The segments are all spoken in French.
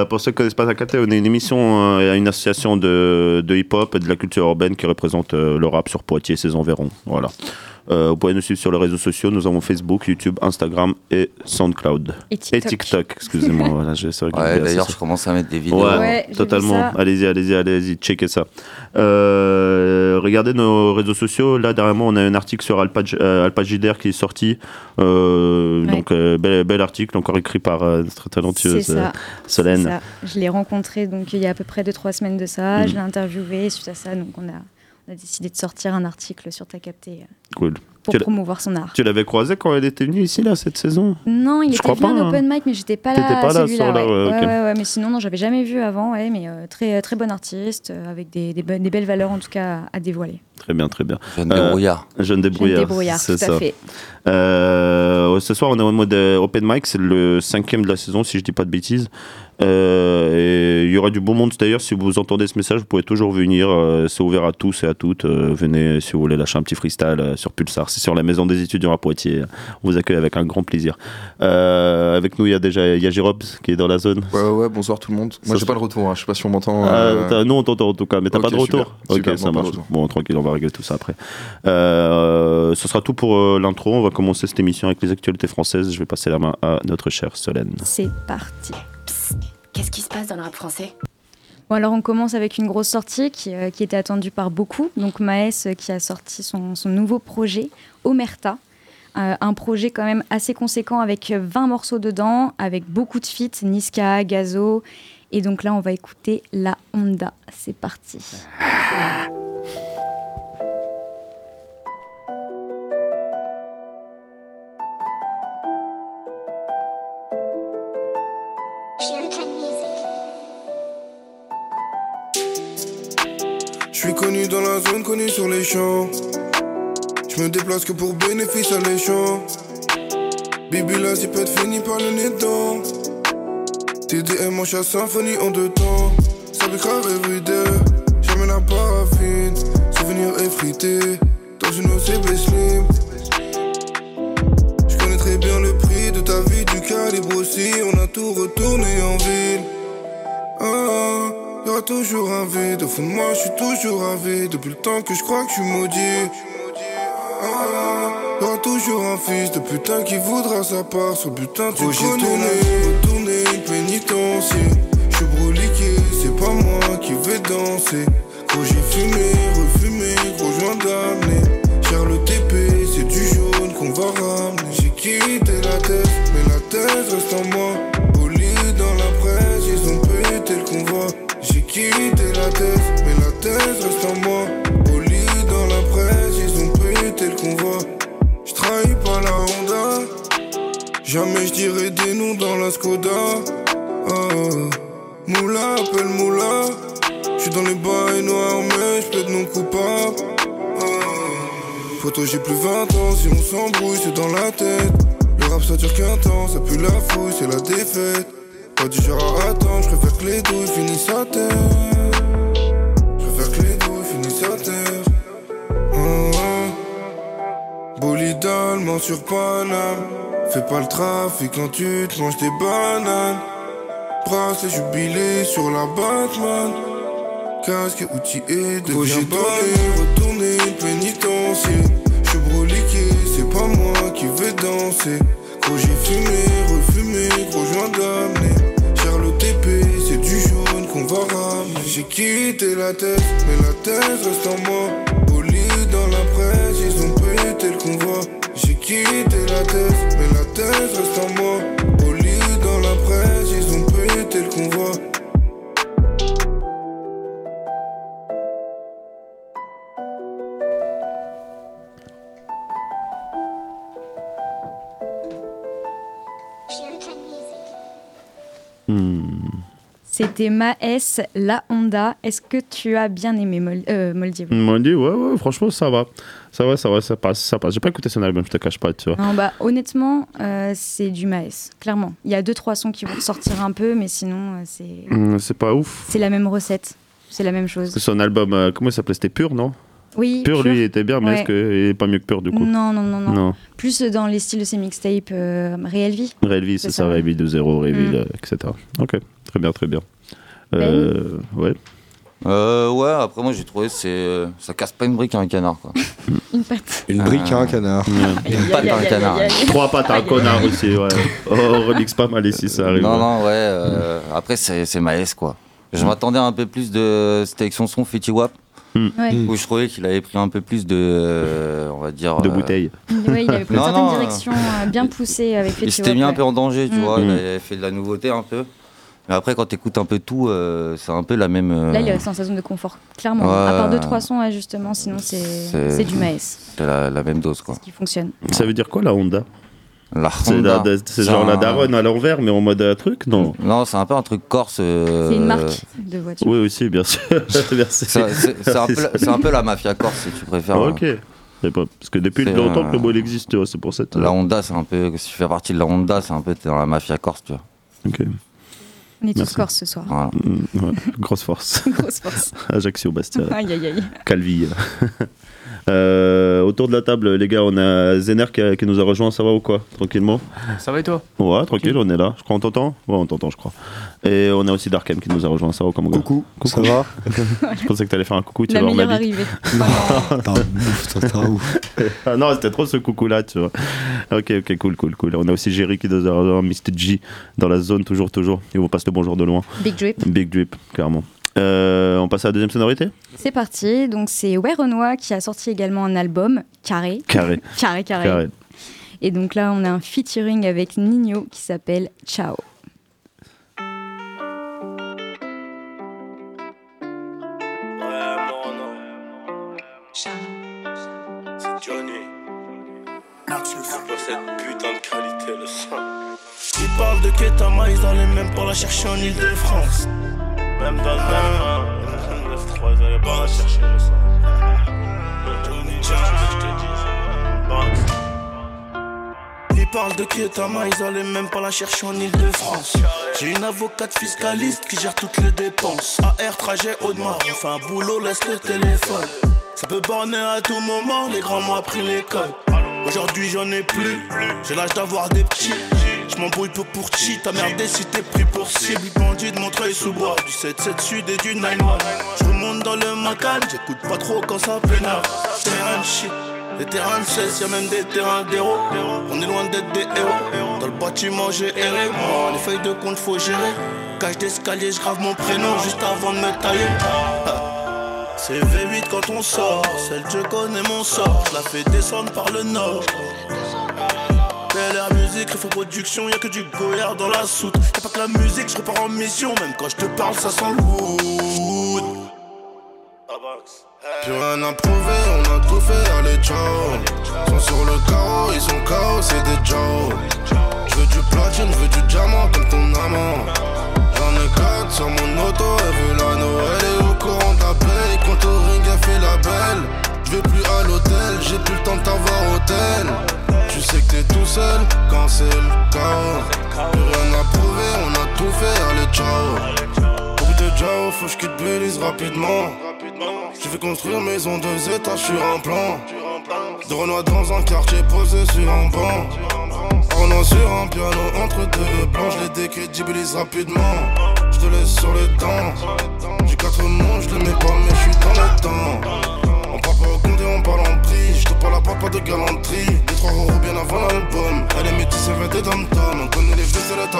Euh, pour ceux qui connaissent pas Zakaté, on est une émission, euh, une association de, de hip-hop et de la culture urbaine qui représente euh, le rap sur Poitiers et ses environs. Voilà. Euh, vous pouvez nous suivre sur les réseaux sociaux. Nous avons Facebook, YouTube, Instagram et SoundCloud. Et TikTok. excusez-moi. voilà, que Ouais, j'ai- d'ailleurs, je commence à mettre des vidéos. Ouais, Ouais, totalement. Allez-y, allez-y, allez-y, checkez ça. Euh, regardez nos réseaux sociaux. Là, dernièrement, on a un article sur Alpha, euh, qui est sorti. Euh, Ouais. Donc, euh, bel, bel article, encore écrit par euh, notre talentueuse ça. c'est Solène. ça. Je l'ai rencontré donc il y a à peu près 2-3 semaines de ça. Mm. Je l'ai interviewé. Suite à ça, donc on a, on a décidé de sortir un article sur Ta Capté euh, Cool. pour Tu promouvoir son art. Tu l'avais croisé quand elle était venue ici, là, cette saison? Non, il Je était crois venu pas, en hein. open mic, mais j'étais pas là. Pas là sur la- ouais. ouais, ok. Ouais, ouais, ouais, mais sinon, non, j'avais jamais vu avant, ouais, mais euh, très, très bon artiste, euh, avec des, des, belles valeurs en tout cas à, dévoiler. Très bien, très bien. Jeune Euh, débrouillard. Jeune Jeune débrouillard. débrouillard, c'est tout ça. à fait. Euh, ce soir, on est en mode euh, open mic. C'est le cinquième de la saison, si je dis pas de bêtises. Euh, et il y aura du bon monde d'ailleurs. Si vous entendez ce message, vous pouvez toujours venir. euh, c'est ouvert à tous et à toutes. Euh, venez si vous voulez lâcher un petit freestyle euh, sur Pulsar. C'est sur la maison des étudiants à Poitiers. On vous accueille avec un grand plaisir. Euh, avec nous, il y a déjà il y a Jérôme qui est dans la zone. Ouais, ouais, ouais, bonsoir tout le monde. Moi, j'ai pas le retour, hein. je sais pas si on m'entend. Ah, euh, nous on t'entend en tout cas, mais t'as ok, pas de retour super, Ok, super, ça non, pas de marche. retour. Bon, tranquille, on va régler tout ça après. Euh, ce sera tout pour euh, l'intro. On va commencer cette émission avec les actualités françaises. Je vais passer la main à notre chère Solène. C'est parti. Qu'est-ce qui se passe dans le rap français? Bon, alors on commence avec une grosse sortie qui, euh, qui était attendue par beaucoup. Donc Maës euh, qui a sorti son, son nouveau projet, Omerta. Euh, un projet quand même assez conséquent avec 20 morceaux dedans, avec beaucoup de feats, Niska, Gazo. Et donc là, on va écouter La Honda. C'est parti. Je suis connu dans la zone, connu sur les champs. Je me déplace que pour bénéfice alléchant. Bibi la zipette finit par le nez dedans. TDM en chasse symphonie en deux temps. Ça grave everyday. Jamais la paraffine. Souvenir effrité. Dans une OCB slim. Je connais très bien le prix de ta vie, du calibre aussi. On a tout retourné en ville. Ah, y aura toujours un vide. Au fond de moi, je suis toujours ravi. Depuis le temps que je crois que je suis maudit. Ah, y aura toujours un fils de putain qui voudra sa part le butin. Tu j'ai tourné, retourné une pénitencier. Je suis broliqué, c'est pas moi qui vais danser. Gros, j'ai fumé, refumé, gros joint d'amener. Cher le TP, c'est du jaune qu'on va ramener. J'ai quitté la tête, mais la tête reste en moi. J'ai quitté la tête, mais la tête reste en moi. Au lit dans la presse, ils ont pété le convoi. Je trahis pas la Honda. Jamais je dirai des noms dans la Skoda. Oh. Moula, appelle Moula. Je suis dans les bails noirs, mais je plaide non coupable. Oh. Photo, j'ai plus 20 ans, si on s'embrouille, c'est dans la tête. Le rap, ça dure qu'un temps, ça pue la fouille, c'est la défaite. Pas du genre à attendre, je préfère que les douilles finissent à terre. Je préfère que les douilles finissent à terre. Oh, oh. Bolide allemand sur Paname. Fais pas le trafic quand tu te manges des bananes. Bracelet jubilé sur la Batman. Casque outillé de j'ai donné, retourné pénitencier. Je suis broliqué, c'est pas moi qui vais danser. Gros j'ai fumé, refumé, gros joint d'amener. J'ai quitté la tête, mais la tête reste en moi. Au lit dans la presse, ils ont pété le convoi. J'ai quitté la tête, mais la tête reste en moi. Au lit dans la presse, ils ont pété le convoi. C'était Maës, La Honda. Est-ce que tu as bien aimé Mol euh, dit, ouais, ouais, franchement, ça va. Ça va, ça va, ça passe, ça passe. J'ai pas écouté son album, je te cache pas, tu vois. Non, bah, honnêtement, euh, c'est du Maës, clairement. Il y a deux, trois sons qui vont ressortir un peu, mais sinon, euh, c'est Hum, C'est pas ouf. c'est la même recette. C'est la même chose. Son album, euh, comment il s'appelait? C'était Pur, non? Oui, Pur, lui, il était bien, mais Ouais. est-ce qu'il est pas mieux que Pur, du coup? Non, non, non, non, Non. Plus dans les styles de ces mixtapes euh, Réelle Vie. Réelle vie, c'est ça, Réelle vie de zéro, Réelle Mm. vie, euh, etc. Ok, Très bien, très bien. Euh, ouais. Euh, ouais, après moi j'ai trouvé c'est ça casse pas une brique à un canard quoi. Une patte. Une brique à un canard. Aïe, aïe, patte à un canard. Trois pattes à un connard aussi, ouais. Oh, remix pas mal ici, ça arrive. Non non ouais. euh, après c'est c'est Maes quoi. Je m'attendais à un peu plus de c'était avec son son Fetty Wap Ouais. où je trouvais qu'il avait pris un peu plus de euh, on va dire De euh, bouteilles. Ouais, il avait pris une certaine euh, direction euh, bien poussée avec Il Fetty s'était Wap, mis un peu en danger, tu Mm. vois. Il Mm. avait fait de la nouveauté un peu. Mais après, quand tu écoutes un peu tout, euh, c'est un peu la même. euh, Là, il est resté dans sa zone de confort, clairement. Ouais. À part deux, trois sons, justement, sinon c'est C'est- c'est du maïs. c'est la, la même dose, quoi. Ce qui fonctionne. Ça veut dire quoi la Honda? La C'est Honda, la- c'est c'est genre la un- daronne à l'envers, mais en mode euh, truc Non? Non, c'est un peu un truc corse. euh, C'est une marque de voiture. Oui, aussi, bien sûr. Merci. C'est c'est- c'est un, peu la- c'est un peu la mafia corse, si tu préfères. Ah, ok. C'est pas- Parce que depuis C'est, longtemps euh, que le mot il existe, tu vois, c'est pour ça. que- La Honda, c'est un peu. Si tu fais partie de la Honda, c'est un peu. T'es dans la mafia corse, tu vois. Ok. On est tous corse ce soir. Voilà. Ouais. Grosse force. Grosse force. Ajaccio, Bastia, Aïe, aïe, aïe. Calvi. Euh, autour de la table, les gars, on a Zener qui, a- qui nous a rejoint, ça va ou quoi? Tranquillement? Ça va et toi? Ouais, tranquille, on est là. Je crois on t'entend? Ouais, on t'entend, je crois. Et on a aussi Darkem qui nous a rejoint, ça va comme gars? Coucou, ça va? Je pensais que t'allais faire un coucou, tu La ma meilleure arrivée. T'as un ouf, ça, t'as un ouf. Ah non, c'était trop ce coucou-là, tu vois. Ok, ok, cool, cool, cool. On a aussi Jerry qui nous a rejoint, Mr. G, dans la zone, toujours, toujours. Il vous passe le bonjour de loin. Big Drip. Big Drip, clairement. Euh, on passe à la deuxième sonorité C'est parti. Donc, c'est Ouais Renoir qui a sorti également un album, Carré. Carré. Carré, carré. Carré. Et donc là, on a un featuring avec Nino qui s'appelle Ciao. Pour cette putain de qualité, le son. Ils parlent de Ketama, ils allaient même pas la chercher en Ile-de-France. Même dans le même 9-3, ils parlent de Ketama, ils allaient même pas la chercher en Ile-de-France. J'ai une avocate fiscaliste qui gère toutes les dépenses. AR, trajet, Audemars, on fait un boulot, laisse le téléphone. Ça peut borner à tout moment, les grands m'ont appris l'école. Aujourd'hui j'en ai plus, j'ai l'âge d'avoir des petits. Je m'embrouille peu pour chi, t'as merdé si t'es pris pour cible. Bandit de Montreuil sous bois, du 7-7 sud et du 9-1. Je remonte dans le macan, j'écoute pas trop quand ça pénale. Terrain de shit. Les terrains de 16, y'a même des terrains d'héros. On est loin d'être des héros. Dans le bâtiment, j'ai erré. Les feuilles de compte, faut gérer. Cage d'escalier, je grave mon prénom juste avant de me tailler. C'est V8 quand on sort. Celle je connais mon sort. La fais descendre par le nord. Air musique, refait production, y'a que du goyard dans la soute. Y'a pas que la musique, je repars en mission. Même quand je te parle, ça sent le wood. Plus rien à prouver, on a tout fait, allez ciao Sont sur le carreau, ils sont chaos, c'est des Joe Je veux du platine, je veux du diamant comme ton amant J'en ai quatre sur mon auto, elle veut la Noël Elle est au courant la paye, quand au ring elle fait la belle Je vais plus à l'hôtel, j'ai plus le temps de t'avoir hôtel Tu sais que t'es tout seul quand c'est le chaos Plus rien à prouver, on a tout fait, allez ciao bout de Jao, faut que je quitte rapidement je vais construire maison deux étages sur un plan. De Renoir dans un quartier posé sur un banc. Renoir sur un piano entre deux plans. Je les décrédibilise rapidement. Je te laisse sur les dents. J'ai quatre mots, je les mets pas, mais je suis dans le temps. On parle pas au compte et on parle en prix. Parle à pas de galanterie. Les trois euros bien avant l'album. Elle est métisse, elle des On connaît les faits, c'est la.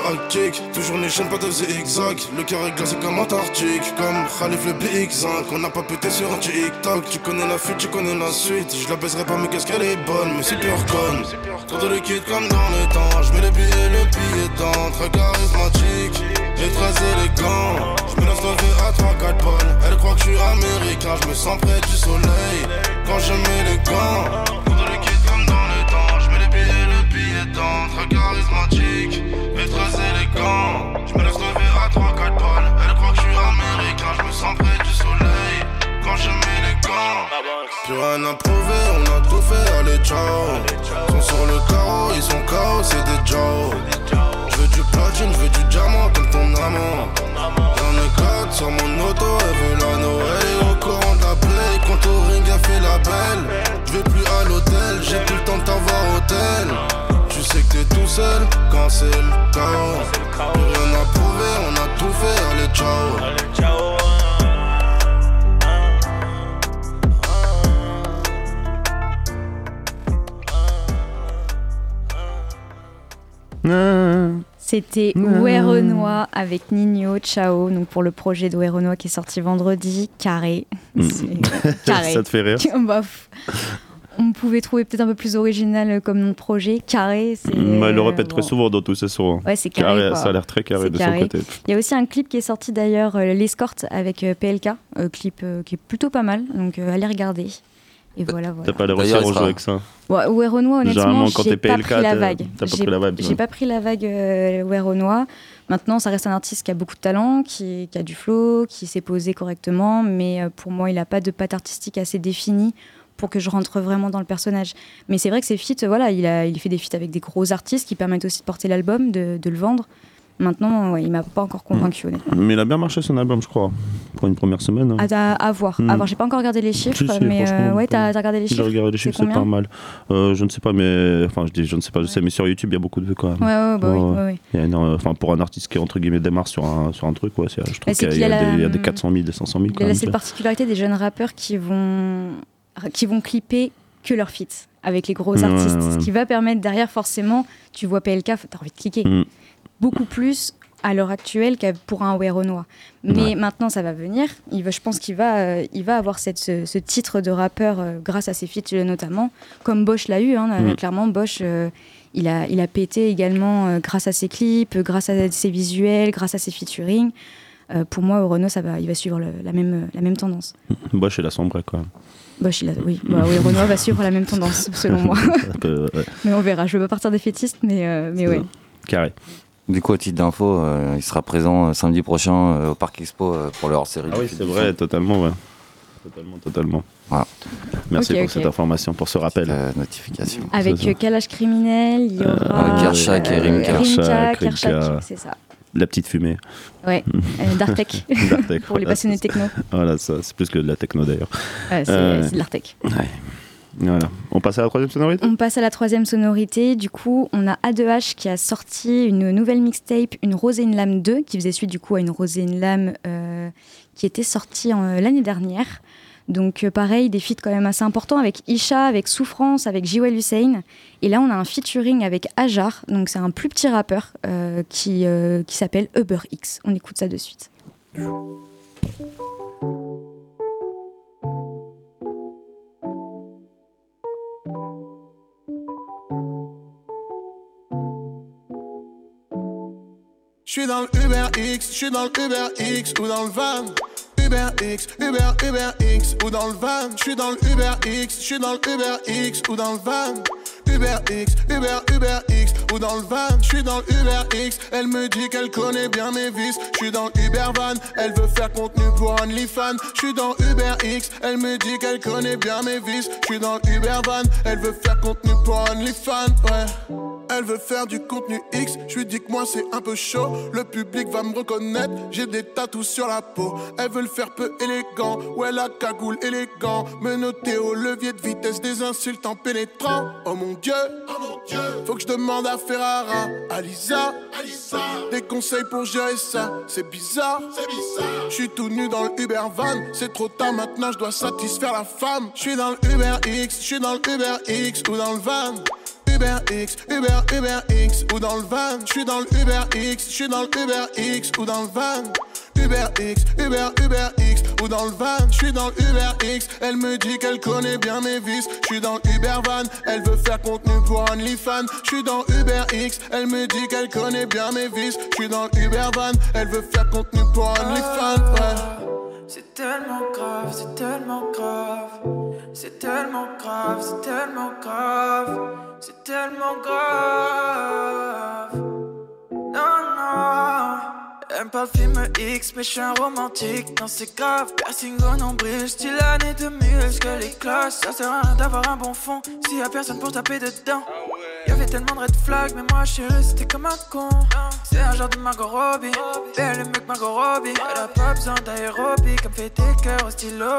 Toujours les chaînes, pas de zigzag. Le cœur est glacé comme Antarctique. Comme Khalif le BX5. On n'a pas pété sur un. Tu connais la fuite, tu connais la suite. Je la baiserai pas, mais qu'est-ce qu'elle est bonne. Mais c'est pure conne. Trop de liquide comme dans le temps. Je mets les billets, le billet dans. Très charismatique. Et très élégant. Je me lance lever à 3-4 balles. Elle croit que je suis américain. Je me sens près du soleil. Quand je mets les gants. De liquide comme dans le temps. Je mets les billets, le billet dans. Très charismatique. Et très élégant. Je me laisse lever à 3-4 balles. Elle croit que je suis américain. Je me sens près du soleil. Quand je mets les gants. Plus rien à prouver, on a tout fait, allez ciao Sont sur le carreau, ils sont chaos, c'est des veux du platine, je veux du diamant comme ton amant. Y'en a sur mon auto, elle veut la Elle est au courant de la play, quand au ring a fait la belle. Je vais plus à l'hôtel, j'ai plus le temps de t'avoir hôtel. Tu sais que t'es tout seul quand c'est le chaos. Plus rien à prouver, on a tout fait, allez ciao. Ah. C'était Ouais Renoir avec Nino, Ciao, donc pour le projet de Ouais Renoir qui est sorti vendredi, carré. Mm. Carré. Ça te fait rire Bah, on pouvait trouver peut-être un peu plus original comme nom de projet. Carré, c'est. Bah, il le répète bon. très souvent dans tous ses sons. hein. Ouais, c'est carré. ça a l'air très carré de carré. son côté. Il y a aussi un clip qui est sorti d'ailleurs, euh, L'escorte avec euh, PLK, euh, clip euh, qui est plutôt pas mal, donc euh, allez regarder. Et voilà, voilà. T'as pas rejoué sera- avec ça. Ouais, ouais Renoir, honnêtement, j'ai pas PLK, pris la vague. t'as pas J'ai- pris la vague, J'ai pas pris la vague euh, ouais Renoir. Maintenant, ça reste un artiste qui a beaucoup de talent, qui, qui a du flow, qui s'est posé correctement, mais euh, pour moi, il a pas de patte artistique assez définie pour que je rentre vraiment dans le personnage. Mais c'est vrai que ses feats, voilà, il, a, il fait des feats avec des gros artistes qui permettent aussi de porter l'album, de, de le vendre. Maintenant, ouais, il m'a pas encore convaincu, honnêtement. Mais il a bien marché son album, je crois, pour une première semaine. hein. À, à voir. Hmm. à voir. J'ai pas encore regardé les chiffres, Si, si, mais euh, franchement, ouais, t'as euh, t'as regardé les J'ai chiffres. regardé les chiffres, c'est pas mal. Euh, je ne sais pas, mais. Enfin, je dis, je ne sais pas, je sais, mais sur YouTube, il y a beaucoup de vues quand même. Ouais, ouais, bah oui, Ouais, ouais, ouais. Il y a énorme- Enfin, pour un artiste qui, entre guillemets, démarre sur un, sur un truc, ouais, c'est- je trouve c'est qu'il y, qu'il a des- la- il y a des 400 000, des 500 000 Il quand y a même. cette particularité des jeunes rappeurs qui vont, qui vont clipper que leurs feats avec les gros Ouais, artistes. ouais. Ce qui va permettre derrière, forcément, tu vois PLK, t'as envie de cliquer. Mm. Beaucoup plus à l'heure actuelle qu'à pour un Renoir. Mais Ouais. maintenant, ça va venir. Il va, je pense qu'il va, euh, il va avoir cette, ce, ce titre de rappeur euh, grâce à ses feats euh, notamment, comme Bosch l'a eu. hein, Mm. Clairement, Bosch, euh, il, a, il a pété également euh, grâce à ses clips, euh, grâce à ses visuels, grâce à ses featuring. Euh, pour moi, Renault, ça va, il va suivre le- la, même, la même tendance. Bosch, il a sombré quand même. Bosch, il a, oui, bah, oui, Renault va suivre la même tendance, selon moi. Un peu, ouais, mais on verra. Je veux pas partir défaitiste, mais, euh, mais ouais. Carré. Du coup, au titre d'info, euh, il sera présent euh, samedi prochain euh, au Parc Expo euh, pour le hors-série. Ah oui, c'est vrai, totalement, ouais. Totalement, totalement. Voilà. Merci pour cette information, pour ce rappel. Euh, notification. Avec euh, Calage criminel, il y aura. Euh, Kershak et Rimka. Rimka, Kershak, c'est ça. La petite fumée. Ouais, euh. Dark Tech, Pour les passionnés techno. Voilà, ça, c'est plus que de la techno d'ailleurs. Ouais, c'est Euh, de l'Art Tech. Voilà. On passe à la troisième sonorité? On passe à la troisième sonorité. Du coup, on a A2H qui a sorti une nouvelle mixtape, une Rose et une Lame 2, qui faisait suite du coup à une Rose et une Lame euh, qui était sortie euh, l'année dernière. Donc euh, pareil, des feats quand même assez importants avec Isha, avec Souffrance, avec Jiwel Hussein. Et là, on a un featuring avec Ajar. Donc c'est un plus petit rappeur qui, qui s'appelle Uber X. On écoute ça de suite. Suis dans le Uber X, je suis dans le Uber X ou dans le van. Uber X, Uber, Uber X ou dans le van. Je suis dans le Uber X, je suis dans le Uber X ou dans le van. Uber X, Uber, Uber X ou dans le van. Je suis dans le Uber X, elle me dit qu'elle connaît bien mes vices. Je suis dans le Uber van, elle veut faire contenu pour OnlyFans. Je suis dans Uber X, elle me dit qu'elle connaît bien mes vices. Je suis dans le Uber van, elle veut faire contenu pour OnlyFans, ouais. Elle veut faire du contenu X, je lui dis que moi c'est un peu chaud. Le public va me reconnaître, j'ai des tatous sur la peau. Elle veut le faire peu élégant, ouais la cagoule élégant. Me au levier de vitesse des insultes en pénétrant. Oh mon dieu, oh mon dieu, faut que je demande à Ferrara, à Lisa, à Lisa. Des conseils pour gérer ça, c'est bizarre, c'est bizarre. Je suis tout nu dans le Uber van, c'est trop tard maintenant, je dois satisfaire la femme. Je suis dans le Uber X, je suis dans le Uber X ou dans le van. Uber X, Uber, Uber X ou dans le van. Je suis dans le Uber X, je suis dans le Uber X ou dans le van. Uber X, Uber, Uber X ou dans le van. Je suis dans le Uber X, elle me dit qu'elle connaît bien mes vices. Je suis dans le Uber van, elle veut faire contenu pour OnlyFans. Je suis dans Uber X, elle me dit qu'elle connaît bien mes vices. Je suis dans le Uber van, elle veut faire contenu pour OnlyFans. Ouais. C'est tellement grave, c'est tellement grave. C'est tellement grave, c'est tellement grave. C'est tellement grave. Non, non. Elle me parle film X, mais je suis un romantique. Non, c'est grave. Piercing au nombril, style année 2000. que les classes, ça sert à rien d'avoir un bon fond? S'il y a personne pour taper dedans. Y'avait tellement de red flags, mais moi je suis resté comme un con. C'est un genre de Margot Robbie. Belle mieux que Margot Robbie. Elle a pas besoin d'aérobic, elle me fait des cœurs au stylo.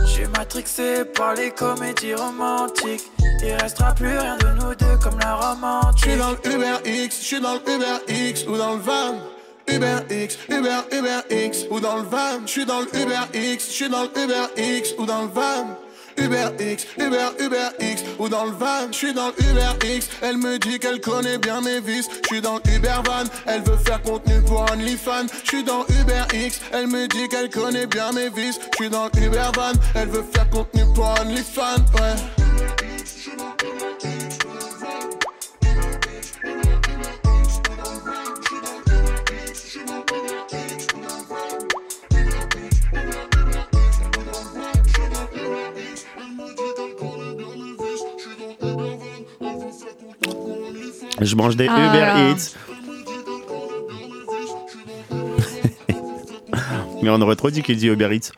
Je suis matrixé par les comédies romantiques. Il restera plus rien de nous deux comme la Je romantique. suis dans le Uber X, je suis dans le Uber X ou dans le van. Uber X, Uber, Uber X ou dans le van. Je suis dans le Uber X, je suis dans le Uber X ou dans le van. Uber X, Uber, Uber X. Ou dans le van, je suis dans le Uber X. Elle me dit qu'elle connaît bien mes vices. Je suis dans le Uber van, elle veut faire contenu pour OnlyFans. Je suis dans Uber X, elle me dit qu'elle connaît bien mes vices. Je suis dans le Uber van, elle veut faire contenu pour OnlyFans. Ouais. Je mange des Ah. Uber Eats. Mais on aurait trop dit qu'il dit Uber Eats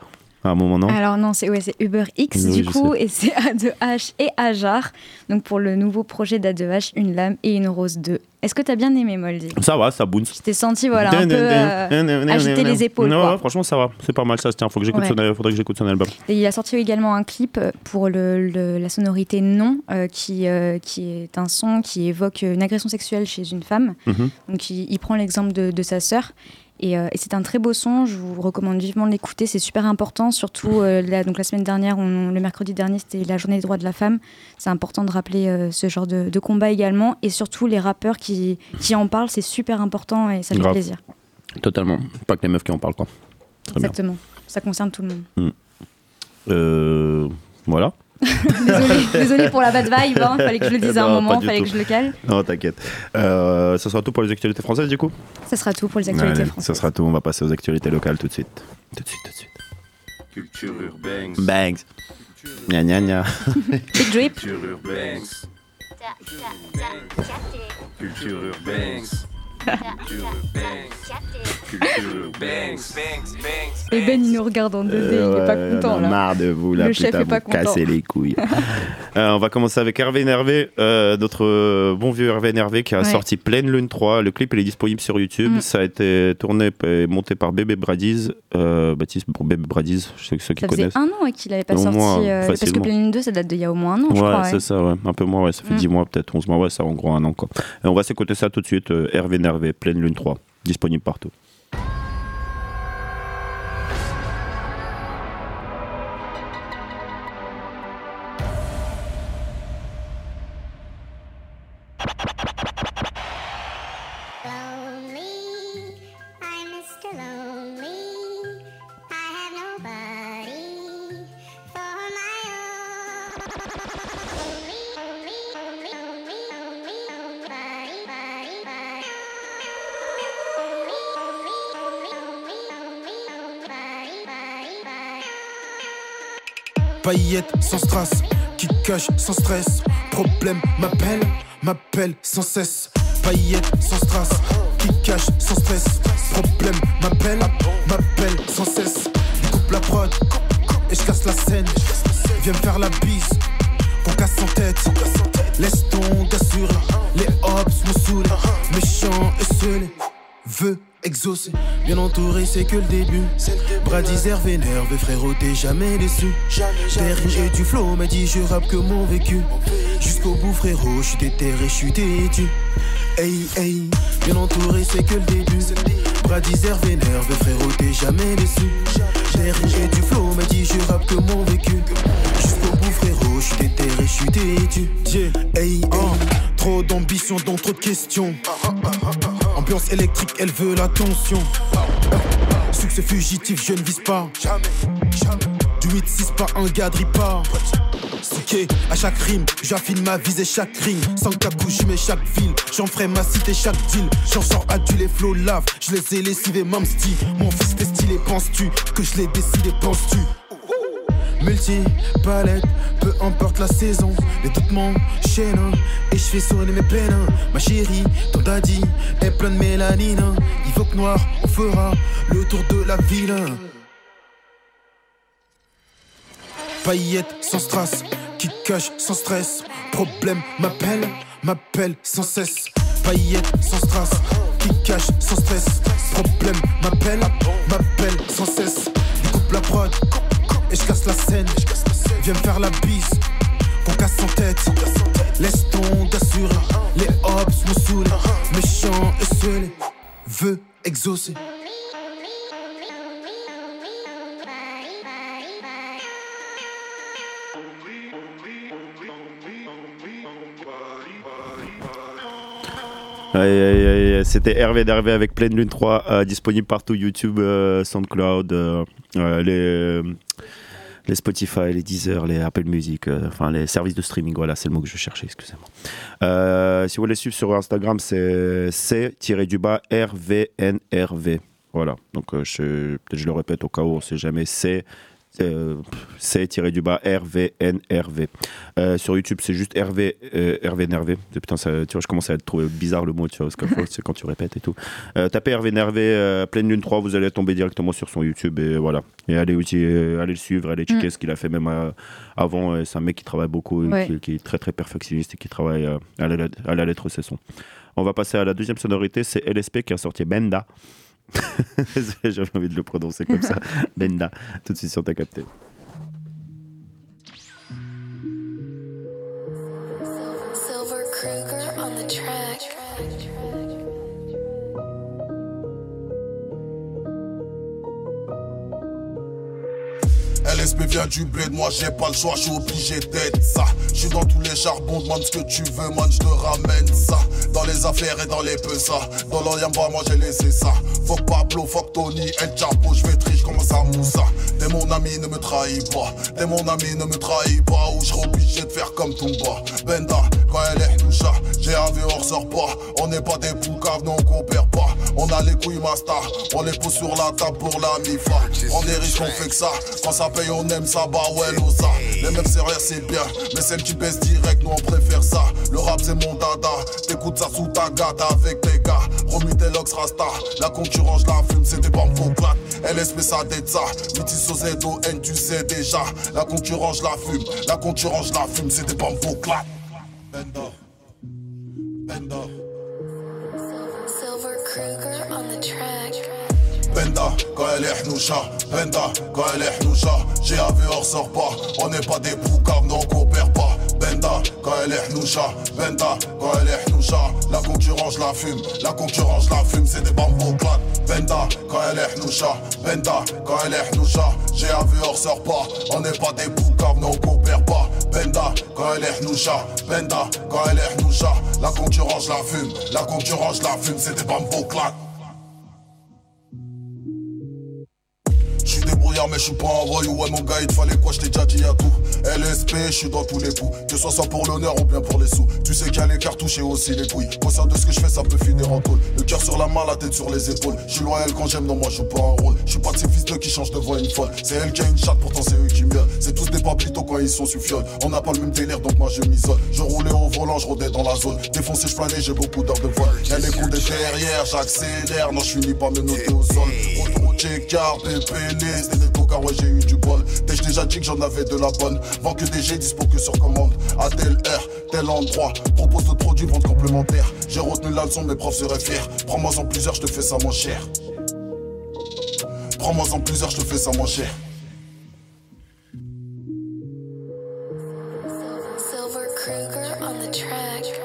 à un moment, non? Alors non, c'est ouais, Uber X Oui, du coup, sais. et c'est A2H et Ajar. Donc pour le nouveau projet d'A2H, une lame et une rose 2. Est-ce que t'as bien aimé Moldy? Ça va, ça bounce. Je t'ai senti voilà, un peu euh, agiter les épaules. Non, ouais, franchement, ça va. C'est pas mal, ça se tient. Faut que j'écoute Ouais. son, faudrait que j'écoute son album. Et il a sorti également un clip pour le, le- la sonorité Non, euh, qui, euh, qui est un son qui évoque une agression sexuelle chez une femme. Mhm. Donc il, il prend l'exemple de, de sa sœur. Et, euh, et c'est un très beau son, je vous recommande vivement de l'écouter, c'est super important, surtout euh, la, donc la semaine dernière, on- le mercredi dernier, c'était la journée des droits de la femme. C'est important de rappeler euh, ce genre de, de combat également, et surtout les rappeurs qui, qui en parlent, c'est super important et ça fait Grave. plaisir. Totalement. Pas que les meufs qui en parlent, quoi. Très bien. Exactement, ça concerne tout le monde. Euh, voilà. Désolée pour la bad vibe, hein, fallait que je le dise à un Non, moment, fallait tout. que je le cale. Non, t'inquiète. Euh, ça sera tout pour les actualités françaises, du coup? Ça sera tout pour les actualités Allez, françaises. Ça sera tout. On va passer aux actualités locales tout de suite. Tout de suite, tout de suite. Culture urbaine. Bangs. Gna gna gna. Big drip. Culture urbaine. Culture urbaine. Et Ben, il nous regarde en 2D, il est pas Euh, Ouais, content on a là. marre de vous, là, Le chef putain, est pas content. cassez les couilles. Euh, on va commencer avec Hervé Nervé, euh, notre bon vieux Hervé Nervé qui a Ouais. sorti Pleine Lune 3. Le clip il est disponible sur YouTube. Mm. Ça a été tourné et monté par Bébé Bradiz. Euh, Baptiste pour Bébé Bradiz, je sais que ceux qui Ça faisait connaissent. un an qu'il avait pas Au sorti. moins, parce que. Pleine Lune 2, ça date d'il y a au moins un an, je ouais, crois. c'est ouais. ça, ouais. un peu moins, ouais. ça fait Mm. 10 mois, peut-être 11 mois, ouais, ça en gros un an. Quoi. Et on va s'écouter ça tout de suite. Hervé Nervé, Pleine Lune 3, disponible partout. Paillettes sans strass, qui cache sans stress. Problème m'appelle, m'appelle sans cesse. Paillettes sans strass, qui cache sans stress. Problème m'appelle, m'appelle sans cesse. Coupe la prod et je casse la scène. Viens me faire la bise, qu'on casse en tête. Laisse ton gars sur les hops me saoulent. Méchant et seul, veut exaucer. Bien entouré, c'est que le début. Bradisère vénère, frérot, t'es jamais déçu. Rimes et du flow m'a dit je rappe que mon vécu. Jusqu'au bout, frérot, je suis déterré, je suis têtu. Hey, hey, bien entouré, c'est que le début. Bradisère vénère, frérot, t'es jamais déçu. Rimes et du flow m'a dit je rappe que mon vécu. Jusqu'au bout, frérot, je suis déterré, je suis têtu. Hey, hey, trop d'ambition, donc trop de questions. Ambiance électrique, elle veut l'attention. Succès fugitif, je ne vise pas. Du 8-6, pas un gars de ripard. Ok, à chaque rime, j'affine ma visée chaque ring. Sans capou, je mets chaque ville. J'en ferai ma cité, chaque deal. J'en sors du les flots lave. Je les ai lessivés, même style. Mon fils t'es stylé, penses-tu que je l'ai décidé, penses-tu? Multi, palette, peu importe la saison, les doutes m'enchaînent et je fais sonner mes peines. Ma chérie, ton daddy est plein de mélanine. Il faut que noir, on fera le tour de la ville. Paillettes sans strass, qui cache sans stress. Problème m'appelle, m'appelle sans cesse. Paillettes sans strass, qui cache sans stress. Problème m'appelle, m'appelle sans cesse. Coupe la prod et je casse la scène. Viens me faire la bise, qu'on casse en tête. Laisse ton gars sur les hops me saoulent. Méchant et seul, veut exaucer. C'était Hervé d'Hervé avec Pleine Lune 3, euh, disponible partout YouTube, euh, SoundCloud, euh, les, les Spotify, les Deezer, les Apple Music, enfin les services de streaming. Voilà, c'est le mot que je cherchais, excusez-moi. Si vous voulez suivre sur Instagram, c'est C-du-bas RVNRV. Voilà, donc je, je le répète au cas où on sait jamais, c'est euh, C-du-bas RVNRV. Euh, sur YouTube, c'est juste RV, euh, RVNRV. Putain, ça, tu vois, je commence à trouver bizarre le mot, tu vois, parce c'est quand tu répètes et tout. Euh, tapez RVNRV, euh, Pleine Lune 3, vous allez tomber directement sur son YouTube et voilà. Et allez, aussi, euh, allez le suivre, allez checker Mm. ce qu'il a fait même avant. C'est un mec qui travaille beaucoup, et Ouais. qui, qui est très très perfectionniste et qui travaille à, la, à la lettre ses sons. On va passer à la deuxième sonorité, c'est LSP qui a sorti Benda. J'avais envie de le prononcer comme ça. Benda. Tout de suite sur ta capté. LSP vient du bled, moi j'ai pas le choix, je suis obligé d'être ça. Je suis dans tous les charbons, demande ce que tu veux, man, je te ramène ça. Dans les affaires et dans les pesas, dans l'Oriamba, moi j'ai laissé ça. Fuck Pablo, fuck Tony, El Chapo, je vais tricher, commence à moussa. T'es mon ami, ne me trahis pas. T'es mon ami, ne me trahis pas. Ou je obligé de faire comme Tumba. Benda, quand elle est toucha, j'ai un vieux, on ressort pas. On n'est pas des poucaves, non, on coopère pas. On a les couilles master, on les pose sur la table pour la mifa. On est riche, on fait que ça. Quand ça paye, on aime ça, bah ouais, ça. Les mêmes serrures, c'est bien, mais celles qui baissent direct, nous on préfère ça. Le rap, c'est mon dada. T'écoutes ça sous ta gata avec tes gars. Romy Deluxe Rasta, la concurrence, la fume, c'était pas mon plat. LSP, ça dette ça. Métis au Z-O-N, tu sais déjà. La concurrence, la fume, la concurrence, la fume, c'était pas mon clat. Benda, Benda. Silver Kruger on the track. Benda, quand elle est hnoucha, Benda, quand elle est hnoucha, GAV on ressort pas, on n'est pas des poucaves, non on coopère pas. Benda, quand elle est hnoucha, Benda, quand elle est hnoucha, la concurrence la fume, la concurrence la fume, c'est des bambous plates. Benda, quand elle est hnoucha, Benda, quand elle est hnoucha, GAV on ressort pas, on n'est pas des poucaves, non on coopère pas. Benda, quand elle est hnoucha, Benda, quand elle est hnoucha, la concurrence la fume, la concurrence la fume, c'est des bambous plates. Mais j'suis pas un voyou Ouais mon gars il te fallait quoi j't'ai déjà dit à tout. LSP j'suis dans tous les coups. Que ce soit pour l'honneur ou bien pour les sous. Tu sais qu'il y a les cartouches et aussi les couilles. Sein de ce que je fais ça peut finir en tôle. Le cœur sur la main la tête sur les épaules. J'suis loyal quand j'aime non moi je joue pas un rôle. J'suis pas de ces fils de qui changent de voix une folle. C'est elle qui a une chatte pourtant c'est eux qui miaulent. C'est tous des papitos quand ils sont sous fiole. On n'a pas le même délire donc moi je m'isole. Je roulais au volant je rôdais dans la zone. Défoncé je planais j'ai beaucoup d'heures de vol. Y'a les coups de derrière j'accélère. Non je finis pas me noter au sol. Checkard, PPL, c'était des tocards, ouais j'ai eu du bol. T'ai déjà dit que j'en avais de la bonne. Vends que des G, dispo que sur commande. À tel heure, tel endroit. Propose d'autres produits, vente complémentaire. J'ai retenu la leçon, mes profs seraient fiers. Prends-moi en plusieurs, je te fais ça moins cher. Prends-moi en plusieurs, je te fais ça moins cher. Silver Kruger on the track.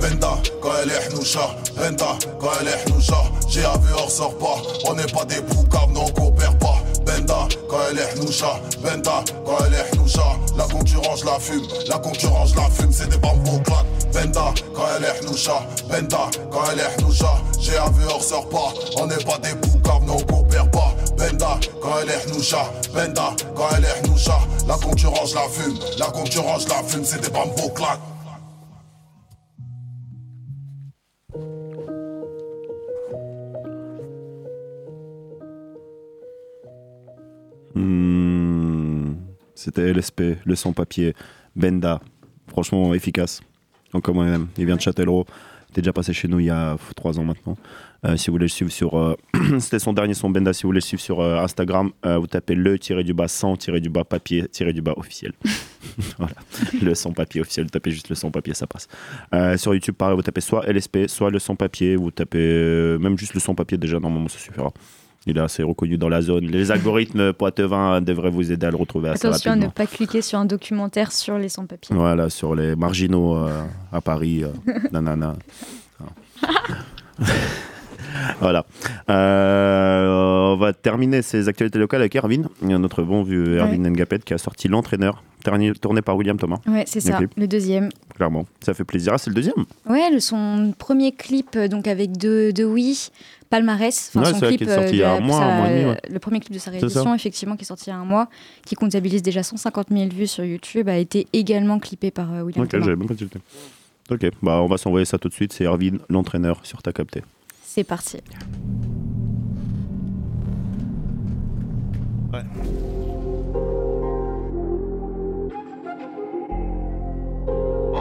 Benda, quand elle est hnoucha, Benda, quand elle est hnoucha, GAV on ressort pas, on n'est pas des poucaves, non on coopère pas. Benda, quand elle est hnoucha, Benda, quand elle est hnoucha, la concurrence la fume, la concurrence la fume, c'est des bambous plates. Benda, quand elle est hnoucha, Benda, quand elle est hnoucha, GAV on ressort pas, on n'est pas des poucaves, non on coopère pas. Benda, quand elle est hnoucha, Benda, quand elle est hnoucha, la concurrence la fume, la concurrence la fume, c'est des bambous plates. Hmm, C'était LSP, le sans-papier, Benda. Franchement, efficace. Encore moi-même. Il vient de Châtellerault. Il était déjà passé chez nous il y a pff, trois ans maintenant. Euh, si vous voulez le suivre sur. euh, C'était son dernier son Benda. Si vous voulez le suivre sur euh, Instagram, vous tapez le tiré du bas sans tiré du bas papier tiré du bas officiel. voilà. Le sans papier officiel. Vous tapez juste le sans papier, ça passe. Sur YouTube, pareil, vous tapez soit LSP, soit le sans papier. Vous tapez même juste le sans papier déjà. Normalement, ça suffira. Il est assez reconnu dans la zone. Les algorithmes poitevins devraient vous aider à le retrouver assez Attention à ne pas cliquer sur un documentaire sur les sans-papiers. Voilà, sur les marginaux euh, à Paris. euh, nanana. voilà. Euh, on va terminer ces actualités locales avec Erwin, notre bon vieux Erwin Ngapet qui a sorti L'entraîneur, tourné par William Thomas. Ouais, c'est ça, clip. le deuxième. clairement. Ça fait plaisir. Ah, c'est le deuxième Ouais, le, son premier clip euh, donc avec de, de Oui, Palmarès. Ouais, son clip qu'il est sorti euh, il y a un mois, sa- un mois et demi, ouais. Le premier clip de sa réédition, effectivement, qui est sorti il y a un mois, qui comptabilise déjà 150 000 vues sur YouTube, a été également clippé par euh, William Ok, Thomas. j'avais même consulté. Ok, bah on va s'envoyer ça tout de suite. C'est Erwin, l'entraîneur, sur ta capté. C'est parti. C'est Je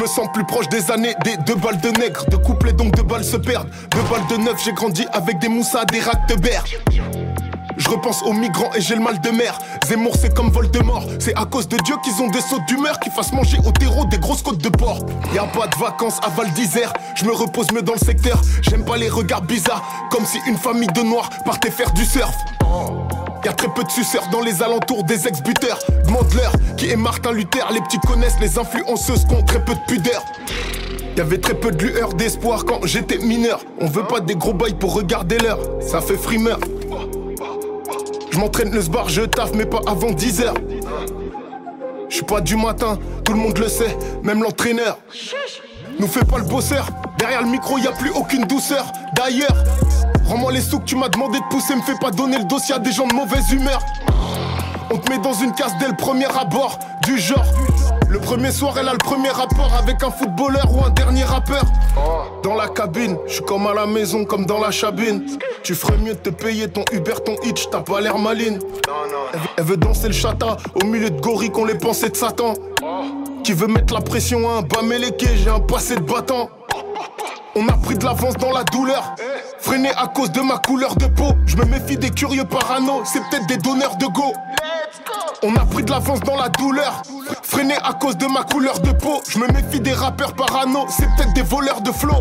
me sens plus proche des années des deux balles de nègre. De couple et donc deux balles se perdent. Deux balles de neuf, j'ai grandi avec des moussas, des racks de berge. Je repense aux migrants et j'ai le mal de mer. Zemmour, c'est comme Voldemort. C'est à cause de Dieu qu'ils ont des sauts d'humeur qui fassent manger au terreau des grosses côtes de porc. Y a pas de vacances à Val d'Isère. Je me repose mieux dans le secteur. J'aime pas les regards bizarres. Comme si une famille de noirs partait faire du surf. Y a très peu de suceurs dans les alentours des ex-buteurs. Demande-leur qui est Martin Luther. Les petits connaissent les influenceuses qui ont très peu de pudeur. Y avait très peu de lueur d'espoir quand j'étais mineur. On veut pas des gros bails pour regarder l'heure. Ça fait frimeur. Je m'entraîne le sbar, je taffe, mais pas avant 10 heures. Je suis pas du matin, tout le monde le sait, même l'entraîneur. Nous fais pas le bosseur, derrière le micro y a plus aucune douceur. D'ailleurs, rends-moi les sous que tu m'as demandé de pousser, me fais pas donner le dossier à des gens de mauvaise humeur. On te met dans une case dès le premier abord, du genre. Le premier soir, elle a le premier rapport avec un footballeur ou un dernier rappeur. Dans la cabine, je suis comme à la maison, comme dans la cabine. Tu ferais mieux de te payer ton Uber, ton Hitch, t'as pas l'air maline. Elle veut- danser le chata au milieu de gorilles qu'on les pensées de Satan. Qui veut mettre la pression à un bas j'ai un passé de battant. On a pris de l'avance dans la douleur. Freiné à cause de ma couleur de peau. Je me méfie des curieux parano, c'est peut-être des donneurs de go. On a pris de l'avance dans la douleur. Freiné à cause de ma couleur de peau. Je me méfie des rappeurs parano, c'est peut-être des voleurs de flow.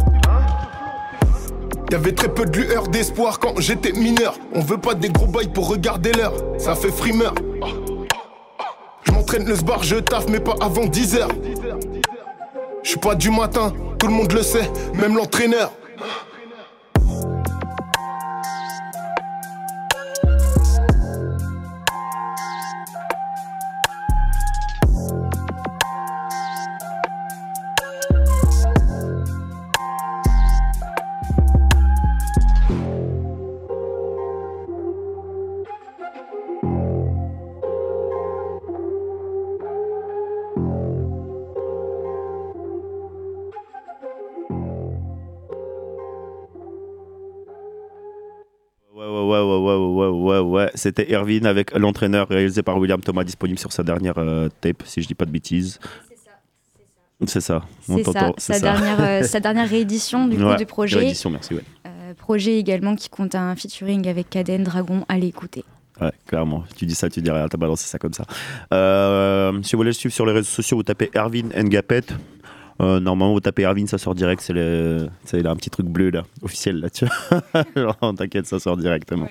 Y'avait très peu de lueur d'espoir quand j'étais mineur. On veut pas des gros bails pour regarder l'heure. Ça fait frimeur. Je m'entraîne le sbar, je taffe, mais pas avant 10 heures. Je suis pas du matin, tout le monde le sait, même l'entraîneur. C'était Erwin avec l'entraîneur réalisé par William Thomas, disponible sur sa dernière euh, tape, si je dis pas de bêtises. C'est ça. C'est ça, sa ça. dernière, euh, sa dernière réédition du, coup, Ouais, du projet. réédition, merci, ouais. Euh, projet également qui compte un featuring avec Caden Dragon à l'écouter. Ouais, clairement. Tu dis ça, tu dis rien, t'as balancé ça comme ça. Euh, si vous voulez le suivre sur les réseaux sociaux, vous tapez Erwin Ngapet. Euh, normalement, vous tapez Erwin, ça sort direct. C'est le, c'est il a un petit truc bleu là, officiel là, tu vois. T'inquiète, ça sort directement.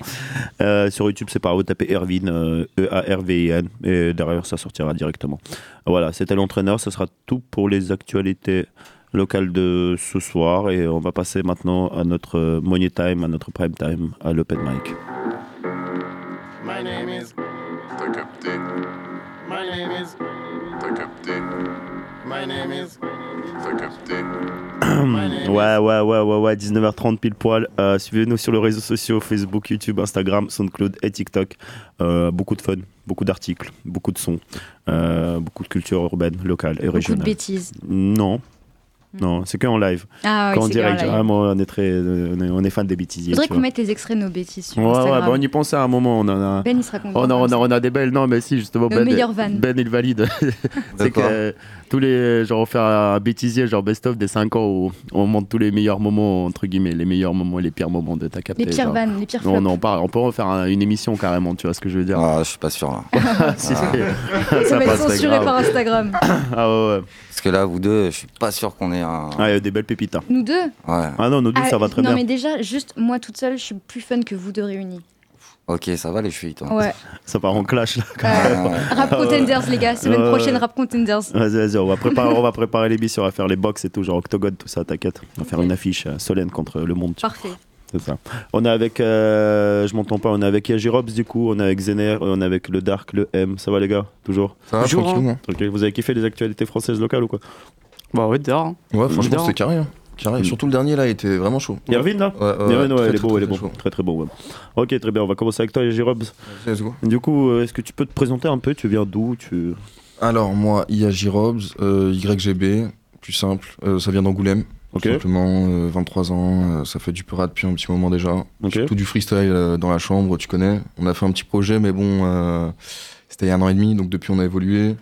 Euh, sur YouTube, c'est pareil, vous tapez Erwin, euh, E-A-R-V-I-N, et derrière, ça sortira directement. Voilà, c'était l'entraîneur. Ça sera tout pour les actualités locales de ce soir. Et on va passer maintenant à notre Money Time, à notre Prime Time, à l'Open Mic. My name is. T'as capté. My name is. T'as capté. My name is. Ouais, ouais, ouais, ouais, ouais, 19h30 pile poil. Euh, Suivez-nous sur les réseaux sociaux Facebook, YouTube, Instagram, SoundCloud et TikTok. Euh, beaucoup de fun, beaucoup d'articles, beaucoup de sons, euh, beaucoup de culture urbaine, locale et Beaucoup de régionale. bêtises. Non. Non, c'est qu'en live. Ah oui, Qu'en c'est direct, qu'en live. vraiment, on est très, on est, on est fan des bêtisiers. Faudrait tu qu'on mette les extraits de nos bêtises sur Ouais, ouais, bah, on y pensait à un moment. On en a, Ben, il sera content. on a, on a, on a des belles. Non, mais si, justement, Nos Ben, vannes. Ben, il valide. c'est que euh, tous les. Genre, on fait un bêtisier, genre best-of des 5 ans où on montre tous les meilleurs moments, entre guillemets, les meilleurs moments et les pires moments de ta capté. Les pires genre. vannes, les pires On flops. en parle. On peut en faire un- une émission carrément, tu vois ce que je veux dire Ah, je suis pas sûr là. Si, Ah. Ça va être censuré par Instagram. Ah ouais, ouais. Parce que là, vous deux, je suis pas sûr qu'on un. Ah, il y a des belles pépites. hein. Nous deux Ouais. Ah non, nous deux, Ah, ça va très non, bien. mais déjà, juste moi toute seule, je suis plus fun que vous deux réunis. Ok, ça va les chevilles, toi. Ouais. Ça part en clash là. Euh, rap Contenders, les gars. Semaine Ouais, prochaine. Rap Contenders. Vas-y, vas-y, on va préparer, on va préparer l'émission, on va faire les box et tout, genre Octogone, tout ça, t'inquiète. On va faire une affiche euh, Solène contre le monde. tu vois. Parfait. C'est ça. On est avec, euh, je m'entends pas, on est avec Yaji Robs du coup, on est avec Zener, on est avec le Dark, le M. Ça va les gars? Toujours? Ça va, Toujours, tranquille, hein. Ok, vous avez kiffé les actualités françaises locales ou quoi? Bah ouais, dehors. hein. Ouais, franchement, c'était carré. hein. Carré. Mm. Surtout le dernier, là, il était vraiment chaud. Irvine là Ouais, ouais, Irvine, ouais, très, il est très, beau, il est bon. Très très bon. ouais. Ok, très bien, on va commencer avec toi Yaji Robs. Let's go. Du coup, euh, est-ce que tu peux te présenter un peu Tu viens d'où tu... Alors, moi, Robs, euh, YGB, plus simple, euh, ça vient d'Angoulême. Ok. Tout simplement, euh, 23 ans, euh, ça fait du pura depuis un petit moment déjà. Ok. Surtout du freestyle euh, dans la chambre, tu connais. On a fait un petit projet, mais bon, euh, c'était il y a un an et demi, donc depuis on a évolué.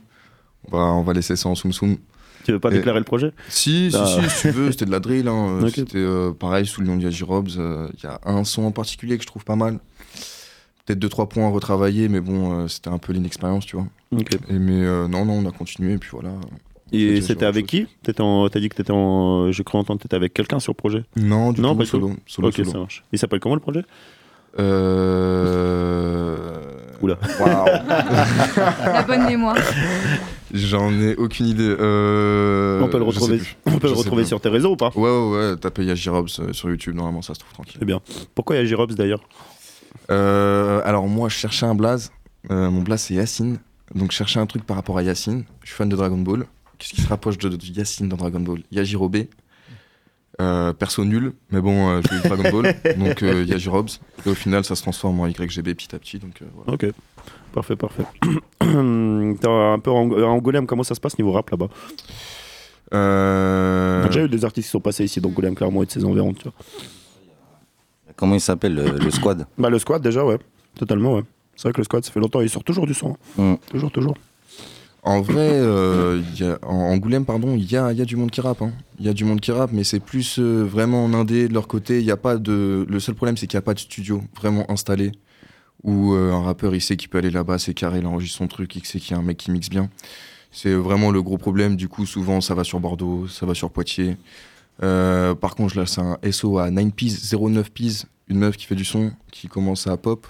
On va, on va laisser ça en soum soum. Tu veux pas Et- déclarer le projet Si, si, Ah. si, si tu veux, c'était de la drill. hein. C'était euh, pareil sous le nom d'IAJ Robs. euh, Il y a un son en particulier que je trouve pas mal. Peut-être deux, trois points à retravailler, mais bon, euh, c'était un peu l'inexpérience, tu vois. Et mais non, non, on a continué, et puis voilà. Et c'était avec qui T'as dit que t'étais en. Je crois entendre que t'étais avec quelqu'un sur le projet Non, du Non, tout, pas solo. solo, ok, solo. ça marche. Il s'appelle comment le projet? Euh... Oula. La bonne mémoire. J'en ai aucune idée. Euh, On peut le retrouver, on peut le retrouver sur tes réseaux ou pas Ouais, ouais, ouais. Tapez Yaji Robs euh, sur YouTube, normalement ça se trouve tranquille. C'est bien. Pourquoi Yaji Robs d'ailleurs Euh, alors moi, je cherchais un blaze. Euh, mon blaze c'est Yacine. Donc je cherchais un truc par rapport à Yacine. Je suis fan de Dragon Ball. Qu'est-ce qui se rapproche de, de Yacine dans Dragon Ball? Yajirobé. Euh, perso nul, mais bon, euh, j'ai eu Dragon Ball, donc euh, Yaji Robs. Et au final, ça se transforme en YGB petit à petit. Donc, euh, voilà. Ok. Parfait, parfait. T'as un peu en Angoulême, comment ça se passe niveau rap là-bas? Euh, a déjà eu des artistes qui sont passés ici d'Angoulême, clairement, et de ses environs, tu vois. Comment il s'appelle le, le squad? Bah, le squad, déjà, ouais. Totalement, ouais. C'est vrai que le squad, ça fait longtemps, il sort toujours du son. hein. Mm. Toujours, toujours. En vrai, euh, en Angoulême, pardon, il y a, du monde qui rappe. hein. Il y a du monde qui rappe, mais c'est plus euh, vraiment en indé de leur côté. Il a pas de. Le seul problème, c'est qu'il n'y a pas de studio vraiment installé où euh, un rappeur il sait qu'il peut aller là-bas, c'est carré, il enregistre son truc, il sait qu'il y a un mec qui mixe bien. C'est vraiment le gros problème. Du coup, souvent, ça va sur Bordeaux, ça va sur Poitiers. Par contre, là, c'est un SO à 9 pies, 09 pies, une meuf qui fait du son, qui commence à pop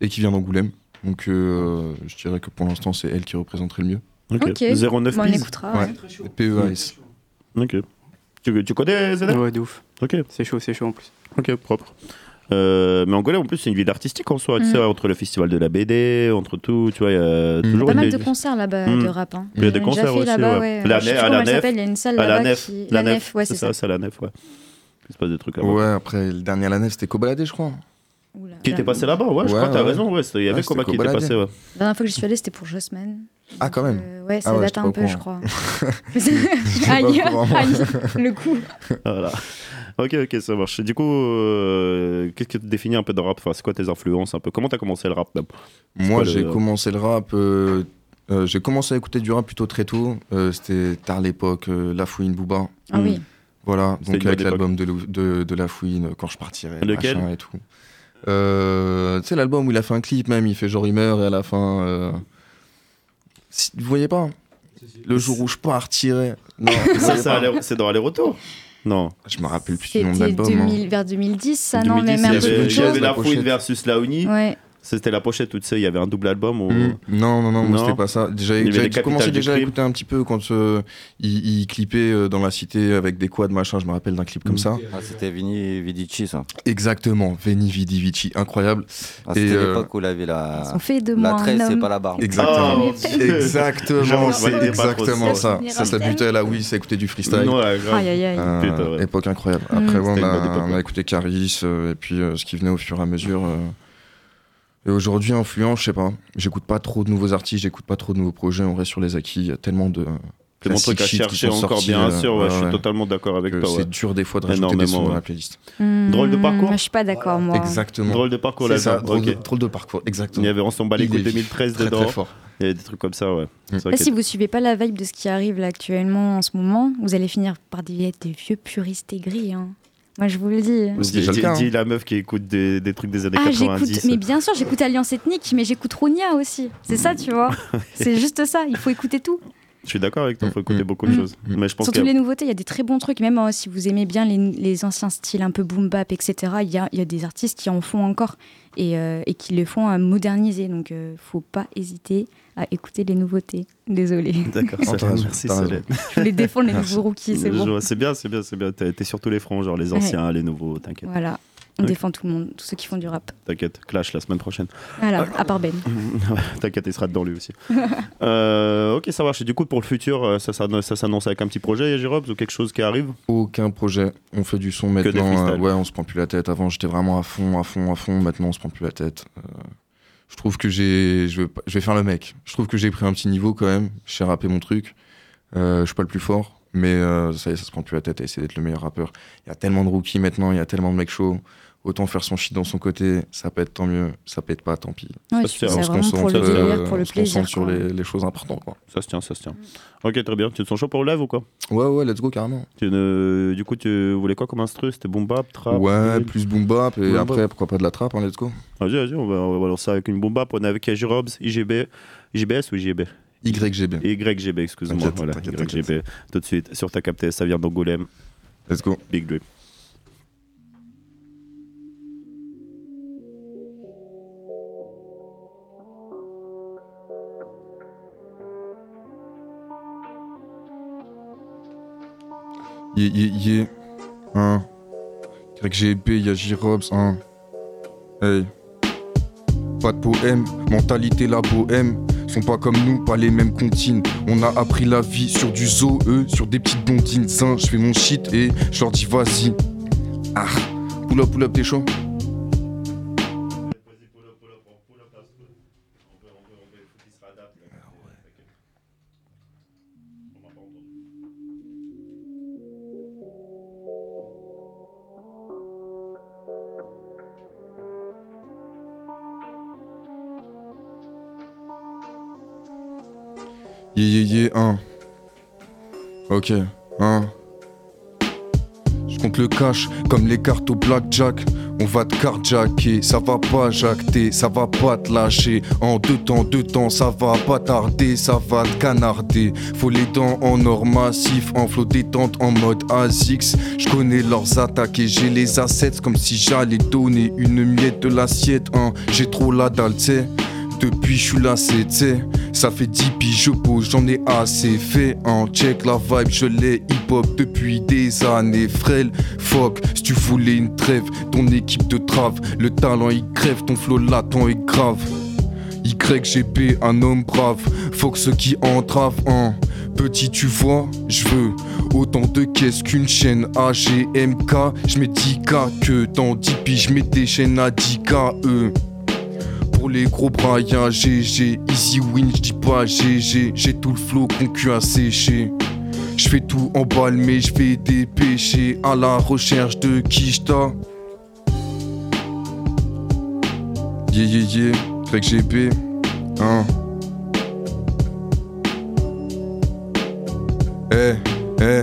et qui vient d'Angoulême. Donc, euh, je dirais que pour l'instant, c'est elle qui représenterait le mieux. Ok. Ok. 09 Bon, on écoutera. Ouais. ouais. PEAS. Ok. Tu, tu connais Zedek Ouais, de ouf. Ok. C'est chaud, c'est chaud en plus. Ok, propre. Euh, mais Angoulême, en plus, c'est une ville artistique en soi, tu Mm. sais, entre le festival de la BD, entre tout, tu vois, il y a toujours Pas mal de concerts là-bas Mm. de rap. hein. Il y a des concerts aussi, là-bas, ouais. ouais. La Je sais nef- à la nef. il y a une salle à la là-bas nef, qui- la La nef, nef, ouais, c'est ça. c'est la nef, ouais. Il se passe des trucs là-bas. Ouais, après, le dernier à la nef, c'était Kobalade, je crois. Qui était passé là-bas, ouais, je Ouais, crois, t'as ouais. raison, ouais, il y avait Ouais, Koba qui était passé, ouais. La dernière fois que je suis allée, c'était pour Jossman. Ah, quand même. Euh, ouais, ça Ah ouais, date un peu, je crois. Aïe, aïe, le coup. Voilà. Ok, ok, ça marche. Du coup, euh, qu'est-ce que tu définis un peu de rap enfin, C'est quoi tes influences un peu? Comment t'as commencé le rap Moi, le- j'ai commencé le rap. euh, euh, j'ai commencé à écouter du rap plutôt très tôt. Euh, c'était tard l'époque, euh, La Fouine Booba. Ah oui. Voilà, donc avec l'album de, Lou- de, de La Fouine, Quand je partirai. Lequel? machin et tout. Euh, tu sais, l'album où il a fait un clip même, il fait genre il meurt et à la fin. euh, si- vous voyez pas Le jour où je partirai. Non, c'est dans Aller-Retour Non. Je me rappelle plus du nom de l'album. hein. 2000 vers 2010, ça, non 2010, Même un il y peu avait, plus il y avait tôt. la La Fouine versus Laouni. Ouais. C'était la pochette, tu sais, il y avait un double album. Où... Hmm. Non, non, non, Non. c'était pas ça. Déjà, j'avais commencé déjà à écouter un petit peu quand euh, il, il clippait euh, dans la cité avec des quads, machin. Je me rappelle d'un clip comme Hmm. ça. Ah, C'était Vini Vidici, ça. Exactement, Veni Vidi Vici, incroyable. Ah, C'était euh, l'époque où il avait la. Ils ont fait de La tresse, c'est pas la barbe. Exactement, Oh, exactement, c'est exactement ça. ça. Ça, ça butait à la Wii, ça écoutait du freestyle. Ouais, grave. Aïe, aïe, aïe. Euh. Époque incroyable. Mm. Après, C'était on, a, on écouté Caris et puis ce qui venait au fur et à mesure. Et aujourd'hui, influent, je sais pas. J'écoute pas trop de nouveaux artistes, j'écoute pas trop de nouveaux projets. On reste sur les acquis. Il y a tellement de. C'est mon truc à classiques shit qui chercher sont encore, sortis, bien euh, sûr, ouais, ouais, je suis ouais. totalement d'accord avec toi. ouais. C'est dur des fois de rajouter des sons dans la playlist. Drôle de parcours Hmm, Je suis pas d'accord, moi. Exactement. Drôle de parcours, C'est là. ça, drôle, de, drôle de parcours, Il exactement. y avait On s'en bat les Il couilles est 2013 très, dedans. Très fort. Il y a des trucs comme ça, ouais. Là, que- si vous suivez pas la vibe de ce qui arrive là actuellement en ce moment, vous allez finir par des, des vieux puristes aigris. Hein. Moi, je vous le dis. Dis, dis- hein. dis la meuf qui écoute des, des trucs des années Ah, 90. j'écoute, mais bien sûr, j'écoute Alliance Ethnique, mais j'écoute Ronia aussi. C'est ça, tu vois. C'est juste ça, il faut écouter tout. Je suis d'accord avec toi, il faut écouter beaucoup de Mm. choses. Mais je pense Surtout les nouveautés, il y a des très bons trucs, même euh, si vous aimez bien les, les anciens styles un peu boom bap, etc. Il y a, il y a des artistes qui en font encore et, euh, et qui le font à moderniser. Donc, euh, faut pas hésiter à écouter les nouveautés. Désolée. D'accord, Solène, raison, merci. Solène. Je voulais défendre les nouveaux rookies, c'est bon. C'est bien, c'est bien, c'est bien. T'es sur tous les fronts, genre les Ouais. anciens, les nouveaux, t'inquiète. Voilà, on défend tout le monde, tous ceux qui font du rap. T'inquiète, Clash la semaine prochaine. Voilà, à part Ben. T'inquiète, il sera dedans lui aussi. Euh, ok, ça marche. Et du coup, pour le futur, euh, ça, s'annon- ça s'annonce avec un petit projet, Yajirobs, ou quelque chose qui arrive? Aucun projet. On fait du son Que des maintenant. euh, ouais, on se prend plus la tête. Avant, j'étais vraiment à fond, à fond, à fond. Maintenant, on se prend plus la tête. Euh, je trouve que j'ai. Je vais, faire le mec. Je trouve que j'ai pris un petit niveau quand même. Je sais mon truc. Euh, je suis pas le plus fort. Mais euh, ça y est, ça se prend plus la tête à essayer d'être le meilleur rappeur. Il y a tellement de rookies maintenant. Il y a tellement de mecs chauds. Autant faire son shit dans son côté. Ça pète, tant mieux. Ça pète pas, tant pis. Ouais, Ça se tient. On concentre, euh, pour le on se concentre sur les, les choses importantes. Quoi. Ça se tient, ça se tient. Ok, très bien. Tu te sens chaud pour le live ou quoi? Ouais, ouais, let's go carrément. Tu ne- Du coup, tu voulais quoi comme instru? C'était boom bap, trap ouais, drill plus boom bap. Et Boom bap. après, pourquoi pas de la trappe, hein, let's go. Vas-y, vas-y, on va, on va lancer avec une boom bap. On est avec Yajirobs, IGB, IGBS ou IGB YGB. YGB, excuse-moi. Voilà, YGB. Tout de suite, sur ta capté, ça vient d'Angoulême. Let's go. Big Drip. Yeah, yeah, yeah. Hein. YGB, y'a J-Robs, hein. Hey. Pas de poème, mentalité la bohème. Sont pas comme nous, pas les mêmes comptines. On a appris la vie sur du zoo, eux, sur des petites blondines. Zin, je fais mon shit et je leur dis vas-y. Ah, pull up, pull up, t'es chaud? Yeah, yeah, yeah, hein. Ok, hein. Je compte le cash comme les cartes au blackjack. On va te carjacker, ça va pas jacter, ça va pas te lâcher. En deux temps, deux temps, ça va pas tarder, ça va te canarder. Faut les dents en or massif, en flot détente en mode ASICS. Je connais leurs attaques et j'ai les assets comme si j'allais donner une miette de l'assiette. Hein. J'ai trop la dalle, t'sais. Depuis je suis lassé, t'sais. Ça fait 10 piges, je pose, j'en ai assez fait. En check la vibe, je l'ai hip-hop depuis des années. Frêle, fuck, si tu voulais une trêve, ton équipe te trave. Le talent il crève, ton flow latent est grave. YGP, un homme brave. Faut que ceux qui entravent, hein. Petit, tu vois, je veux autant de caisses qu'une chaîne AGMK. Je mets 10K que dans 10 piges, je mets des chaînes à 10K, eux. Pour les gros bras, y'a GG, easy win, j'dis pas GG, j'ai tout le flow qu'on cul à sécher. J'fais tout en balle, mais j'fais des péchés à la recherche de Kishta. Yeah, yeah, yeah, Greg GP, hein. Eh, eh,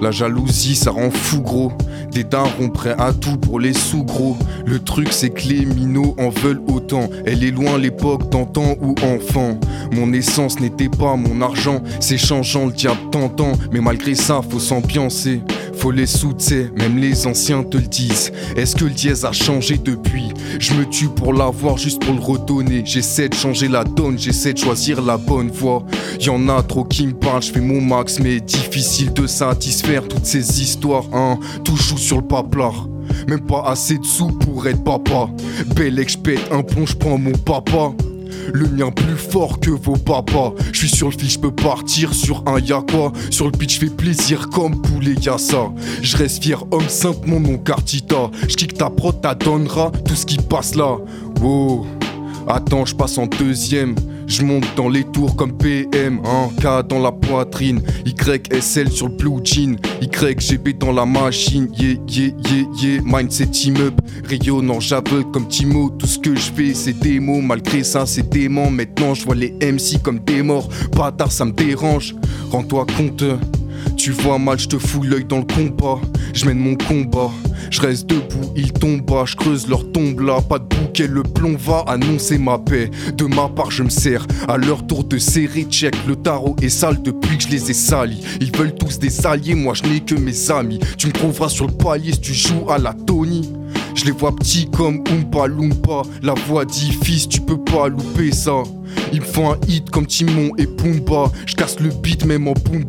la jalousie ça rend fou gros. Des darons prêts à tout pour les sous gros. Le truc c'est que les minots en veulent autant. Elle est loin l'époque d'antan ou enfant. Mon essence n'était pas mon argent. C'est changeant le diable t'entend. Mais malgré ça faut s'ambiancer. Faut les sous, t'sais, même les anciens te le disent. Est-ce que le dièse a changé depuis? Je me tue pour l'avoir, juste pour le redonner. J'essaie de changer la donne, j'essaie de choisir la bonne voie. Y'en a trop qui me parlent, je fais mon max, mais difficile de satisfaire toutes ces histoires, hein. Tout joue sur le paplard. Même pas assez de sous pour être papa. Bel ex, j'pète un plomb, j'prends mon papa. Le mien plus fort que vos papas. Je suis sur le fil, je peux partir sur un y'a quoi. Sur le pitch, fais plaisir comme poulet y'a ça. Je reste fier, homme simple, mon nom Cartita. Je ta prod, t'adonnera tout ce qui passe là. Wow. Attends, je passe en deuxième. Je monte dans les tours comme PM, un K dans la poitrine, YSL sur le blue jean, YGB dans la machine, yeah yeah yeah yeah, mindset team up, rayonnant j'aveugle comme Timo, tout ce que je fais c'est des mots, malgré ça c'est dément, maintenant je vois les MC comme des morts, bâtard ça me dérange, rends-toi compte. Tu vois mal, je te fous l'œil dans le compas. je mène mon combat. Je reste debout, ils tombent bas, je creuse leur tombe là. Pas de bouquet, le plomb va annoncer ma paix. De ma part, je me sers à leur tour de serrer. Check, le tarot est sale depuis que je les ai salis. Ils veulent tous des alliés, moi je n'ai que mes amis. Tu me trouveras sur le palier si tu joues à la Tony. Je les vois petits comme Oompa Loompa. La voix dit fils, tu peux pas louper ça. Ils me font un hit comme Timon et Pumba. Je casse le beat même en boom.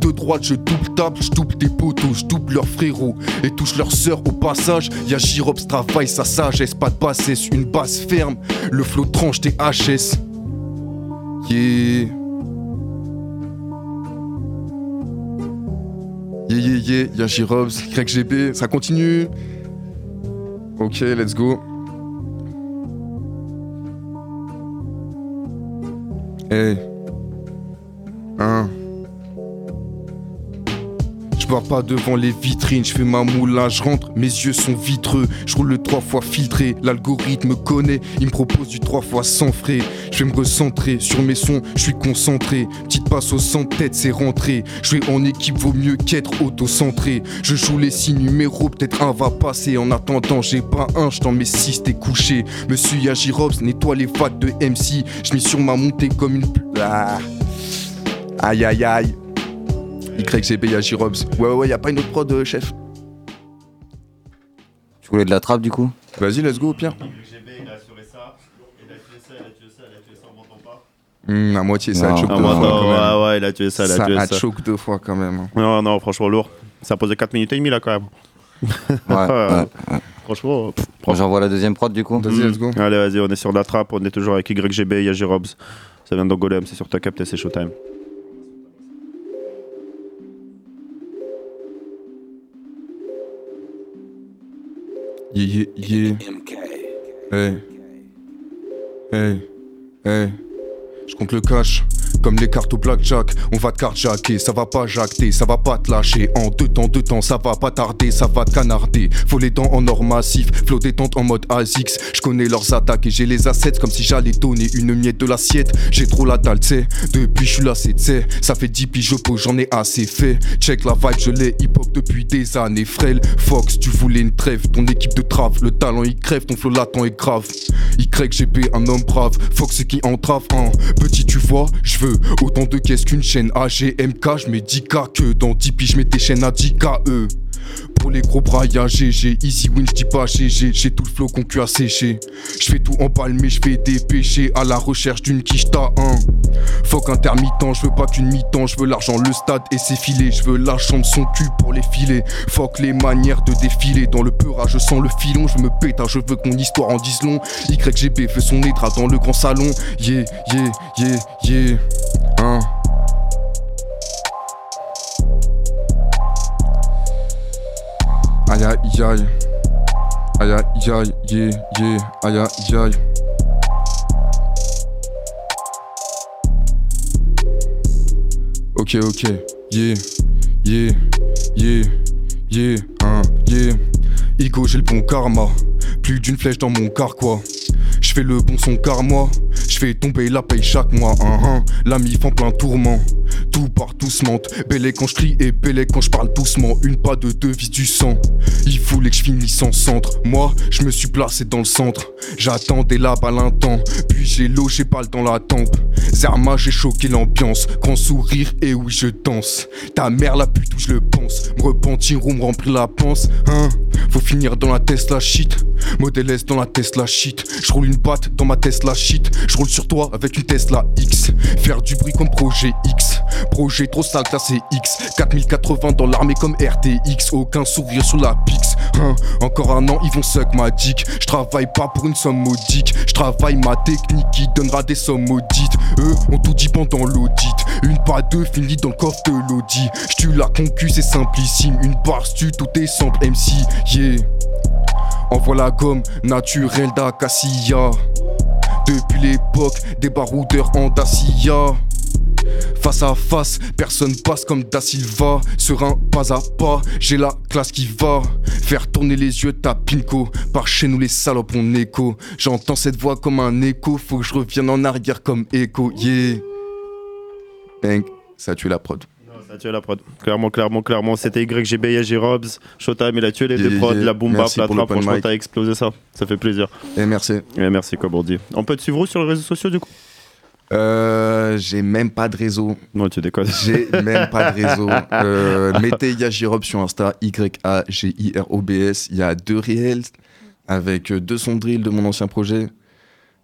De droite, je double tape, je double des potos, je double leurs frérots et touche leur sœur au passage. Y'a Girops travaille sa sagesse, pas de bassesse, une basse ferme. Le flot tranche tes HS. Yeah. Yeah, yeah, yeah, y'a Girops, Greg GB, ça continue. Ok, let's go. Hey. 1 pars pas devant les vitrines, je fais ma moulin, je rentre, mes yeux sont vitreux, je roule le trois fois filtré, l'algorithme connaît, il me propose du trois fois sans frais, je vais me recentrer sur mes sons, je suis concentré, petite passe au centre tête, c'est rentré, je vais en équipe vaut mieux qu'être auto-centré, je joue les six numéros, peut-être un va passer, en attendant j'ai pas un, je t'en mets six, t'es couché, Monsieur Yagirops nettoie les vagues de MC, je mis sur ma montée comme une... Ah. Aïe aïe aïe YGB Yagirobs. Ouais, ouais, ouais, y a pas une autre prod, euh, chef Tu voulais de la trappe du coup Vas-y, let's go, Pierre. Hmm, à moitié, ça a À deux fois moitié, quand même. ouais, ouais, il a tué ça, il a tué a ça. choke deux fois quand même. Non, non, franchement, lourd. Ça a posé 4 minutes et demie là quand même. Ouais, Franchement, Bon, J'envoie la deuxième prod du coup. Mm. Allez, vas-y, on est sur la trappe, on est toujours avec YGB, Yaji Robs. Ça vient d'Angolem, c'est sur ta capte et c'est Showtime. Yeah, yeah, yeah. Hey. Hey. Hey. Je compte le cash. Comme les cartes au blackjack, on va te carjacker, ça va pas jacter, ça va pas te lâcher. En deux temps, deux temps, ça va pas tarder, ça va te canarder. Faut les dents en or massif, flot détente en mode ASIX. Je connais leurs attaques et j'ai les assets comme si j'allais donner une miette de l'assiette. J'ai trop la dalle, t'sais. Depuis je suis là, c'est t'sais. Ça fait 10 piges, je pose, j'en ai assez fait. Check la vibe, je l'ai hip hop depuis des années. Frêle, Fox, tu voulais une trêve, ton équipe de trave. Le talent il crève, ton flow latent est grave. YGP, un homme brave. Fox qui entrave, hein. Petit, tu vois, je veux autant de caisses qu'une chaîne AGMK. Je mets 10K que dans 10 piges, je mets des chaînes à 10KE. Pour les gros bras, y'a GG, easy win, j'dis pas GG, j'ai tout le flow qu'on cul à sécher. J'fais tout embalmer, j'fais des péchés à la recherche d'une quiche ta un. Fuck intermittent, j'veux pas qu'une mi-temps, j'veux l'argent, le stade et ses filets, j'veux la chambre, son cul pour les filets. Fuck les manières de défiler, dans le peurage, je sens le filon, je me pétard, je veux que mon histoire en dise long. YGB fait son édra dans le grand salon, yeah, yeah, yeah, yeah, hein. Aïe aïe aïe. Aïe aïe aïe, yeah, yeah, aïe aïe aïe. Ok, ok, yeah, yeah, yeah, yeah, hein, yeah. Igo, j'ai le bon karma. Plus d'une flèche dans mon carquois. Je fais le bon son car moi. Fais tomber la paye chaque mois. Hein, hein. La mif en plein tourment. Tout part, mente. Bélé quand je crie et bélé quand je parle doucement. Une pas de deux vis du sang. Il voulait que je finisse en centre. Moi, je me suis placé dans le centre. J'attendais la balle un temps. Puis j'ai logé balle dans la tempe. Zerma, j'ai choqué l'ambiance. Grand sourire et oui, je danse. Ta mère la pute où je le pense. Me repentir ou me remplir la panse. Hein, faut finir dans la Tesla shit. Modèle S dans la Tesla shit. Je roule une batte dans ma Tesla shit. Je roule sur toi avec une Tesla X. Faire du bruit comme projet X. Projet trop sale, classé X. 4080 dans l'armée comme RTX. Aucun sourire sur la Pix. Hein, encore un an, ils vont suck ma dick. Je pas pour une somme modique. Je travaille ma technique qui donnera des sommes maudites. Eux ont tout dit pendant l'audit. Une pas deux finie dans le coffre de l'audit. J'tue la concu, c'est simplissime. Une barre tue tout est simple MC. Yeah. Envoie la gomme naturelle d'Acacia. Depuis l'époque des baroudeurs en Dacia. Face à face, personne passe comme Da Silva. Serein, pas à pas, j'ai la classe qui va. Faire tourner les yeux ta pinko. Par chez nous, les salopes, on écho. J'entends cette voix comme un écho. Faut que je revienne en arrière comme écho. Yeah. Bang, ça a tué la prod. T'as tué la prod. Clairement, clairement, clairement. C'était YGB, Yaji Robs, Showtime, il a tué les deux prods, la boom bap, la trap. Franchement, t'as explosé ça. Ça fait plaisir. Et merci. Et merci, comme on dit. On peut te suivre sur les réseaux sociaux du coup? Euh, j'ai même pas de réseau. Non, tu déconnes. J'ai même pas de réseau. Euh, mettez Yajirob sur Insta, Y-A-G-I-R-O-B-S. Il y a deux réels avec deux sons drill de mon ancien projet.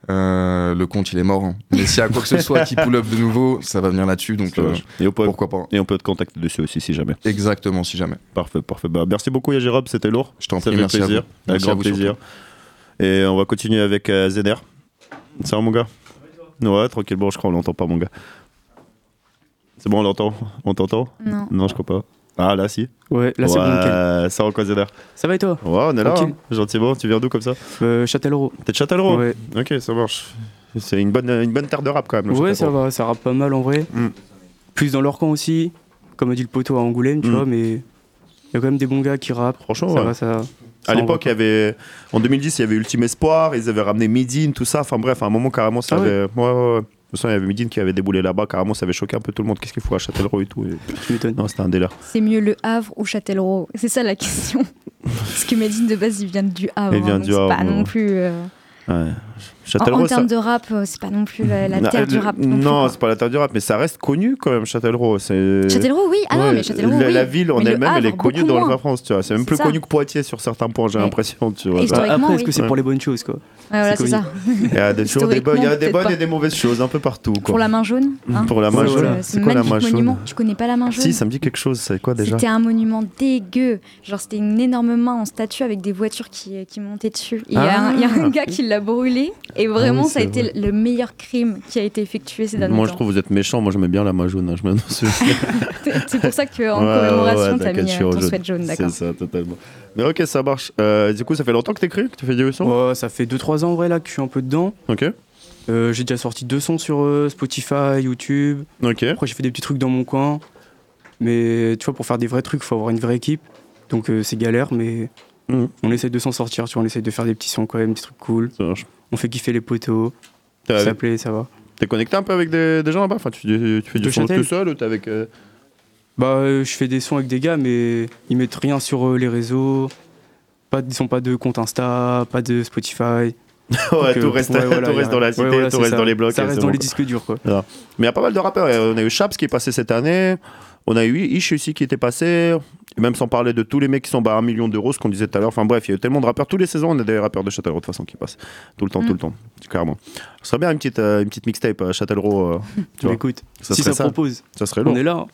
Euh, le compte il est mort. hein. Mais s'il y a quoi que ce soit qui pull up de nouveau, ça va venir là-dessus. Donc euh, marche. Et on peut, pourquoi pas. et on peut te contacter dessus aussi si jamais. Exactement, si jamais. Parfait, parfait. Bah, merci beaucoup, Yaji Robs, c'était lourd. Je t'en prie, fait merci à plaisir. vous. Avec Merci à grand vous plaisir. Et on va continuer avec euh, Zener. Ça va, mon gars? Ouais, tranquille. Bon, je crois qu'on l'entend pas, mon gars. C'est bon, on l'entend? On t'entend? Non. Non, je crois pas. Ah, là, si. Ouais, là c'est bon, ça quoi, Zener Ça va et toi Ouais, on est là. Hein. Gentiment. Tu viens d'où comme ça euh, Châtellerault. T'es de Châtellerault Ouais. Ok, ça marche. C'est une bonne, une bonne terre de rap quand même. Ouais, ça va, ça rappe pas mal en vrai. Mm. Plus dans leur camp aussi, comme a dit le poteau à Angoulême, tu Mm. vois, mais il y a quand même des bons gars qui rappent. Franchement, ça ouais. va, ça. À l'époque, il y avait. En 2010, il y avait Ultime Espoir, ils avaient ramené Midin, tout ça. Enfin bref, à un moment, carrément, ça Ah avait. Ouais, ouais, ouais. De toute façon, il y avait Midin qui avait déboulé là-bas, carrément, ça avait choqué un peu tout le monde. Qu'est-ce qu'il faut à Châtellerault et tout et-. Non, c'était un délire. C'est mieux le Havre ou Châtellerault? C'est ça la question. Parce que Medine de base, il vient du Havre. Il vient hein, du Havre, pas non plus. euh, Ouais. En, Châtellerault, en termes ça- de rap, euh, c'est pas non plus la, terre du euh, rap. Non, c'est pas la terre du rap, mais ça reste connu quand même, Châtellerault. Châtellerault, oui. Ah non, mais Châtellerault, la, oui. la ville en elle-même, elle est connue dans la France, tu vois. C'est même plus ça. connu que Poitiers sur certains points, j'ai l'impression, tu vois. Après, est-ce que c'est pour les bonnes choses, quoi Ouais, voilà, c'est ça. Il y a des, bonnes- et des mauvaises choses, un peu partout. Quoi. Pour la main jaune. hein. Pour la main C'est- jaune. C'est C'est un quoi la main jaune monument. Tu connais pas la main jaune Si, ça me dit quelque chose, c'est quoi déjà C'était un monument dégueu. Genre, c'était une énorme main en statue avec des voitures qui, qui montaient dessus. Il y, a un- il y a un Ah. gars qui l'a brûlé. Et vraiment, oui, ça a été vrai. le meilleur crime qui a été effectué ces derniers Moi, je temps. trouve que vous êtes méchant. Moi, j'aimais bien la main jaune. hein, Je C'est pour ça qu'en Ouais, commémoration, ouais, t'as mis je suis euh, ton jaune. sweat jaune, d'accord. C'est ça, totalement. Mais ok, ça marche. Euh, du coup, ça fait longtemps que t'écris, que tu fais des sons Ouais, ça fait 2-3 ans en vrai là que je suis un peu dedans. Ok. Euh, j'ai déjà sorti deux sons sur euh, Spotify, YouTube. Ok. Après, j'ai fait des petits trucs dans mon coin. Mais tu vois, pour faire des vrais trucs, faut avoir une vraie équipe. Donc euh, c'est galère, mais Mhm. on essaie de s'en sortir. Tu vois, on essaie de faire des petits sons quand même, des trucs cool. Ça marche. On fait kiffer les poteaux. Ça avec- plaît, ça va. T'es connecté un peu avec des, des gens là-bas? Enfin, tu, tu fais du De son Châtel tout seul ou t'es avec. euh, Bah, euh, je fais des sons avec des gars, mais ils mettent rien sur euh, les réseaux. Pas, ils sont pas de compte Insta, pas de Spotify. ouais, tout reste, ouais, voilà, tout y a reste dans la cité, Ouais, voilà, tout reste ça. dans les blocs. Ça reste dans bon, les disques durs, quoi. Voilà. Mais il y a pas mal de rappeurs. On a eu Chaps qui est passé cette année. On a eu Ish aussi qui était passé. Et même sans parler de tous les mecs qui sont bas à un million d'euros, ce qu'on disait tout à l'heure. Enfin bref, il y a eu tellement de rappeurs. Tous les saisons, on a des rappeurs de Châtellerault de toute façon qui passent. Tout le temps, Mm. tout le temps. Carrément. Ce serait bien une petite, euh, une petite mixtape à Châtellerault. euh, tu vois. Écoute, Ça si serait ça propose, Ça serait lourd. on est là. hein.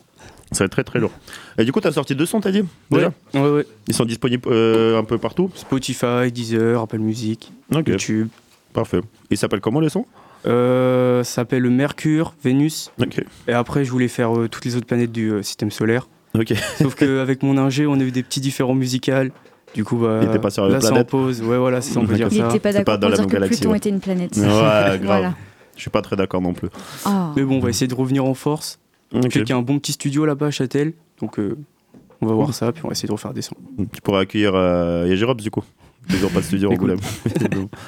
Ça serait très très lourd. Et du coup, t'as sorti deux sons, t'as dit Déjà Ouais, ouais, ouais. Ils sont disponibles euh, un peu partout Spotify, Deezer, Apple Music. YouTube. Parfait. Ils s'appellent comment les sons Euh, ça s'appelle Mercure, Vénus. Et après, je voulais faire euh, toutes les autres planètes du euh, système solaire. Ok. Sauf qu'avec mon ingé, on a eu des petits différents musicaux. Du coup, bah, Il était pas sur la là, c'est en planète. pause. Ouais, voilà, c'est on peut dire Il ça. était pas C'est pas d'accord dans pour la dire même que galaxie, Pluton ouais. était une planète. Ouais, grave. Voilà. Je suis pas très d'accord non plus. Ah. Mais bon, on va essayer de revenir en force. Ok. Je sais qu'il y a un bon petit studio là-bas à Châtel. Donc, euh, on va voir ça, puis on va essayer de refaire des sons. Tu pourrais accueillir euh, du coup. Ils ont pas de studio en Écoute. Angoulême.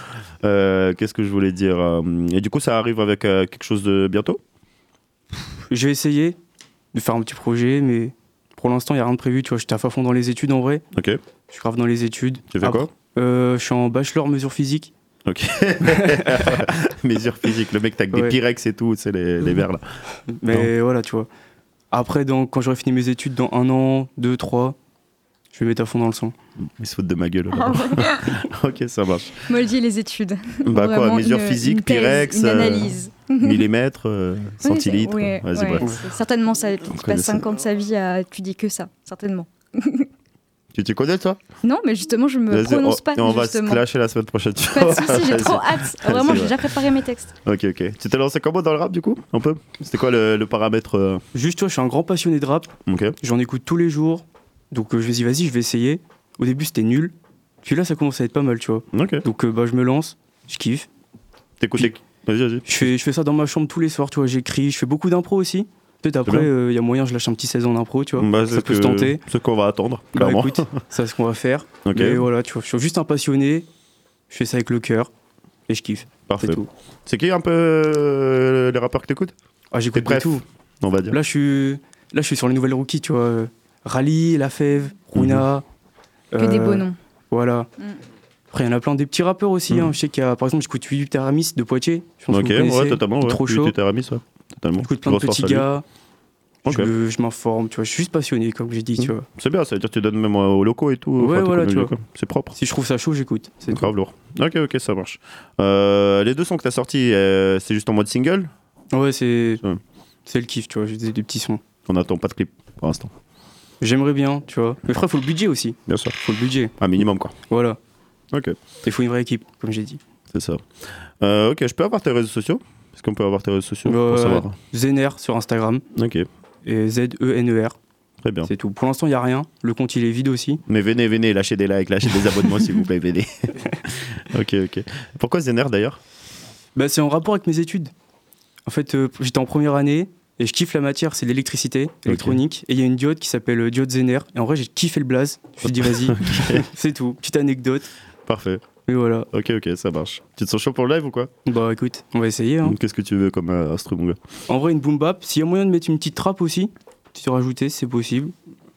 Euh, Qu'est-ce que je voulais dire euh, Et du coup, ça arrive avec euh, quelque chose de bientôt? Je vais essayer de faire un petit projet, mais pour l'instant, il n'y a rien de prévu. Tu vois, j'étais à fond dans les études en vrai. Ok. Je suis grave dans les études. Tu fais quoi? Euh, Je suis en bachelor mesure physique. Ok. Mesure physique, le mec, t'as avec des Ouais. pyrex et tout, c'est les, les verres là. Mais voilà, tu vois. Après, dans, quand j'aurai fini mes études, dans un an, deux, trois, je vais mettre à fond dans le son. Ils se foutent de ma gueule. Là. ok, ça marche. Moldy les études. Bah quoi, mesure une- physique, une thèse, pyrex, Une euh, analyse. Millimètres, euh, centilitres. ouais, Vas-y, ouais, c'est Certainement, ça, tu passes ça. 5 ans de sa vie à étudier que ça. Certainement. Tu t'y connais, toi? Non, mais justement, je me Vas-y, prononce on, pas. on va se clasher la semaine prochaine. tu Pas de vois. soucis, j'ai trop hâte. Vraiment, j'ai ouais. déjà préparé mes textes. Ok, ok. Tu t'es lancé comment dans le rap du coup Un peu? C'était quoi le, le paramètre euh, Juste, tu vois, je suis un grand passionné de rap. Ok. J'en écoute tous les jours. Donc, euh, je me dis, vas-y, je vais essayer. Au début, c'était nul. Puis là, ça commence à être pas mal, tu vois. Ok. Donc, euh, bah, je me lance, je kiffe. T'écoutes les- Vas-y, vas-y. Je fais, je fais ça dans ma chambre tous les soirs, tu vois. J'écris, je fais beaucoup d'impro aussi. Peut-être après, bien. il y a moyen, je lâche un petit 16 ans d'impro, tu vois. Bah, ça c'est peut ce se tenter. C'est ce qu'on va attendre, Bah clairement. écoute, c'est ce qu'on va faire. Ok. Mais voilà, tu vois, je suis juste un passionné. Je fais ça avec le cœur et je kiffe. Parfait. C'est tout. C'est qui un peu euh, les rappeurs que t'écoutes? Ah, j'écoute préf, tout. On va dire. Là, je suis. Là, je suis sur les nouvelles rookies, tu vois. euh, Rally, La Fève, Runa. Que des euh, beaux noms. Voilà. Mm. Après, il y en a plein des petits rappeurs aussi. hein. Je sais qu'il y a, par exemple, j'écoute Philippe Teramis de Poitiers. Je pense que Ok, vous connaissez. ouais, totalement. Ouais. Trop chaud. t'étais Aramis, ouais. Totalement. J'écoute plein de petits gars. Ok. Je, je m'informe, tu vois. Je suis juste passionné, comme j'ai dit, tu vois. C'est bien, ça veut dire que tu donnes même aux locaux et tout. Ouais, voilà, tu vois. C'est propre. Si je trouve ça chaud, j'écoute. C'est grave lourd. Ok, ok, ça marche. Euh, les deux sons que t'as sortis, euh, c'est juste en mode single? Ouais, c'est c'est le kiff, tu vois. J'ai des, des petits sons. On n'attend pas de clip pour l'instant. J'aimerais bien, tu vois. Mais frère, faut le budget aussi. Bien sûr. Faut le budget. Un minimum, quoi. Voilà. Ok. Il faut une vraie équipe, comme j'ai dit. C'est ça. Euh, ok, je peux avoir tes réseaux sociaux? Est-ce qu'on peut avoir tes réseaux sociaux pour Euh, savoir? Zener sur Instagram. Ok. Et Z-E-N-E-R. Très bien. C'est tout. Pour l'instant, il n'y a rien. Le compte, il est vide aussi. Mais venez, venez, lâchez des likes, lâchez des abonnements s'il vous plaît, venez. ok, ok. Pourquoi Zener d'ailleurs? Bah, c'est en rapport avec mes études. En fait, euh, j'étais en première année et je kiffe la matière, c'est l'électricité, électronique. Et il y a une diode qui s'appelle euh, diode Zener. Et en vrai, j'ai kiffé le blaze. Je me suis dit, vas-y, c'est tout. Petite anecdote. Parfait. Et voilà. Ok, ok, ça marche. Tu te sens chaud pour le live ou quoi? Bah écoute, on va essayer. hein. Qu'est-ce que tu veux comme euh, instru, mon gars? En vrai, une boom bap, s'il y a moyen de mettre une petite trappe aussi, tu te rajouter, c'est possible.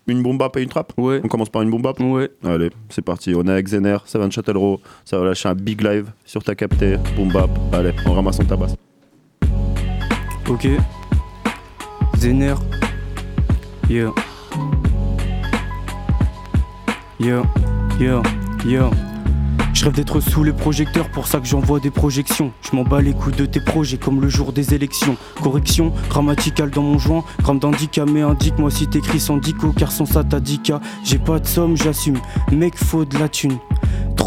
Une bombe bap et une trappe? Ouais. On commence par une bombe bap? Ouais. Allez, c'est parti. On est avec Zener, ça va de Châtellerault. Ça va lâcher un big live sur ta captée. Boom bap. Allez, on ramasse son tabac. Ok. Zener. Yeah. Yeah. Yeah. Yeah. Je rêve d'être sous les projecteurs, pour ça que j'envoie des projections. Je m'en bats les coups de tes projets comme le jour des élections. Correction grammaticale dans mon joint, gramme mais indique-moi si t'écris sans dico, car sans ça t'as. J'ai pas de somme, j'assume. Mec, faut de la thune.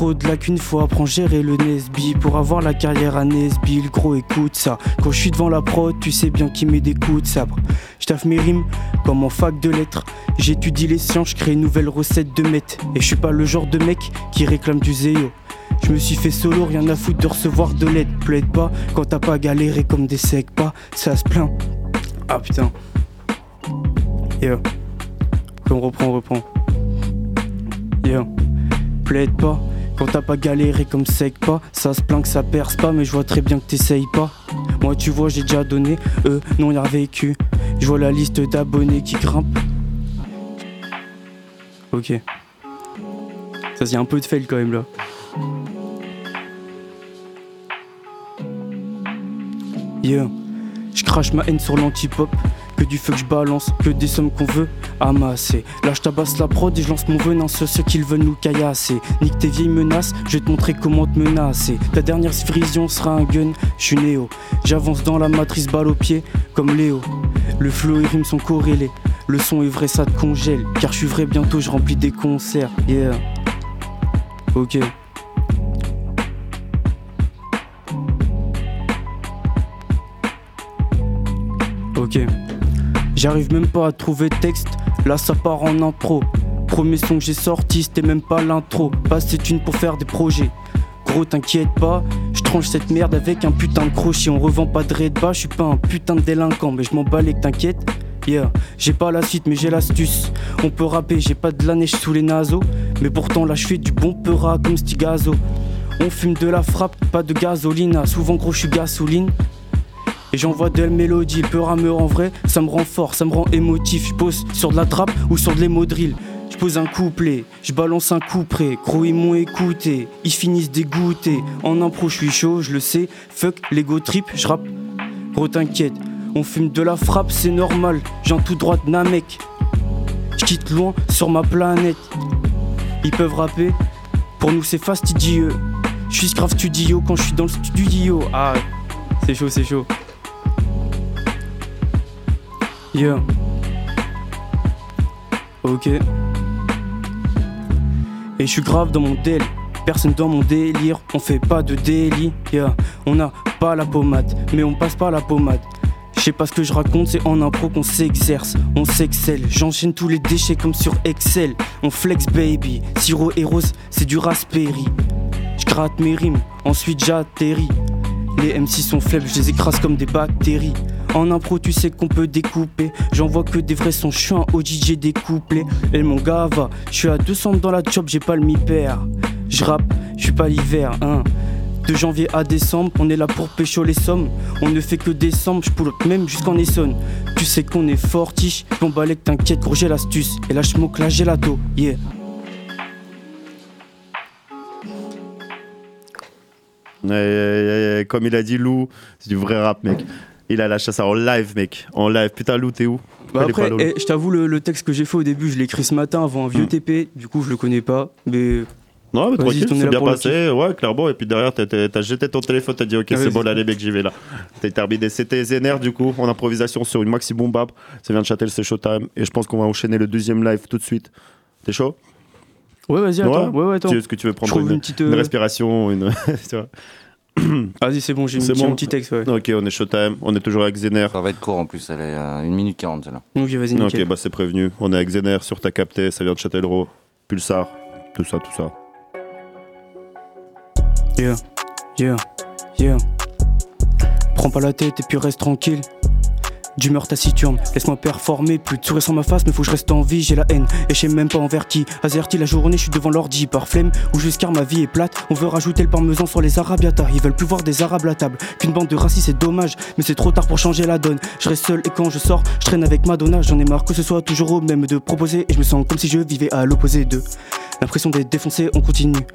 Trop de lacunes, faut apprendre à gérer le Nesby. Pour avoir la carrière à Nesby, le gros écoute ça. Quand je suis devant la prod, tu sais bien qu'il met des coups de sabre Je mes rimes comme en fac de lettres. J'étudie les sciences, je crée une nouvelle recette de meth Et je suis pas le genre de mec qui réclame du zéo. Je me suis fait solo, rien à foutre de recevoir de l'aide. Plaide pas quand t'as pas galéré comme des secs pas. Ça se plaint. Ah putain. Yeah On reprend, reprend Yeah Plaide pas quand t'as pas galéré comme sec pas, ça se plaint que ça perce pas, mais je vois très bien que t'essayes pas. Moi, tu vois, j'ai déjà donné, eux, non, y'a vécu. Je vois la liste d'abonnés qui grimpe. Ok. Ça, a un peu de fail quand même là. Yeah. Je crache ma haine sur l'anti-pop. Que du feu que je balance, que des sommes qu'on veut amasser. Là, je tabasse la prod et je lance mon venin sur ceux qui veulent nous caillasser. Nique tes vieilles menaces, je vais te montrer comment te menacer. Ta dernière vision sera un gun, je suis néo. J'avance dans la matrice balle au pied, comme Léo. Le flow et rime sont corrélés. Le son est vrai, ça te congèle. Car je suis vrai, bientôt je remplis des concerts. Yeah. Ok. Ok. J'arrive même pas à trouver texte, là ça part en impro. Premier son que j'ai sorti, c'était même pas l'intro. Passer une pour faire des projets. Gros, t'inquiète pas, je tranche cette merde avec un putain de crochet. On revend pas de raid bas, je suis pas un putain de délinquant, mais je m'en bats t'inquiète. Yeah, j'ai pas la suite, mais j'ai l'astuce. On peut rapper, j'ai pas de la neige sous les naseaux. Mais pourtant, là, je fais du bon peura comme Stigazo. On fume de la frappe, pas de gasoline. Souvent, gros, je suis gasoline. Et j'envoie de la mélodie, peu rameur en vrai, ça me rend fort, ça me rend émotif. Je pose sur de la trappe ou sur de l'hémodrill. Je pose un couplet, je balance un coup près. Gros, ils m'ont écouté, ils finissent dégoûtés. En impro, je suis chaud, je le sais. Fuck l'ego trip, je rappe. Gros, t'inquiète, on fume de la frappe, c'est normal. J'en tout droit Namek. Je quitte loin sur ma planète. Ils peuvent rapper, pour nous c'est fastidieux. Je suis grave studio quand je suis dans le studio. Ah, c'est chaud, c'est chaud. Yeah. Ok. Et je suis grave dans mon dél. Personne dans mon délire. On fait pas de délit. Yeah. On n'a pas la pommade, mais on passe pas la pommade. Je sais pas ce que je raconte, c'est en impro qu'on s'exerce, on s'excelle. J'enchaîne tous les déchets comme sur Excel. On flex baby, sirop et rose, c'est du raspberry. Je gratte mes rimes, ensuite j'atterris. Les MC sont faibles, je les écrase comme des bactéries. En impro, tu sais qu'on peut découper. J'en vois que des vrais sons, je suis un ODJ découplé. Et mon gars va, je suis à 200 dans la job, j'ai pas le mi-père. Je rappe, je suis pas l'hiver, hein. De janvier à décembre, on est là pour pécho les sommes. On ne fait que décembre, je pull même jusqu'en Essonne. Tu sais qu'on est fortiche, bon balèque, t'inquiète, gros j'ai l'astuce. Et là, smoke la gelato, yeah. Comme il a dit Lou, c'est du vrai rap, mec. Il a lâché ça en live, mec. En live. Putain, Lou, t'es où Bah après, eh, je t'avoue, le, le texte que j'ai fait au début, je l'ai écrit ce matin avant un vieux Mm. TP. Du coup, je le connais pas. Mais. Non, mais tranquille, c'est bien passé. Ouais, clairement. Et puis derrière, t'as- jeté ton téléphone, t'as dit, ok, Ah, c'est vas-y. bon, là, les mecs, j'y vais là. T'as terminé. C'était ZNR, du coup, en improvisation sur une maxi boom bap. Ça vient de Châtel, c'est Showtime. Et je pense qu'on va enchaîner le deuxième live tout de suite. T'es chaud? Ouais, vas-y, attends. Ouais, ouais, attends. Est-ce que tu veux prendre une, une petite, une euh, respiration une... tu vois? Vas-y, c'est bon, j'ai mis bon un petit texte, ouais. Ok, on est Showtime. On est toujours avec Zener. Ça va être court en plus, elle est à 1 minute 40 celle-là. Ok, vas-y. Ok, bah c'est prévenu. On est avec Zener sur ta capté. Ça vient de Châtellerault. Pulsar. Tout ça, tout ça. Yeah, yeah, yeah. Prends pas la tête et puis reste tranquille. D'humeur taciturne, laisse-moi performer. Plus de sourire sur ma face, mais faut que je reste en vie. J'ai la haine et je sais même pas envers qui. Azerty, la journée, je suis devant l'ordi. Par flemme ou car ma vie est plate. On veut rajouter le parmesan sur les arabiata. Ils veulent plus voir des arabes à table. Qu'une bande de racistes, c'est dommage. Mais c'est trop tard pour changer la donne. Je reste seul et quand je sors, je traîne avec Madonna. J'en ai marre que ce soit toujours au même de proposer. Et je me sens comme si je vivais à l'opposé d'eux. L'impression d'être défoncé, on continue.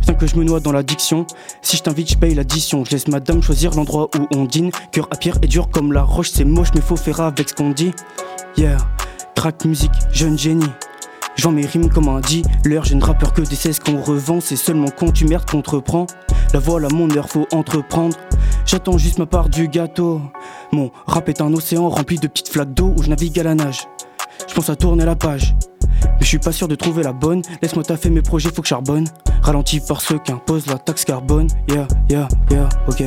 Putain que je me noie dans l'addiction. Si je t'invite, je paye l'addition. Je laisse madame choisir l'endroit où on dîne. Cœur à pierre et dur comme la roche, c'est moche, mais faut faire avec ce qu'on dit. Yeah, track musique, jeune génie. Je vends mes rimes comme un dealer. Je ne rappeur que des cesses qu'on revend. C'est seulement quand tu merdes qu'on te reprend. La voile à mon heure, faut entreprendre. J'attends juste ma part du gâteau. Mon rap est un océan rempli de petites flaques d'eau où je navigue à la nage. Je pense à tourner la page. Mais je suis pas sûr de trouver la bonne. Laisse-moi taffer mes projets, faut que charbonne. Ralenti par ceux qui imposent la taxe carbone. Yeah, yeah, yeah, ok.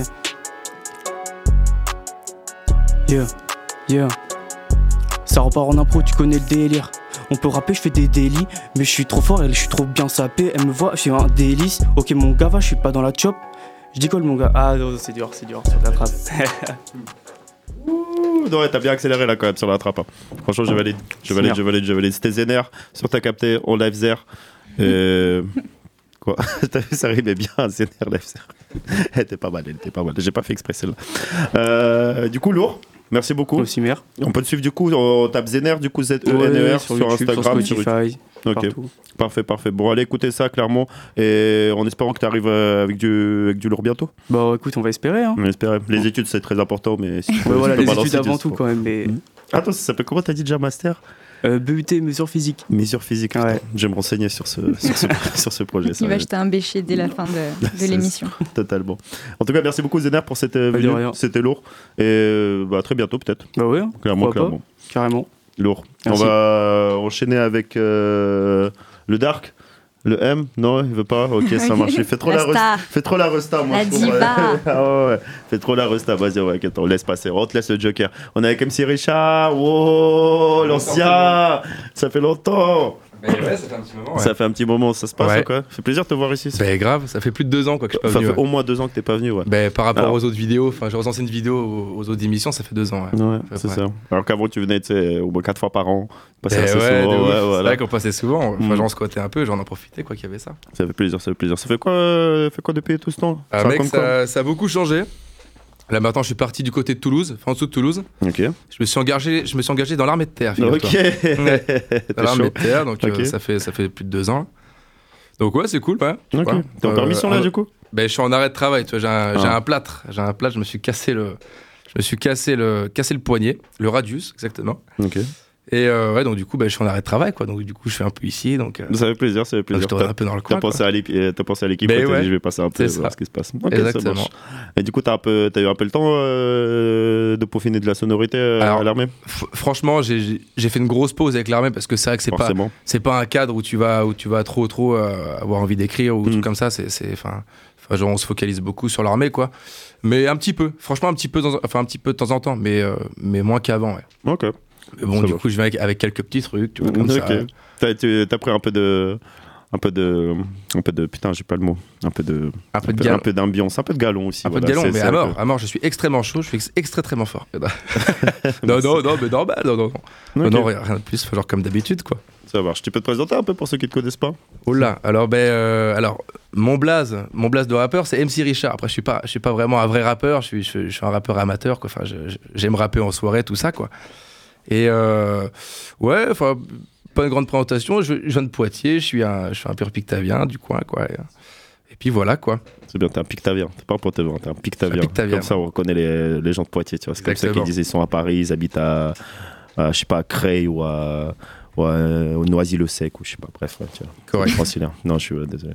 Yeah, yeah. Ça repart en impro, tu connais le délire. On peut rapper, je fais des délits, mais je suis trop fort et je suis trop bien sapé. Elle me voit, je suis un délice. Ok, mon gars va, je suis pas dans la chop. Je décolle, mon gars. Ah, non, c'est dur, c'est dur, sur la trappe. Ouh, non, ouais, t'as bien accéléré là quand même sur la trappe. hein. Franchement, je valide. Je valide, je valide, je valide. C'était Zener sur ta capté, on live zer. Euh, Quoi? T'as vu, ça rimait bien, Zener live zer. Elle était pas mal, elle était pas mal. J'ai pas fait exprès celle-là. Euh, du coup, lourd. Merci beaucoup. Aussi, merde. On peut te suivre du coup, on tape Zener, du coup Z-E-N-E-R sur, Instagram, sur Spotify, Ok, partout. parfait, parfait. Bon, allez écouter ça clairement et en espérant que tu arrives avec du, avec du lourd bientôt. Bah écoute, on va espérer. Hein. On espère. Les études, c'est très important, mais si Ouais, voilà, les études avant tout quand même. Mais... Attends, ça s'appelle comment t'as dit déjà master? Euh, BUT mesure physique. Mesure physique. putain. Je vais me renseigner sur ce, sur ce, sur ce projet. Il va jeter un bécher dès la fin de, l'émission. Totalement. En tout cas, merci beaucoup Zener pour cette euh, venue. C'était lourd. Et euh, bah, à très bientôt peut-être. Bah ouais, Clairement, pourquoi pas. clairement. Carrément. Lourd. Merci. On va enchaîner avec euh, le Dark. Le M Non, il veut pas Ok, ça marche. Il fait trop La la, resta. Fait trop la resta, moi. La diva. ah ouais. Fait trop la resta. Vas-y, ouais, attends, on laisse passer. On te laisse le Joker. On est avec MC Richard. Wow, l'ancien. Ça fait longtemps. Ouais, ça fait un petit moment. ouais. Ça fait un petit moment, ça se passe Ouais. ou quoi Ça fait plaisir de te voir ici. Bah grave, ça fait plus de deux ans quoi, que je suis pas Ça venu. fait ouais. au moins deux ans que t'es pas venu, ouais. Bah, par rapport Alors- aux autres vidéos, enfin aux anciennes vidéos, aux, aux autres émissions, ça fait deux ans. Ouais, c'est ça. Alors qu'avant, tu venais, au moins quatre fois par an. Passer Eh assez ouais, souvent, ouais, C'est voilà. vrai qu'on passait souvent. Enfin, Mm. j'en squattais un peu, j'en en profitais quoi qu'il y avait ça. Ça fait plaisir, ça fait plaisir. Ça fait quoi, euh, fait quoi depuis tout ce temps? Ah, Ça mec, ça, ça a beaucoup changé. Là maintenant, je suis parti du côté de Toulouse, enfin en dessous de Toulouse. Ok. Je me suis engagé, je me suis engagé dans l'armée de terre. Ok. Dans l'armée de terre, donc euh, ça fait ça fait plus de deux ans. Donc ouais, c'est cool, ouais. T'es en permission, là, du coup Ben je suis en arrêt de travail, tu vois. J'ai un, j'ai Ah. un plâtre, j'ai un plâtre. Je me suis cassé le, je me suis cassé le, cassé le poignet, le radius exactement. Ok. Et euh, ouais, donc du coup, ben, je suis en arrêt de travail, quoi. Donc du coup, je fais un peu ici, donc. euh, Ça fait plaisir, ça fait plaisir. je te un peu dans le coin. T'as pensé, quoi. à l'équipe- euh, t'as pensé à l'équipe, Ben t'as ouais. dit, je vais passer un peu, voir ça. ce qui se passe. Exactement. Et du coup, t'as un peu, t'as eu un peu le temps euh, de peaufiner de la sonorité Alors, à l'armée? franchement, j'ai- fait une grosse pause avec l'armée parce que c'est vrai que c'est pas, c'est pas un cadre où tu vas, où tu vas trop, trop avoir envie d'écrire ou Mm. tout comme ça. C'est, c'est, enfin, enfin, genre, on se focalise beaucoup sur l'armée, quoi. Mais un petit peu, franchement, un petit peu, dans- enfin, un petit peu de temps en temps, mais, euh, mais moins qu'avant, ouais. Ok. Mais bon, Ça du coup, je vais avec, avec quelques petits trucs, tu vois, comme ça. Ok. T'as pris un peu de. Un peu de. Un peu de. Putain, j'ai pas le mot. Un peu de. Un peu de galon. Un peu d'ambiance, un peu de galon aussi. Un peu de galon, mais à mort, peu- à mort, je suis extrêmement chaud, je suis ex- extrêmement fort. non, non, non, mais normal, non, non, non. Non, rien, de plus, genre comme d'habitude, quoi. Ça marche. Tu peux te présenter un peu pour ceux qui te connaissent pas? Oh là, alors ben, euh, alors mon blaze, mon blaze de rappeur, c'est MC Richard. Après, je suis pas, je suis pas vraiment un vrai rappeur. Je suis, je, je suis un rappeur amateur. Quoi. Enfin, j'aime rapper en soirée, tout ça, quoi. Et euh, ouais, enfin, pas une grande présentation. Je, je viens de Poitiers. Je suis un, je suis un pur pictavien du coin, quoi. Et, et puis voilà, quoi. C'est bien, t'es un pictavien. T'es pas un poitevin, t'es un pictavien. Comme ça, on reconnaît les, les gens de Poitiers, tu vois. C'est comme ça qu'ils disent ils sont à Paris, ils habitent à, à, je sais pas, à Creil ou à, ou à, euh, au Noisy-le-Sec ou je sais pas, bref, ouais, tu vois. Correct. Francilien. Non, je suis euh, désolé.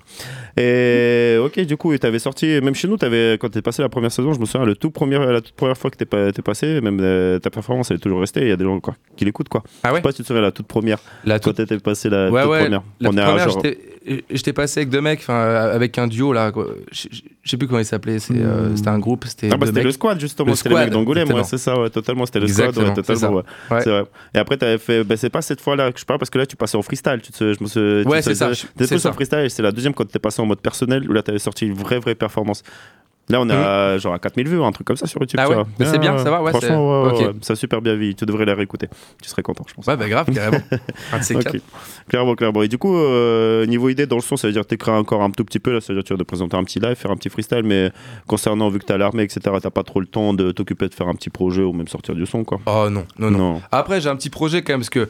Et ok, du coup, t'avais sorti, même chez nous, avais, quand t'es passé la première saison, je me souviens, le tout premier, la toute première fois que t'es pas- t'es passé, même euh, ta performance, elle est toujours restée. Il y a des gens encore qui l'écoutent, quoi. Ah ouais Je sais pas si tu te souviens, la toute première. La Quand t'étais passé la ouais, toute ouais. première. La On est à première, genre- j'étais- passé avec deux mecs, enfin, avec un duo là. Je sais plus comment il s'appelait. euh, C'était un groupe. C'était Ah bah c'était le squad justement, Le c'était les mecs d'Angoulême, ouais, c'est ça, ouais, totalement, c'était le squad, ouais, totalement, ouais. vrai. Et après t'avais fait, c'est pas cette fois-là que je parle parce que là tu passais en freestyle, tu te, je me suis, Ouais, c'est ça, c'est plus en freestyle, et c'est la deuxième quand t'es passé en mode personnel où là t'avais sorti une vraie vraie performance. Là on est à, genre à 4000 vues, un truc comme ça sur YouTube. Ah tu ouais. Mais c'est bien, ça va, ouais, Franchement, ouais, ça a super bien vie, tu devrais la réécouter, tu serais content je pense. Ouais, bah grave, carrément. Un de ces Ok. quatre. Clairement, clairement. Et du coup, euh, niveau idée dans le son, ça veut dire que t'écris encore un tout petit peu, là, ça veut dire que tu vas te présenter un petit live, faire un petit freestyle, mais concernant, vu que t'as l'armée, etc., t'as pas trop le temps de t'occuper de faire un petit projet ou même sortir du son, quoi. Oh non, non, non. Après, j'ai un petit projet quand même, parce que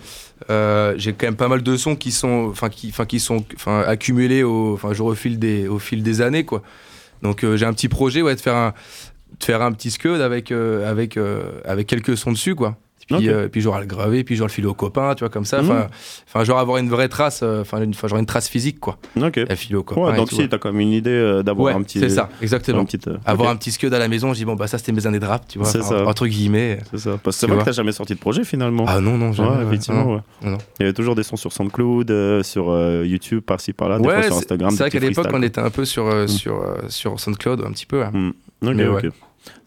euh, j'ai quand même pas mal de sons qui sont, enfin, qui, enfin, qui sont, accumulés au, je refile des, au fil des années, quoi. Donc, euh, j'ai un petit projet, ouais, de faire un, de faire un petit scud avec, euh, avec, euh, avec quelques sons dessus, quoi. Puis, Ok. euh, puis genre le graver, puis genre le filer aux copains, tu vois, comme ça. Mhm. Enfin, enfin, genre avoir une vraie trace, euh, enfin, une, genre une trace physique, quoi. Ok. La filer aux copains. Ouais, donc si, t'as quand même une idée euh, d'avoir Ouais, un petit. c'est ça, exactement. un petit, euh, Avoir un petit scud à la maison, je dis bon bah ça c'était mes années de rap, tu vois, C'est ça. entre guillemets. C'est ça. Parce que c'est vrai que t'as jamais sorti de projet finalement. Ah non, non, jamais, Ouais, effectivement. Il y avait toujours des sons sur SoundCloud, euh, sur euh, YouTube, par-ci par-là, des fois sur Instagram. c'est vrai qu'à l'époque on était un peu sur, euh, Mm. sur, euh, SoundCloud un petit peu. ouais. Ok, Mais ok. ouais.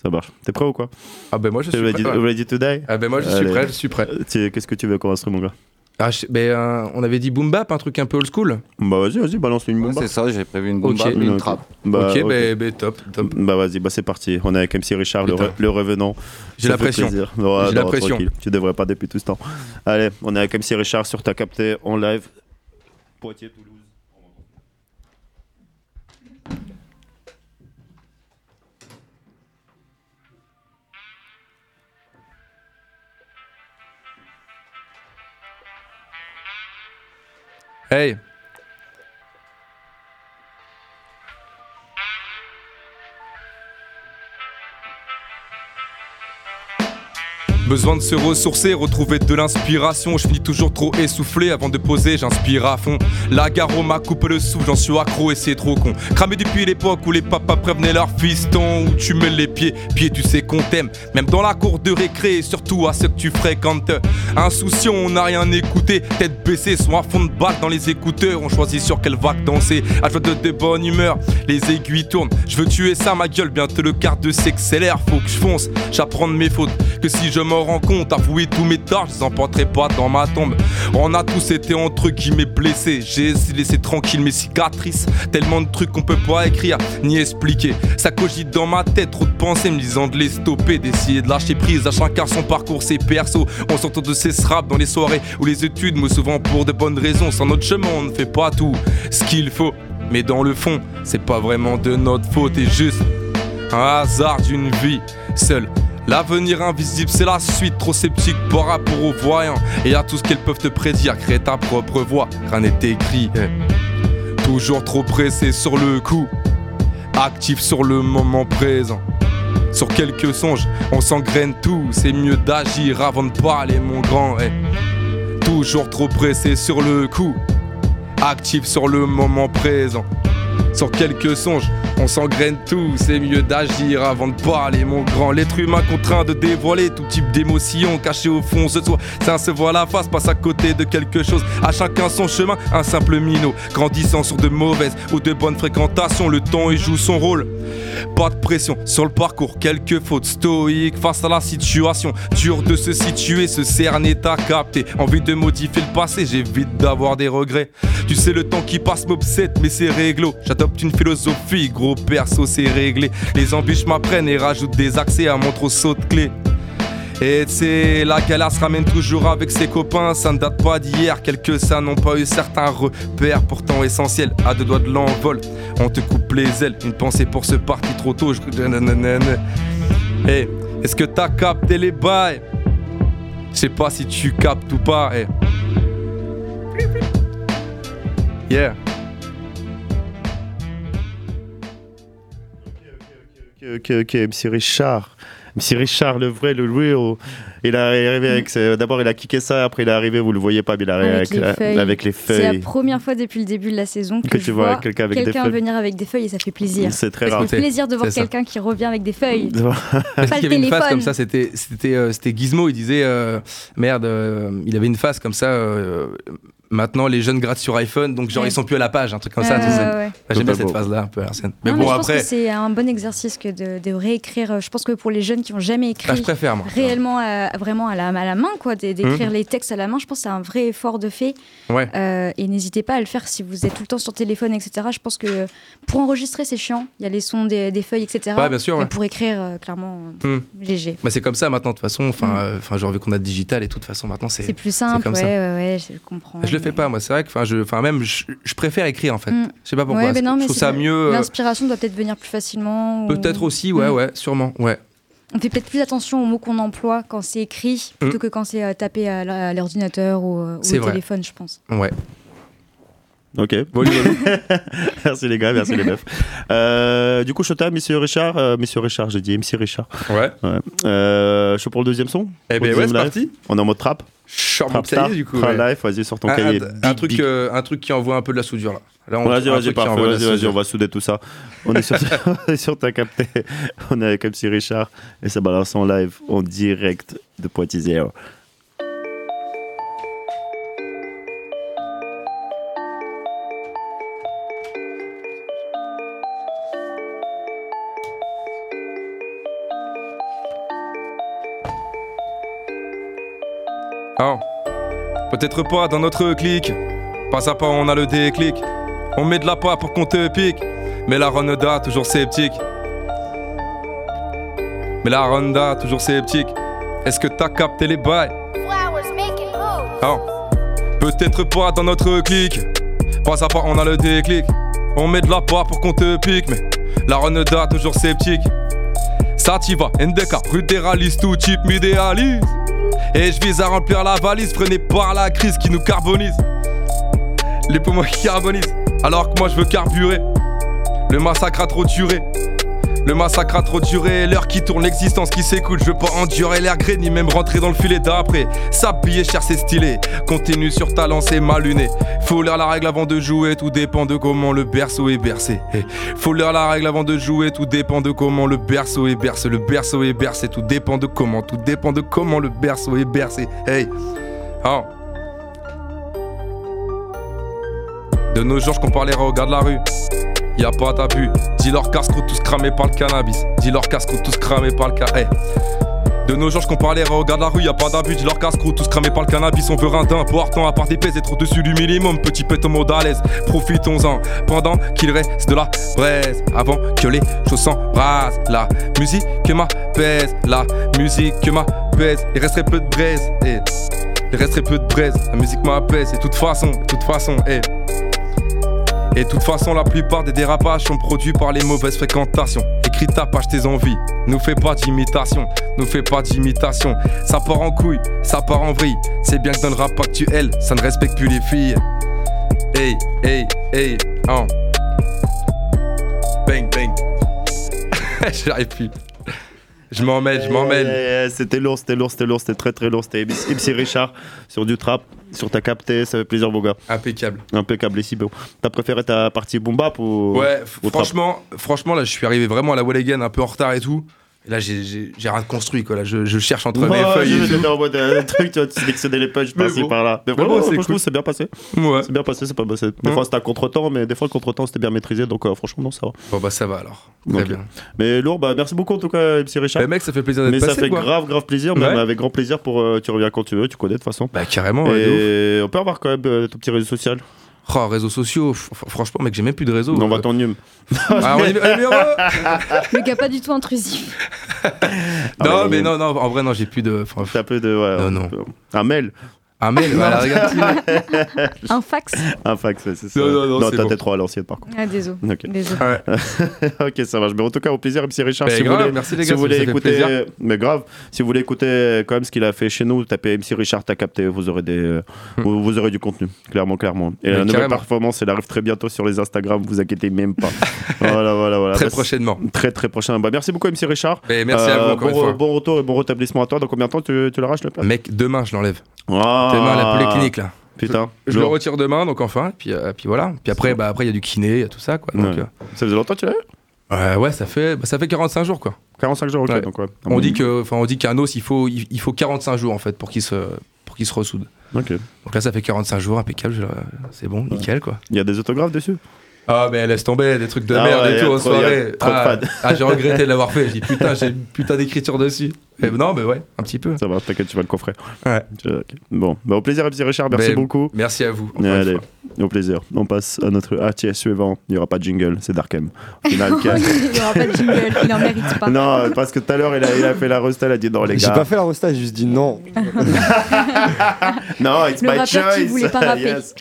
Ça marche. T'es prêt ou quoi Ah ben moi je suis Ready, prêt. ouais. ready to die Ah ben moi je suis Allez. prêt, je suis prêt. Tu- Qu'est-ce que tu veux comme instrument, gars Ah, je- ben, euh, on avait dit boom bap, un truc un peu old school. Bah vas-y, vas-y, balance une bombe. c'est ça, j'ai prévu une bombe Ok. et une trappe. Bah, ok, ok. ben ben, top, top. Bah vas-y, bah c'est parti. On est avec MC Richard, le, re- le revenant. J'ai la pression. Ouais, J'ai la pression. tranquille. Tu devrais pas depuis tout ce temps. Allez, on est avec MC Richard sur ta capté en live. Poitiers, Toulouse. Hey. Besoin de se ressourcer, retrouver de l'inspiration. Je finis toujours trop essoufflé avant de poser, j'inspire à fond. La garo m'a coupé le souffle, j'en suis accro et c'est trop con. Cramé depuis l'époque où les papas prévenaient leurs fistons. Où tu mets les pieds, pieds tu sais qu'on t'aime. Même dans la cour de récré, surtout à ceux que tu fréquentes. Insouciant, on n'a rien écouté. Tête baissée, soit à fond de balle dans les écouteurs. On choisit sur quelle vague danser. À joie de, de bonne humeur, les aiguilles tournent. Je veux tuer ça, ma gueule, bientôt le quart de s'accélère. Faut que je fonce, j'apprends de mes fautes. Que si je m'en rends compte, avouer tous mes torts, je les pas dans ma tombe. On a tous été entre guillemets blessés. J'ai laissé tranquille mes cicatrices. Tellement de trucs qu'on peut pas écrire ni expliquer. Ça cogite dans ma tête, trop de pensées me disant de les stopper, d'essayer de lâcher prise. À chacun son parcours, ses persos. On s'entend de ses sraps dans les soirées où les études me souvent pour de bonnes raisons. Sans notre chemin, on ne fait pas tout ce qu'il faut. Mais dans le fond, c'est pas vraiment de notre faute et juste un hasard d'une vie seule. L'avenir invisible, c'est la suite. Trop sceptique par rapport aux voyants et à tout ce qu'elles peuvent te prédire. Crée ta propre voix, rien n'est écrit. Toujours trop pressé sur le coup, actif sur le moment présent. Sur quelques songes, on s'engraine tout. C'est mieux d'agir avant de parler, mon grand. eh. Toujours trop pressé sur le coup, actif sur le moment présent. Sur quelques songes, on s'engraine tout, c'est mieux d'agir avant de parler, mon grand. L'être humain contraint de dévoiler tout type d'émotion cachée au fond de soi. Ça se voit la face, passe à côté de quelque chose. À chacun son chemin, un simple minot. Grandissant sur de mauvaises ou de bonnes fréquentations, le temps y joue son rôle. Pas de pression sur le parcours, quelques fautes stoïques face à la situation. Dur de se situer, se cerner, t'as capté. Envie de modifier le passé, j'évite d'avoir des regrets. Tu sais, le temps qui passe m'obsède, mais c'est réglo. Une philosophie, gros perso, c'est réglé. Les embûches m'apprennent et rajoutent des accès à mon trousseau de clés. Et sais, la galère se ramène toujours avec ses copains. Ça ne date pas d'hier, quelques ça n'ont pas eu certains repères, pourtant essentiels. À deux doigts de l'envol, on te coupe les ailes. Une pensée pour ce parti trop tôt. Je... Hey, est-ce que t'as capté les bails? Je sais pas si tu captes ou pas. hey. Yeah. Ok, ok, MC Richard. MC Richard, le vrai, le real. Il est arrivé avec. ses- D'abord, il a kické ça, après, il est arrivé, vous le voyez pas, mais il est arrivé Avec avec, les la- feuilles. avec les C'est la première fois depuis le début de la saison que, Que je tu vois vois quelqu'un avec des feuilles. venir avec des feuilles et ça fait plaisir. C'est très Ça rare. fait plaisir de voir ça. quelqu'un qui revient avec des feuilles. Parce qu'il y avait une phase téléphone. comme ça, c'était c'était euh, c'était Gizmo, il disait euh, merde, euh, il avait une phase comme ça. Maintenant, les jeunes grattent sur iPhone, donc genre Ouais. ils sont plus à la page, un truc comme ça. Ouais, tu sais. ouais, ouais. Bah, J'aime bien cette phase-là un peu à l'ancienne. Mais Non, bon je pense après, que c'est un bon exercice que de, de réécrire. Je pense que pour les jeunes qui ont jamais écrit Bah, je préfère, moi. réellement à- vraiment à la, à la main, quoi, d'é- d'écrire Mhm. les textes à la main, je pense que c'est un vrai effort de fait. Ouais. Euh, et n'hésitez pas à le faire si vous êtes tout le temps sur téléphone, etc. Je pense que pour enregistrer, c'est chiant. Il y a les sons des, des feuilles, etc. Ouais, bien sûr, Mais pour écrire, euh, clairement, Hmm. GG. Bah, c'est comme ça maintenant de toute façon. Enfin, euh, enfin, genre vu qu'on a le digital et tout, de toute façon maintenant c'est. C'est plus simple, comme ouais, ça. ouais, ouais, je comprends. Je le fais pas moi. C'est vrai que enfin je, enfin même je, je préfère écrire en fait. Mm. Je sais pas pourquoi. Ouais, mais non, je trouve ça vrai. mieux. euh, L'inspiration doit peut-être venir plus facilement. ou- Peut-être aussi, ouais, Mm. ouais, sûrement, ouais. On fait peut-être plus attention aux mots qu'on emploie quand c'est écrit plutôt Mm. que quand c'est euh, tapé à l'ordinateur ou, euh, au vrai. téléphone, je pense. Ouais. Ok. merci les gars, merci les meufs. Euh, du coup, Chota, Monsieur Richard, euh, Monsieur Richard, j'ai dit MC Richard. Ouais. Euh, chaud pour le deuxième son? Eh ben ouais, c'est parti. On est en mode trap? Mon Trap star, cahier, du coup. Ouais. life, vas-y, sors ton Un- cahier. Un, un truc, euh, un truc qui envoie un peu de la soudure là. Là, on- Vas-y, vas-y, parfait, vas-y, vas-y, on va souder tout ça. On est sur, on est sur ta capté. On est avec MC Richard et ça balance en live, en direct de Poitiers. Ah. Peut-être pas dans notre clique. Pas à pas, on a le déclic. On met de la part pour qu'on te pique. Mais la Ronda, toujours sceptique. Mais la Ronda, toujours sceptique. Est-ce que t'as capté les bails? Ah. Peut-être pas dans notre clique. Pas à pas, on a le déclic. On met de la part pour qu'on te pique. Mais la Ronda, toujours sceptique. Sativa, NDK, rue des rallies, tout type m'idéalise. Et je vise à remplir la valise, freinée par la crise qui nous carbonise. Les poumons qui carbonisent, alors que moi je veux carburer. Le massacre a trop duré. Le massacre a trop duré, l'heure qui tourne, l'existence qui s'écoule. Je veux pas endurer l'air gré, ni même rentrer dans le filet d'après. S'habiller cher, c'est stylé. Continue sur ta lancée mal lunée. Faut lire la règle avant de jouer, tout dépend de comment le berceau est bercé. Eh, Faut lire la règle avant de jouer, tout dépend de comment le berceau est bercé. Le berceau est bercé, tout dépend de comment, tout dépend de comment le berceau est bercé. Hey, oh. De nos jours, je compare les regards de la rue. Y a pas d'abus. Dis leur casse-croûte tous cramés par le cannabis. Dis leur casse-croûte tous cramés par le ca. Hey. De nos jours, je compare les regards de la rue, y a pas d'abus, dis leur casse-croûte, tous cramés par le cannabis, on veut rien d'important, à part des pèses, être au-dessus du minimum, petit pète au mode à l'aise, profitons-en, pendant qu'il reste de la braise, avant que les choses s'embrasent, la musique que m'apaise, la musique que m'apaise, il resterait peu de braise, eh. il resterait peu de braise, la musique m'apaise, et toute façon, toute façon, eh. Et de toute façon, la plupart des dérapages sont produits par les mauvaises fréquentations. Écris ta page, tes envies. Nous fais pas d'imitation, nous fais pas d'imitation. Ça part en couille, ça part en vrille. C'est bien que dans le rap actuel, ça ne respecte plus les filles. Hey, hey, hey, hein. Bang, bang. J'arrive plus. Je m'en mêle, je m'en mêle. Eh, C'était lourd, c'était lourd, c'était lourd, c'était très très lourd. C'était MC Richard sur du trap, sur ta capté, ça fait plaisir, mon gars. Impeccable. Impeccable, ici, beau. T'as préféré ta partie boom bap ou Ouais, ou trap franchement, franchement, là, je suis arrivé vraiment à la Wall Again un peu en retard et tout. Et là, j'ai- rien construit, quoi. Là, je, je cherche entre mes Ouais, feuilles. je vais en mode euh, truc, tu te sélectionner les Mais par-ci bon. par-là. Mais Mais vraiment, bon, c'est franchement, cool. c'est bien passé. Ouais. C'est bien passé, c'est pas passé. Des Ouais. fois, c'était à contre-temps, mais des fois, le contre-temps, c'était bien maîtrisé. Donc, euh, franchement, non, ça va. Bon, bah, ça va alors. Très bien. Mais lourd, bah, merci beaucoup en tout cas, MC Richard. Bah, mec, ça fait plaisir d'être Mais ça passé, fait quoi. grave, grave plaisir, même Ouais. avec grand plaisir pour. euh, tu reviens quand tu veux, tu connais de toute façon. Bah, carrément, Et on peut avoir quand même euh, ton petit réseau social. Oh, réseaux sociaux, franchement, mec, j'ai même plus de réseau. On va. Ah, est- on est numéro Le gars pas du tout intrusif. Non, mais non, non, en vrai, non, j'ai plus de. T'as peu de. Ouais, Non, non. Un mail. Un mail, voilà, regarde. Un fax. Un fax, ouais, c'est ça. Non, non, non, c'est t'as bon. trop à l'ancienne par contre. Ah, désolé. Ok. Désolé. ok, ça marche. Mais en tout cas, au plaisir, MC Richard. Mais si vous grave, voulez, merci les si gars, vous ça voulez écouter, mais grave, si vous voulez écouter quand même ce qu'il a fait chez nous, tapez MC Richard, t'as capté, vous aurez des, euh, vous, vous aurez du contenu, clairement, clairement. Et Hmm. Mais la nouvelle carrément. performance, elle arrive très bientôt sur les Instagram, vous inquiétez même pas. voilà, voilà, voilà. Très Bah, prochainement. Très, très prochainement. Bah, merci beaucoup, MC Richard. Euh, Mais merci à vous, encore bon, une fois. bon retour et bon rétablissement à toi. Dans combien de temps tu, tu l'arraches le place Mec, demain, je l'enlève. Ah. Demain, à la polyclinique, là. Putain. Je le lourd. retire demain, donc enfin, et puis, euh, puis voilà. Puis après, bah, après, il y a du kiné, il y a tout ça, quoi. Donc, Ouais. euh, Ça faisait longtemps que tu l'as eu euh, ouais, ça fait, bah, ça fait 45 jours, quoi. 45 jours, ok. Ouais. Donc, ouais. On dit que, enfin, on dit qu'un os, il faut, il, il faut 45 jours en fait pour qu'il se, pour qu'il se ressoude. Ok. Donc là, ça fait 45 jours, impeccable. je- C'est bon, nickel, quoi. Il y a des autographes dessus? Ah, mais laisse tomber, des trucs de Ah merde ouais, et tout en soirée. trop de ah, ah, j'ai regretté de l'avoir fait. J'ai dit putain, j'ai une putain d'écriture dessus. Et non, mais ouais, un petit peu. Ça va, t'inquiète, tu vas le coffrer. Ouais. Ok. Bon, bah, au plaisir, MC Richard, merci Ben, beaucoup. Merci à vous. Allez, au plaisir. On passe à notre ATS suivant. Il n'y aura pas de jingle, c'est Darkem. Au final, Il n'y aura pas de jingle, il en mérite pas. Non, parce que tout à l'heure, il a, il a fait la resta, il a dit non, les J'ai gars. pas fait la resta, j'ai juste dit non. Non, it's Le my rappeur qui choice. voulait pas rapper. Yes.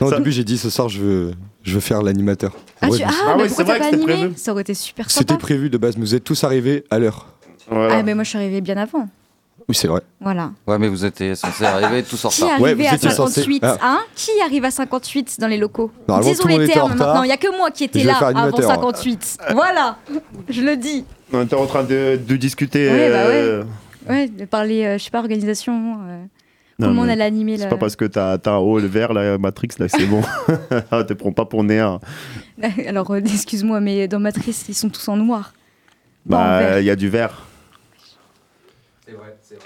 Non, Ça- au début, j'ai dit ce soir, je veux, je veux faire l'animateur. Ah, Ouais, tu... ah, Ah mais ouais, pourquoi t'as pas c'était animé prévu. Ça aurait été super C'était sympa. prévu de base, mais vous êtes tous arrivés à l'heure. Voilà. Ah, mais moi je suis arrivée bien avant. Oui, c'est vrai. Voilà. Ouais, mais vous étiez censé arriver tous en Qui retard. est Ouais, arrivé vous à étiez censé- 58 Ah. hein Qui arrive à 58 dans les locaux Disons tout le monde les était en termes retard. maintenant. Il n'y a que moi qui étais là avant animateur. 58. voilà, je le dis. On était en train de, de discuter. Ouais, bah ouais. euh, Ouais, de parler, euh, je sais pas, organisation. euh, non, comment on mais allait animer C'est le- pas parce que t'as un hall vert, la Matrix, là, que c'est bon. Ah, te prends pas pour néant. Alors, euh, excuse-moi, mais dans Matrice, ils sont tous en noir. Bah, il y a du vert. Ouais,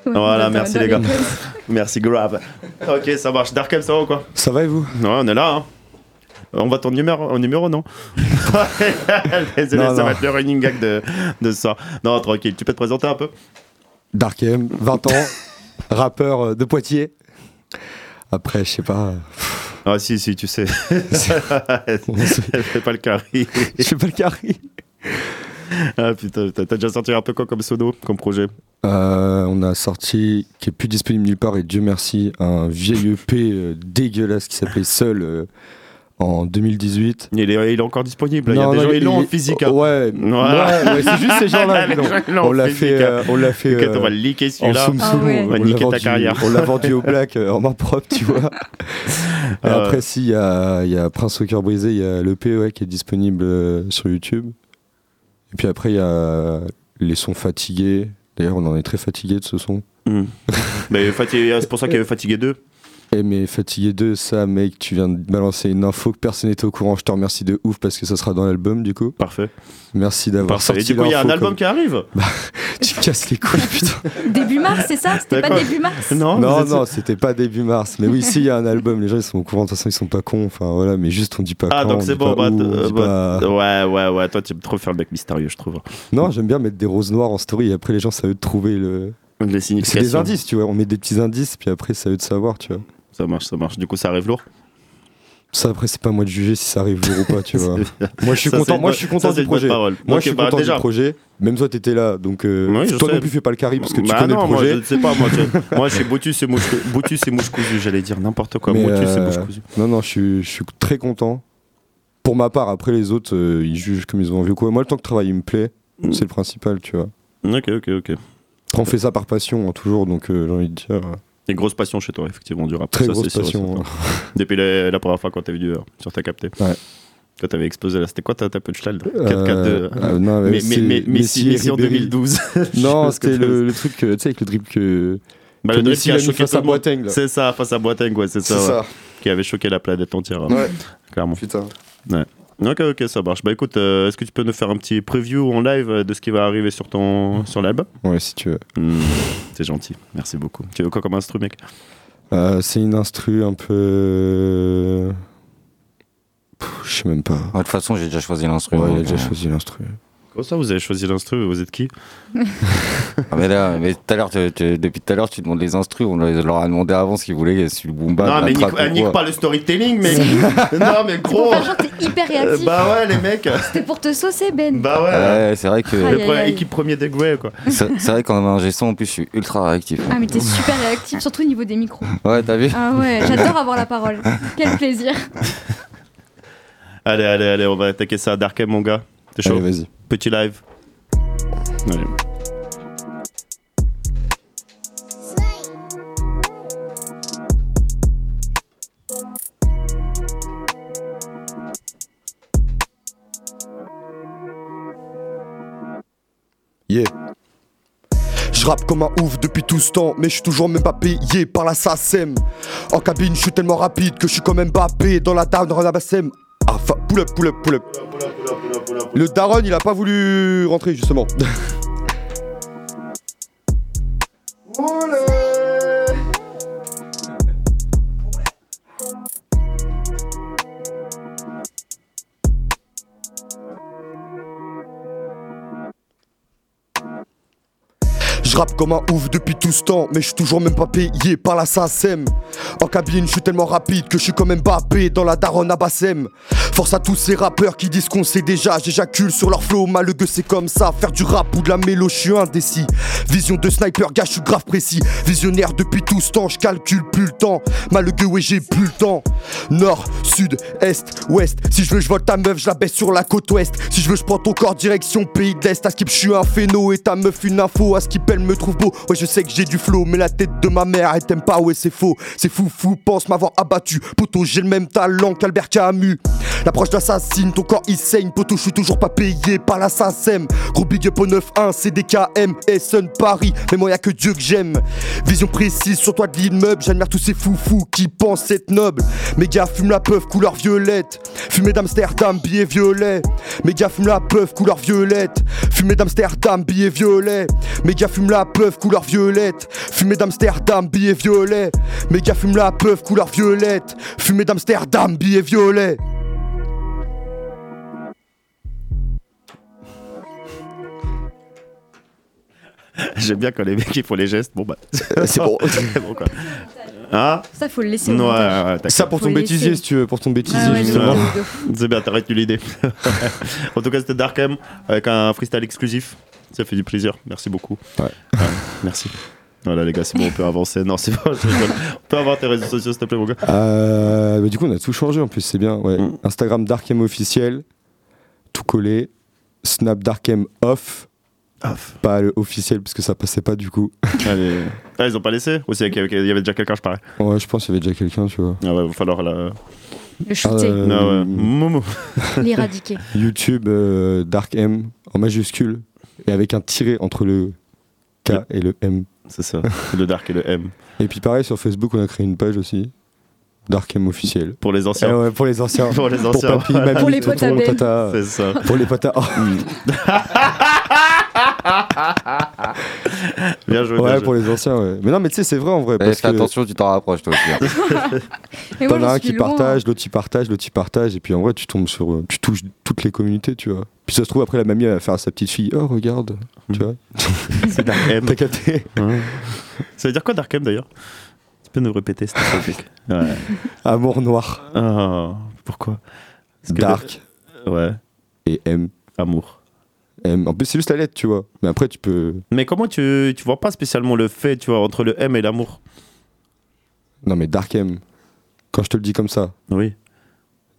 Voilà, dans- merci dans les gars. merci, grave. Ok, ça marche. Darkem, ça va ou quoi? Ça va et vous? Ouais, on est là. Hein. On va ton numéro, au numéro non? Désolé, Non, ça non. va être le running gag de, de ça. Non, tranquille. Tu peux te présenter un peu? Darkem, 20 ans, rappeur euh, de Poitiers. Après, je sais pas. Ah, si, si, tu sais. Elle fait pas le carré. Je fais pas le carré. Ah putain, t'as déjà sorti un peu quoi comme sono, comme projet? Euh, on a sorti, qui est plus disponible nulle part, et Dieu merci, un vieil EP euh, dégueulasse qui s'appelait Seul euh, en 2018. il est, il est encore disponible. Il y a Non, des non, gens, ils l'ont en physique. hein. Ouais, Voilà. ouais, ouais, c'est juste ces gens-là. Non. gens, on l'a fait, hein. euh, on l'a fait. Euh, on va le en celui-là. soum Ah. On va niquer ta vendu, carrière. on l'a vendu au black euh, en main propre, tu vois. Et ouais. après, si, il y a, il y a Prince au cœur brisé, il y a l'EP ouais, qui est disponible euh, sur YouTube. Et puis après, il y a les sons fatigués. D'ailleurs, on en est très fatigué de ce son. Mais fatigué- c'est pour ça qu'il y avait Fatigué 2. Et mais Fatigué 2, ça, mec, tu viens de balancer une info que personne n'était au courant. Je te remercie de ouf parce que ça sera dans l'album, du coup. Parfait. Merci d'avoir Parfait. sorti Et du coup, il y a un album comme- qui arrive Tu me casses les couilles, putain. Début mars, c'est ça C'était pas début mars Non, Non, êtes non, c'était pas début mars. Mais oui, si, il y a un album. Les gens, ils sont au courant. De toute façon, ils sont pas cons. Enfin, voilà, mais juste, on dit pas Ah, quand, donc on c'est bon. pas Bah, où, dit bah, pas- Ouais, ouais, ouais. Toi, tu aimes trop faire le mec mystérieux, je trouve. Non, j'aime bien mettre des roses noires en story et après, les gens, ça eux de trouver le. Les C'est des indices, tu vois. On met des petits indices, puis après, ça eux de savoir, tu vois. Ça marche, ça marche. Du coup, ça arrive lourd. Ça, après, c'est pas moi de juger si ça arrive lourd ou pas, tu vois. Moi, je suis Ça, content, moi, je suis content du projet. Moi, je suis bah, content déjà. du projet. Même toi, t'étais là, donc euh, Oui, je toi sais. non plus fais pas le carry parce que tu Bah connais non, le moi, projet. je ne sais pas. Moi, je, moi, je suis Botus et mouche, Botus et mouche cousue. J'allais dire n'importe quoi. Et euh, mouche cousue. Non, non, je suis, je suis très content. Pour ma part, après les autres, euh, ils jugent comme ils ont envie ou quoi. Moi, le temps que travail il me plaît, Mm. c'est le principal, tu vois. Ok, ok, ok. Après, on fait ça par passion, hein, toujours, donc j'ai envie de dire. Des grosses passions chez toi, effectivement, du rap. Très Ça, grosse passion, sûr. Depuis la, la première fois quand t'as vu du sur ta capté. Ouais. Quand t'avais explosé là, c'était quoi ta, ta punchline là? Euh, 4-4-2 euh, non, mais, mais, mais, Messi et Messi en Ribéry. 2012. Je sais non, c'était le, truc, tu sais, avec le drip que. Bah, que le drip qui a choqué face à. Boateng. C'est ça, face à Boateng, ouais, c'est ça. Ouais. ça. Qui avait choqué la planète entière. hein. Ouais. Clairement. Putain. Ouais. Ok, ok, ça marche. Bah écoute, euh, est-ce que tu peux nous faire un petit preview en live euh, de ce qui va arriver sur ton sur l'album? Ouais, si tu veux. Hmm, C'est gentil, merci beaucoup. Tu veux quoi comme instru, mec? Euh, c'est une instru un peu. Pff, Je sais même pas. De toute façon, j'ai déjà choisi l'instru. Ouais, il a déjà euh, choisi l'instru. Oh, ça, vous avez choisi l'instru, vous êtes qui? Ah, mais là, mais tout à l'heure, tu- tu- depuis tout à l'heure, tu demandes les instrus. On leur leur a demandé avant ce qu'ils voulaient, si le boom bap, Non, mais nique, pas le storytelling, mais. non, mais gros. Pour faire genre, t'es hyper réactif. Euh, bah ouais, les mecs. C'était pour te saucer, Ben. Bah ouais. Ouais, c'est vrai que. Le aïe, premier- aïe. équipe premier degré, quoi. C'est c'est vrai qu'en un son, en plus, je suis ultra réactif. Ah, mais t'es super réactif, surtout au niveau des micros. Ouais, t'as vu? Ah ouais, j'adore avoir la parole. Quel plaisir. Allez, allez, allez, on va attaquer ça à Darkem, mon gars. T'es chaud? Allez, vas-y. Petit live. Allez. Yeah. Je rappe comme un ouf depuis tout ce temps, mais je suis toujours même pas payé par la SACEM. En cabine, je suis tellement rapide que je suis quand même Mbappé dans la down, dans la bassem. Ah, pull up, pull up, pull up. Le daron, il a pas voulu rentrer justement. Je rappe comme un ouf depuis tout ce temps, mais je suis toujours même pas payé par la SACEM. En cabine, je suis tellement rapide que je suis quand même Mbappé dans la daronne à Bassem. Force à tous ces rappeurs qui disent qu'on sait déjà, j'éjacule sur leur flow, malheureux c'est comme ça. Faire du rap ou de la mélo, je suis indécis. Vision de sniper, gars, je suis grave précis. Visionnaire depuis tout ce temps, je calcule plus le temps. Malheureux, ouais, j'ai plus le temps. Nord, sud, est, ouest. Si je veux, je vole ta meuf, je la baisse sur la côte ouest. Si je veux, je prends ton corps direction pays de l'Est. À skip, je suis un phéno et ta meuf une info. À skip, elle me trouve beau. Ouais, je sais que j'ai du flow, mais la tête de ma mère, elle t'aime pas, ouais, c'est faux. C'est fou, fou, pense m'avoir abattu. Poto, j'ai le même talent qu'Albert Camus. L'approche d'assassine, ton corps il saigne. Poto, je suis toujours pas payé par la SACEM. Gros big up au 9-1, CDKM, Essen, Paris. Mais moi, y'a que Dieu que j'aime. Vision précise sur toi de l'immeuble. J'admire tous ces fous fous qui pensent être nobles. Mes gars fument la peuf couleur violette. Fumée d'Amsterdam, billet violet. Mes gars fument la peuf couleur violette. Fumée d'Amsterdam, billet violet. Mes gars fument la peuf couleur violette. Fumée d'Amsterdam, billet violet. Mes gars fument la peuf couleur violette. Fumée d'Amsterdam, billet violet. J'aime bien quand les mecs ils font les gestes. Bon bah. C'est bon. C'est bon, quoi. Hein Ça, faut le laisser Ouais. Ça pour ton bêtisier, laisser. si tu veux, pour ton bêtisier, Ah ouais, justement. C'est bien, t'as retenu l'idée. en tout cas, c'était Darkham avec un freestyle exclusif. Ça fait du plaisir. Merci beaucoup. Ouais. merci. Voilà, les gars, c'est bon, on peut avancer. Non, c'est bon, je rigole. On peut avoir tes réseaux sociaux, s'il te plaît, mon gars. Euh, bah, du coup, on a tout changé en plus, c'est bien. Ouais. Mm. Instagram Darkem officiel, tout collé. Snap Darkem off. Off. Pas le officiel parce que ça passait pas du coup. Allez. Ah, ils ont pas laissé Ou c'est qu'il y avait- il y avait déjà quelqu'un, je parais Ouais, je pense qu'il y avait déjà quelqu'un, tu vois. Ah ouais, va falloir la. Le shooter, Euh, Ah ouais. Momo. l'éradiquer. YouTube euh, Dark M en majuscule et avec un tiret entre le K et le M. C'est ça. Le Dark et le M. Et puis pareil sur Facebook, on a créé une page aussi. Dark M officiel. Pour les anciens. Eh ouais, pour les anciens. Pour les anciens. papy, mamie, Pour les potes Ben. tata. C'est ça. Pour les potes à... Oh. Bien joué. bien Ouais, joué. pour les anciens, ouais. Mais non, mais tu sais, c'est vrai en vrai. Eh, Parce fais que attention, tu t'en rapproches toi aussi. hein. T'en as un qui loin. partage, l'autre qui partage, l'autre qui partage. Et puis en vrai, tu tombes sur. euh, Tu touches toutes les communautés, tu vois. Puis ça se trouve, après, la mamie elle va faire à sa petite fille Oh, regarde. Tu vois. C'est Dark M. T'as capté Ouais. Ça veut dire quoi Dark M d'ailleurs? Tu peux nous répéter cette topic Ouais. Amour noir. Ah, pourquoi? Dark Ouais, et M. amour. M. En plus, c'est juste la lettre, tu vois. Mais après, tu peux. Mais comment tu, tu vois pas spécialement le fait, tu vois, entre le M et l'amour Non, mais Dark M. Quand je te le dis comme ça. Oui.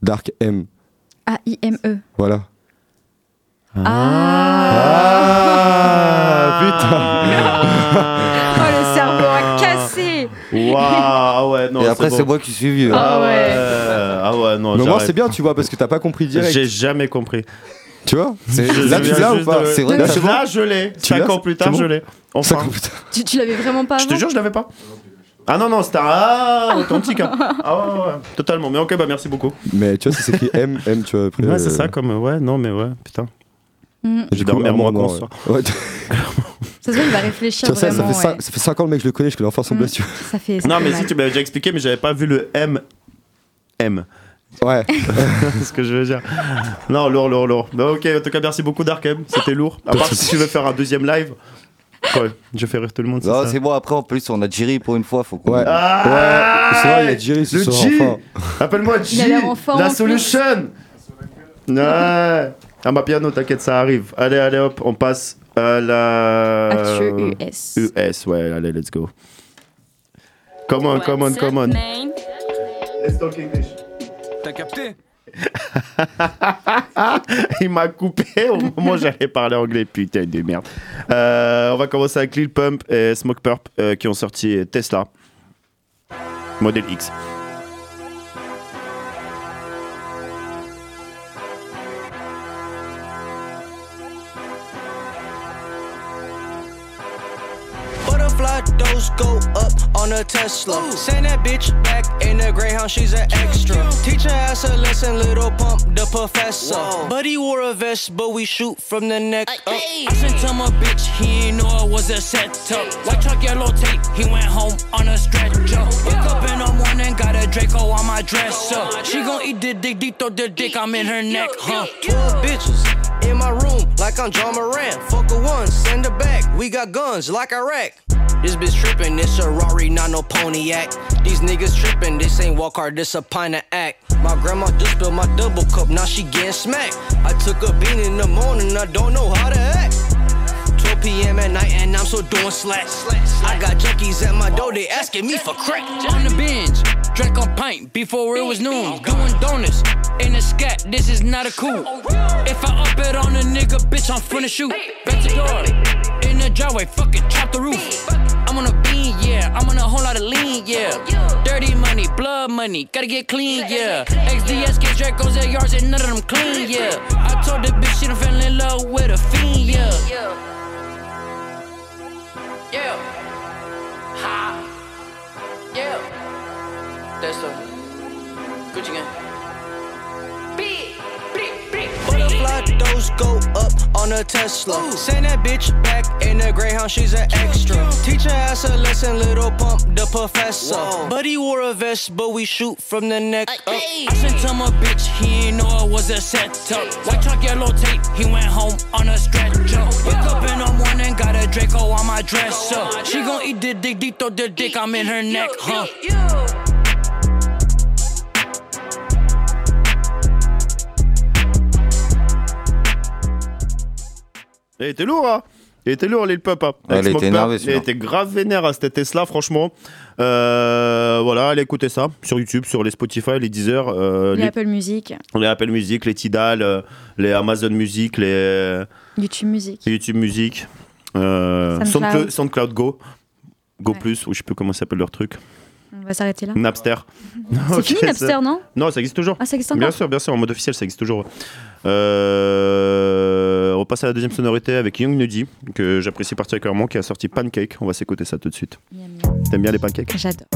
Dark M. A-I-M-E. Voilà. Ah, Oh, le cerveau a cassé Waouh, ah ouais, non. Et après, bon. c'est moi qui suis vieux. Ah Ah ouais. Ah ouais, non. Mais j'arrête. c'est bien, tu vois, parce que t'as pas compris direct. J'ai jamais compris. Tu vois C'est- Là, tu l'as ou pas de- C'est vrai Là, je- c'est là, je l'ai. Tu l'as Cinq ans plus C'est tard, bon je l'ai. Enfin. Tu, tu l'avais vraiment pas Je te jure, je l'avais pas. Ah non, non, c'était un ah, authentique. hein. Ah ouais, ouais, ouais, totalement. Mais ok, bah merci beaucoup. Mais tu vois, ça s'écrit M, M, tu vois. Après, Ouais, c'est euh, ça, comme. Ouais, non, mais ouais, putain. Mm. J'ai dormi à amour moi noir, quand ouais. soir. Ouais, Ça se voit, il va réfléchir Tu vois, ça, ça, fait cin- ouais. ça fait 5 ans le mec, je le connais, je connais enfin son Mm. vois. Ça fait. ça Non, fait mais mal. si tu m'avais déjà expliqué, mais j'avais pas vu le M. M. Ouais. C'est ce que je veux dire. Non, lourd, lourd, lourd. Bah, ok, en tout cas, merci beaucoup, Darkem. C'était lourd. À part si tu veux faire un deuxième live. Ouais, je fais rire tout le monde. Non, c'est bon, après en plus on a Jerry pour une fois, faut qu'on. Ouais. Ah Ouais, c'est vrai, il y a Jerry ce Le soir, G enfin. Appelle-moi Il a G La solution Ouais Ah, ma piano, t'inquiète, ça arrive. Allez, allez, hop, on passe à la. Actu US. US, ouais, allez, let's go. Come on, come on, come on. Let's talk English. T'as capté Il m'a coupé au moment où j'allais parler anglais, putain de merde. Euh, on va commencer avec Lil Pump et Smoke Purp euh, qui ont sorti Tesla Model X. Butterfly go up on a Tesla. Send that bitch back in the Greyhound, she's an extra. Teach her ass a lesson, little pump, the professor. But he wore a vest, but we shoot from the neck up. I sent him a bitch, he ain't know it was a setup. White truck, yellow tape, he went home on a stretcher. Wake up in the morning, got a Draco on my dresser. She gon' eat the dick, deep throw the dick, I'm in her neck, huh? 12 bitches in my room, like I'm John Moran. Fuck a one, send her back. We got guns like Iraq. This bitch trippin', it's a Rari, not no Pontiac. These niggas trippin', this ain't walk hard, this a pint of act. My grandma just spilled my double cup, now she getting smacked. I took a bean in the morning, I don't know how to act. 12 p.m. at night and I'm so doing slack. I got junkies at my door, they asking me for crack. On the binge, drank a pint before it was noon. Doing donuts in a scat, this is not a coup. If I up it on a nigga, bitch, I'm finna shoot. Bet the door, in the driveway, fuck it, chop the roof. I'm on a bean, yeah, I'm on a whole lot of lean, yeah. Dirty money, blood money, gotta get clean, yeah. XDS, get Dracos at yards and none of them clean, yeah. I told the bitch she done fell in love with a fiend, yeah. Yeah. Ha. Yeah. That's the Gucci gang. Butterfly doors go up on a Tesla. Send that bitch back in the Greyhound, she's an extra. Teach her ass a lesson, little pump, the professor. But he wore a vest, but we shoot from the neck up. I sent him a bitch, he ain't know it was a setup. White truck, yellow tape, he went home on a stretcher. Wake up in the morning, got a Draco on my dresser. She gon' eat the dick, deep throw the dick, I'm in her neck, huh? Il était lourd, hein Il était lourd, Lil Pump. Hein, Ouais, il était Purp. énervé, Il celui-là. était grave vénère à cette Tesla, franchement. Euh, voilà, allez écouter ça sur YouTube, sur les Spotify, les Deezer, euh, Les les, Apple Music, les Apple Music, les Tidal, euh, les Amazon Music, les YouTube Music. les YouTube Music, euh, SoundCloud. SoundCloud, SoundCloud Go, Go Plus, ou je sais plus comment s'appelle leur truc. On va s'arrêter là. Napster. C'est Ok, fini ça- Napster, non Non, ça existe toujours. Ah, ça existe Bien encore sûr, bien sûr, en mode officiel, ça existe toujours. Euh, on passe à la deuxième sonorité avec Young Nuddy, que j'apprécie particulièrement, qui a sorti Pancake. On va s'écouter ça tout de suite. T'aimes bien les pancakes? J'adore.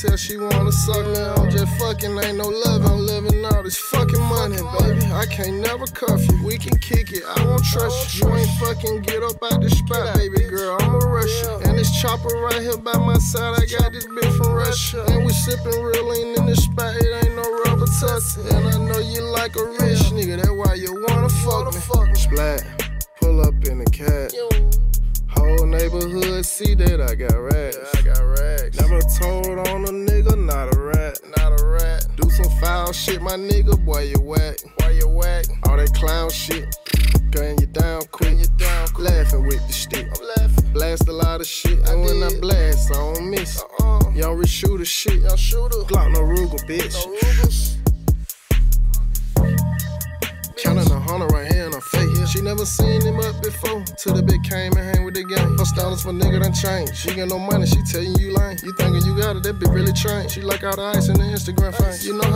Tell she wanna suck me. I'm just fucking, ain't no love. I'm living all this fucking money, baby. I can't never cuff you. We can kick it, I won't trust you. You ain't fucking get up out the spot, baby girl. I'ma rush you. And this chopper right here by my side, I got this bitch from Russia. And we sipping real lean in the spot, it ain't no rubber tussy. And I know you like a rich nigga, that's why you wanna fuck me. Splat. Pull up in the cat. Whole neighborhood see that I got racks. My nigga, boy, you whack. Boy, you whack. All that clown shit. Gun you down quick. You down quick. Laughing with the stick. I'm laughing. Blast a lot of shit. and when I blast, I don't miss. Uh-uh. Y'all reshoot the shit. Y'all shoot her. Glock no Ruger, bitch. Counting a hundred right here in her face. Yeah. She never seen him up before. Till the bitch came and hang with the gang. Her standards for nigga done changed. She got no money, she tell you lying. You thinking you got it, that bitch really trained. She like all the ice in the Instagram frame. You know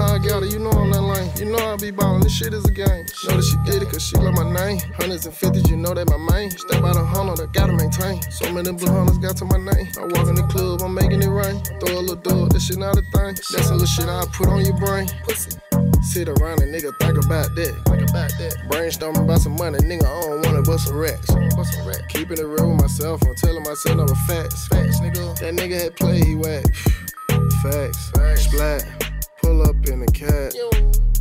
know I be ballin', this shit is a game. Know that she did it cause she love my name. Hundreds and fifties, you know that my main. Step out a hundred, I gotta maintain. So many blue hunters got to my name. I walk in the club, I'm making it rain. Throw a little dog, this shit not a thing. That's some little shit I put on your brain. Pussy. Sit around and nigga think about that. Think about that. Brainstorming about some money, nigga. I don't wanna bust some racks. Bust some racks. Keeping it real with myself. I'm telling myself I'm a facts. Facts, nigga. That nigga had played, he whack. Facts. Facts. Splat. Pull up in the cat.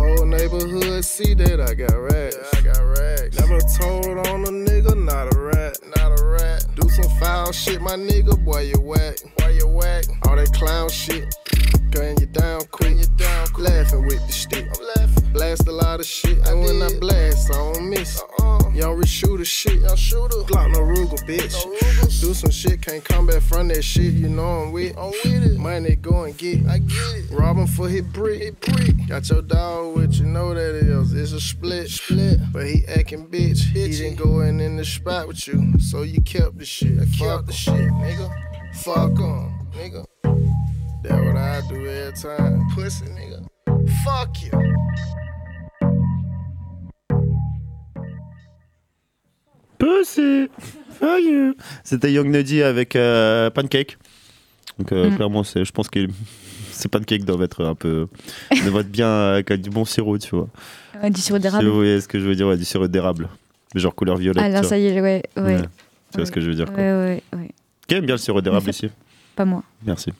Whole neighborhood see that I got racks. I got racks. Never told on a nigga, not a rat. Not a rat. Do some foul shit, my nigga. Boy, you whack. Boy, you whack. All that clown shit. Gun you down quick. You down quick. Laughing with the stick. I'm laughing. Blast a lot of shit. and when I blast, I don't miss. Uh-uh. Y'all reshoot the shit. Y'all shoot her. Glock no Ruger, bitch. Do some shit, can't come back from that shit. You know I'm with. I'm with it. Money go and get. I get it. Rob him for his brick. His brick. Got your dog with you know that is. It's a split. Split. But he acting bitch. He didn't go in in the spot with you. So you kept the shit. I kept the shit, nigga. Fuck him, nigga. That what I do every time. Pussy, nigga. Fuck you. Pussy Fuck you C'était Young Nuddy avec euh, Pancake. Donc euh, Mm. clairement, c'est- je pense que ces pancakes doivent être un peu. doivent être bien avec du bon sirop, tu vois. Ouais, du sirop d'érable. Si vous voyez ce que je veux dire, ouais, du sirop d'érable. Genre couleur violette. Ah là, ça y est, ouais. ouais. Ouais. Tu vois ce que je veux dire, Ouais, quoi. ouais, ouais. Qui aime bien le sirop d'érable ici Pas moi. Merci.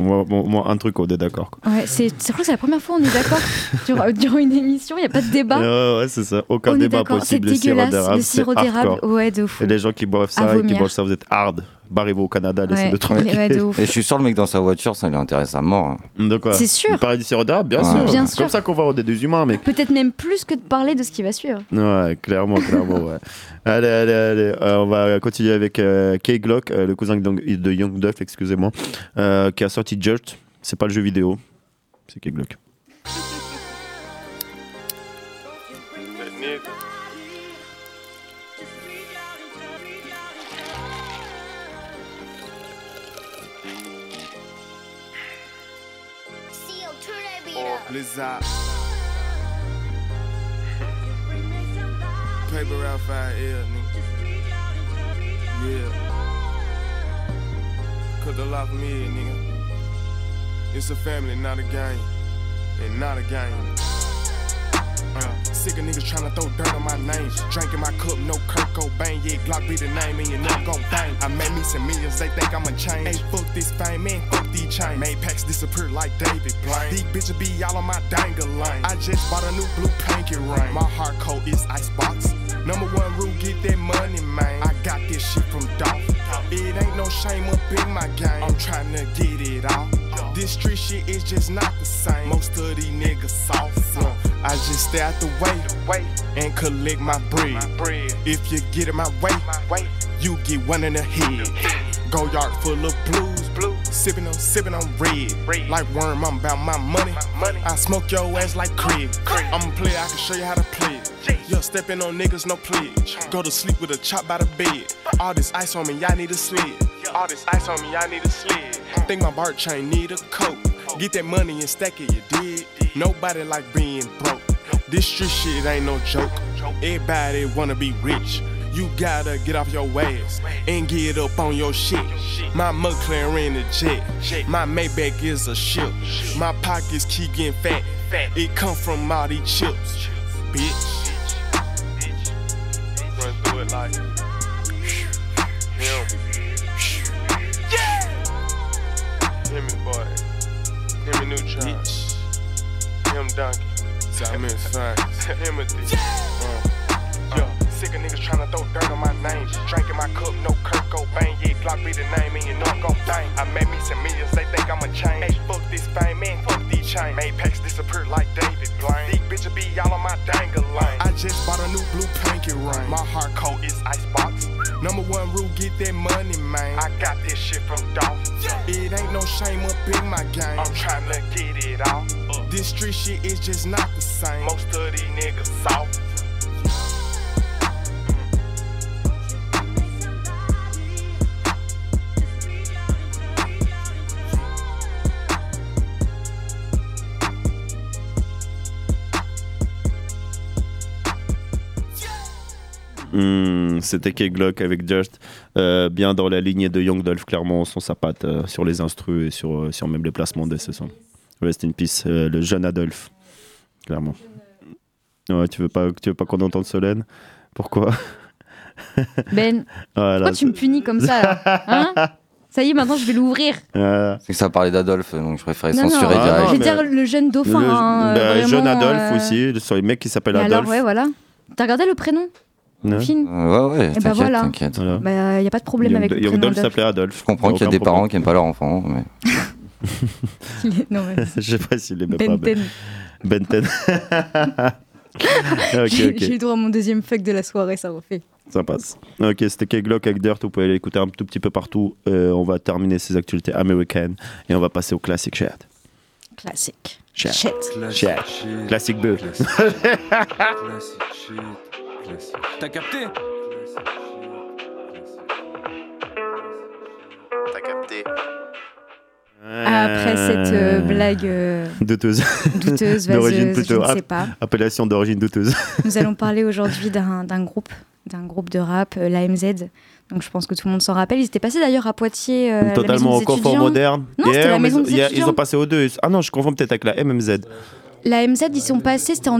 Moi, un truc, on est d'accord. Ouais, c'est c'est vrai que c'est la première fois on est d'accord durant, durant une émission, il n'y a pas de débat. Ouais, ouais, c'est ça. Aucun On débat possible. c'est dégueulasse, le sirop d'érable, ouais, de fou. Et les gens qui boivent ça et qui boivent ça, vous êtes hard. Barrez-vous au Canada, laissez Ouais, de tranquille. ouais. Et je suis sûr, le mec dans sa voiture, ça lui intéresse à mort. hein. De quoi C'est sûr. Il parlait du sirop d'érable, bien Ouais. sûr. Bien C'est sûr. comme ça qu'on va aider des humains, mec. Peut-être même plus que de parler de ce qui va suivre. Ouais, clairement, clairement, ouais. Allez, allez, allez. euh, on va continuer avec euh, Kay Glock, euh, le cousin de, Young Duff, excusez-moi, euh, qui a sorti Just. C'est pas le jeu vidéo, c'est Kay Glock. Blizzard. Paper out five L, nigga. Yeah. Cut the for me, nigga. It's a family, not a game. And not a game. Sick of niggas tryna throw dirt on my name. Drinking my cup, no Kurt Cobain. Yeah, Glock be the name, and you never gon' bang. I made me some millions, they think I'ma change. Hey, fuck this fame, man, fuck these chains. Made packs disappear like David Blaine. These bitches be all on my dangle line. I just bought a new blue pinky ring. My heart code is icebox. Number one rule, get that money, man. I got this shit from Dolph. It ain't no shame up in my game. I'm tryna get it off. This street shit is just not the same. Most of these niggas soft. I just stay out the way and collect my bread. If you get in my way, you get one in the head. Go yard full of blues, blue. Sipping on, sipping on red. Like worm, I'm about my money. I smoke your ass like Craig. I'm a player, I can show you how to play. Yo, stepping on niggas, no pledge. Go to sleep with a chop by the bed. All this ice on me, y'all need a sled. All this ice on me, y'all need a sled. Think my bar chain need a coat. Get that money and stack it, you dig? Nobody like being broke. This street shit ain't no joke. Everybody wanna be rich. You gotta get off your ass and get up on your shit. My McLaren a jet. My Maybach is a ship. My pockets keep getting fat. It come from all these chips. Bitch. Run through it like him. Him and boy. Him and Neutron. Him Donkey. Simon Fangs. Him and D. Uh, Yo, sick of niggas tryna throw dirt on my name. Drinking my cup, no Kurt bang, yeah, Glock be the name in your narco thing. I made me some millions, they think I'm a chain. Hey, fuck this fame, man, fuck these chains. Made packs disappear like David Blaine. These bitches be all on my dangle lane. I just bought a new blue pinky ring. My heart coat is icebox. Number one rule, get that money, man. I got this shit from Dolph. It ain't no shame up in my game. I'm trying to get it off. Uh. This street shit is just not the same. Most of these niggas soft. C'était K-Glock avec Just, euh, bien dans la lignée de Young Dolph, clairement, son sa patte euh, sur les instrus et sur, euh, sur même les placements de ce son. Rest in peace, euh, le jeune Adolphe, clairement. Ouais, tu veux pas, tu veux pas qu'on entende Solène? Pourquoi? Ben, Voilà, pourquoi tu me punis comme ça là Hein? Ça y est, maintenant je vais l'ouvrir. C'est que ça parlait d'Adolphe, donc je préférais Non, non, censurer je direct. vais dire le jeune dauphin. Le- hein, bah, vraiment, jeune Adolphe euh, aussi, sur les mecs qui s'appellent Adolphe. alors, ouais, voilà. T'as regardé le prénom? Ouais. du film Ouais, ouais, Eh ben t'inquiète, voilà. t'inquiète. Voilà. Bah, y a pas de problème avec le prénom Dolph Adolphe. s'appelait Adolphe. Je comprends qu'il y a des parents qui aiment pas leur enfant, mais non, mais... Je sais pas s'il aimait pas Benten. Ben. Benten. ok, J'ai ok. j'ai eu droit à mon deuxième fuck de la soirée, ça refait. Ça passe. Ok, c'était K-Glock avec Dirt. Vous pouvez l'écouter un tout petit peu partout. Euh, on va terminer ces actualités américaines et on va passer au classic chat. Classique. Chat. Shit. Chat. Classic beu. T'as capté T'as capté. Après cette euh, blague euh, douteuse. douteuse, d'origine je plutôt. ne sais app- pas. Appellation d'origine douteuse. Nous allons parler aujourd'hui d'un d'un groupe, d'un groupe de rap, euh, l'AMZ. Donc je pense que tout le monde s'en rappelle. Ils étaient passés d'ailleurs à Poitiers. euh, Totalement au confort moderne. Non, Yeah, c'était la mais maison des y a-. Ils ont passé aux deux. Ah non, je confonds peut-être avec la MMZ. La MZ, ils sont passés, c'était en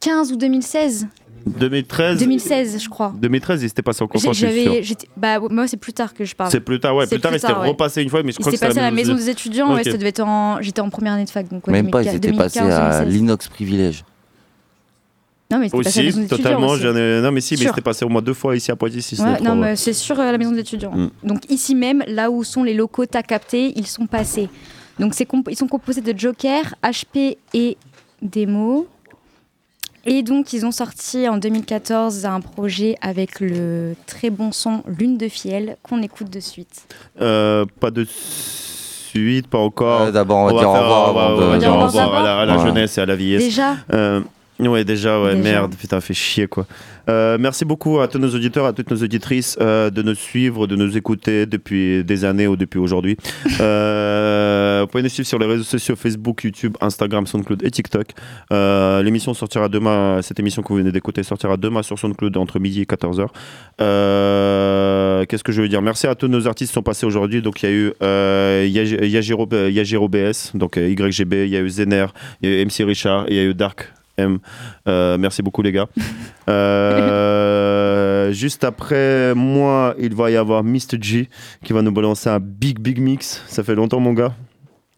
2015 ou 2016 2013. 2016, je crois. 2013, ils étaient passés au J'ai- confort, je suis sûr. J'avais, bah moi c'est plus tard que je parle. C'est plus tard, ouais. Plus tard, ils s'étaient ouais. repassés une fois, mais je Ils crois que passés à la maison des étudiants. ouais, ça devait être en, j'étais en première année de fac, donc ouais, même pas, ils 2015, étaient passés à 2016. l'inox privilège. Non, mais c'était passé à la Aussi, maison des étudiants totalement. aussi. ai- Non, mais si, mais Sûr. c'était passé au moins deux fois ici à Poitiers. Si Ouais, non, trois, ouais. mais c'est sur euh, la maison de l'étudiant. Mm. Donc ici même, là où sont les locaux t'as capté, ils sont passés. Donc ils sont composés de Joker, HP et Demo. Et donc ils ont sorti en 2014 un projet avec le très bon son Lune de Fiel qu'on écoute de suite. Euh, pas de suite, pas encore. Euh, d'abord, on va dire au revoir on va- dire au à la, à la Ouais. jeunesse et à la vieillesse. Déjà Euh, Ouais, déjà, ouais, Déjà. merde, putain, fait chier quoi. Euh, merci beaucoup à tous nos auditeurs, à toutes nos auditrices euh, de nous suivre, de nous écouter depuis des années ou depuis aujourd'hui. Euh, vous pouvez nous suivre sur les réseaux sociaux Facebook, YouTube, Instagram, SoundCloud et TikTok. L'émission sortira demain, cette émission que vous venez d'écouter sortira demain sur SoundCloud entre midi et 14h. Euh, Qu'est-ce que je veux dire? Merci à tous nos artistes qui sont passés aujourd'hui. Donc il y a eu Yaj- Yajiro, BS, donc YGB, il y a eu Zener, il y a eu MC Richard, il y a eu Dark M. Euh, merci beaucoup les gars. Euh, juste après moi, il va y avoir Mr. G qui va nous balancer un big big mix. Ça fait longtemps mon gars.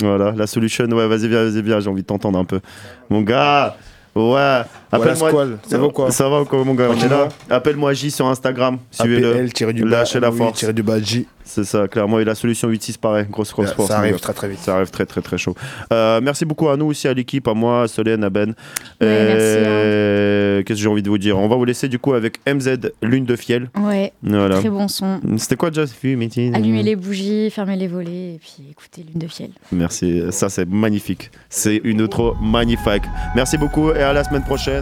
Voilà, la solution. Ouais, vas-y viens, vas-y viens, j'ai envie de t'entendre un peu. Mon gars. Ouais, appelle-moi. Ça va quoi Ça va ou quoi, mon gars On est là. Appelle-moi J sur Instagram. Suivez-le. Lâchez la force. tiré du bas J. C'est ça, clairement. Et la solution 8-6, pareil. Grosse, grosse Ça force. mon arrive très, très vite. Ça arrive très, très, très chaud. Euh, merci beaucoup à nous aussi, à l'équipe, à moi, à Solène, à Ben. Ouais, Euh, Qu'est-ce que j'ai envie de vous dire? On va vous laisser du coup avec MZ, Lune de Fiel. Ouais, très bon son. C'était quoi déjà? Allumer les bougies, fermer les volets et puis écouter Lune de Fiel. Merci, ça c'est magnifique. C'est une outro magnifique. Merci beaucoup et à la semaine prochaine.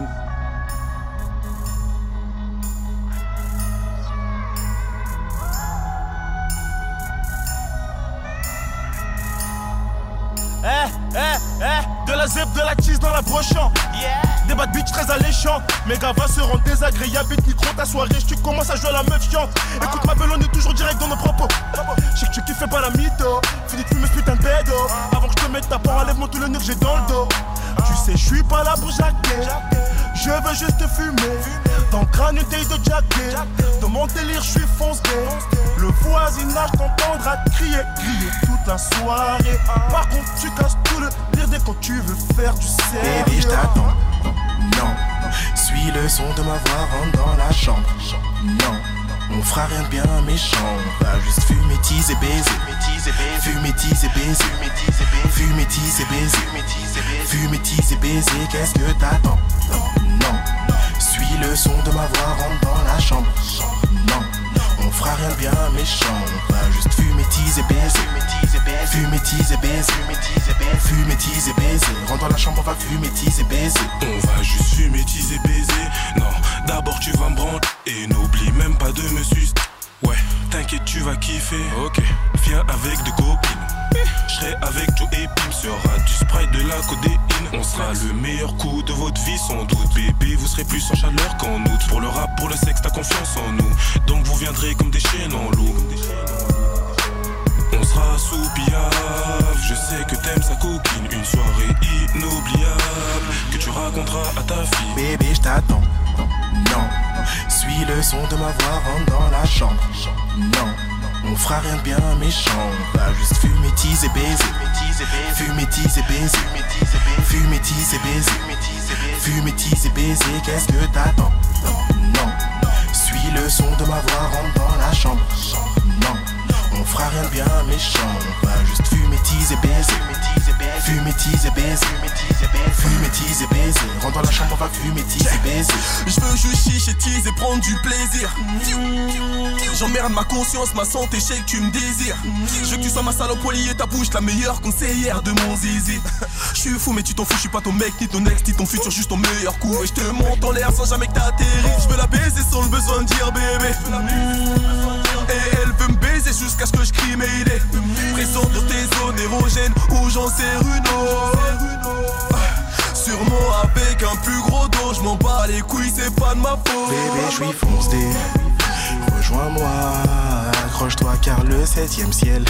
Mes gars va se rendre désagréable. Vite micro ta soirée, tu commences à jouer à la meuf chiante. Écoute ma belle, est toujours direct dans nos propos. Je sais que tu kiffes pas la mytho. Finis de fumer ce putain de. Avant que je te mette ta part, enlève-moi tout le nez que j'ai dans le dos. Tu sais, je suis pas là pour jaquer. Je veux juste fumer. Dans crâne, une de jacket. Dans mon délire, je suis fonce Le voisinage t'entendra crier, crier toute la soirée. Par contre, tu casses tout le pire dès quand tu veux faire du sérieux. Baby, je t'attends. Suis le son de ma voix, rentre dans la chambre. Non, On fera rien de bien méchant, on va juste fumer, teaser, baiser. Fumer, teaser, baiser. Fumer, teaser, baiser. Fumer, teaser, baiser. Qu'est-ce que t'attends? Non, non. Suis le son de ma voix, rentre dans la chambre. Non, on fera rien de bien méchant, on va juste fumer, teaser, baiser. Fumer, teaser, baiser. Fumer, teaser, baiser. Rentre dans la chambre, on va fumer, teaser, baiser. On va juste fumer, teaser, baiser. Non, d'abord tu vas me branler et n'oublie même pas de me sucer. Ouais, t'inquiète, tu vas kiffer. Ok, viens avec deux copines. J'serai avec Joe et Pim, sera du sprite de la codéine. On sera le meilleur coup de votre vie sans doute. Bébé, vous serez plus en chaleur qu'en août. Pour le rap, pour le sexe, t'as confiance en nous. Donc vous viendrez comme des chiens en loup. Je sais que t'aimes sa coquine. Une soirée inoubliable que tu raconteras à ta fille. Bébé, je t'attends. Non, suis le son de ma voix, rentre dans la chambre. Non, on fera rien de bien méchant, on va juste fumer, teaser, baiser. Fumer, teaser, baiser. Fumer, teaser, baiser. Fumer, teaser, baiser. Qu'est-ce que t'attends? Non, suis le son de ma voix, rentre dans la chambre. Fera rien de bien méchant, on va juste fumer, teaser, baiser. Fumer, teaser, baiser. Fumer, teaser, baiser. Rentre dans la chambre, on va fumer, teaser, baiser. Je veux juste chicher, teaser, prendre du plaisir. J'emmerde ma conscience, ma santé, que tu me désires. Je veux que tu sois ma salope et ta bouche, la meilleure conseillère de mon zizi. Je suis fou, mais tu t'en fous, je suis pas ton mec, ni ton ex, ni ton futur, juste ton meilleur coup. Et je te monte en l'air sans jamais que t'atterris. Je veux la baiser sans le besoin de dire bébé. Et elle veut me baiser jusqu'à ce que je crie mes idées. Présent dans tes zones érogènes où j'en sais autre. Sûrement avec un plus gros dos, je m'en bats les couilles, c'est pas de ma faute. Bébé, je suis foncé. Rejoins-moi, accroche-toi car le septième ciel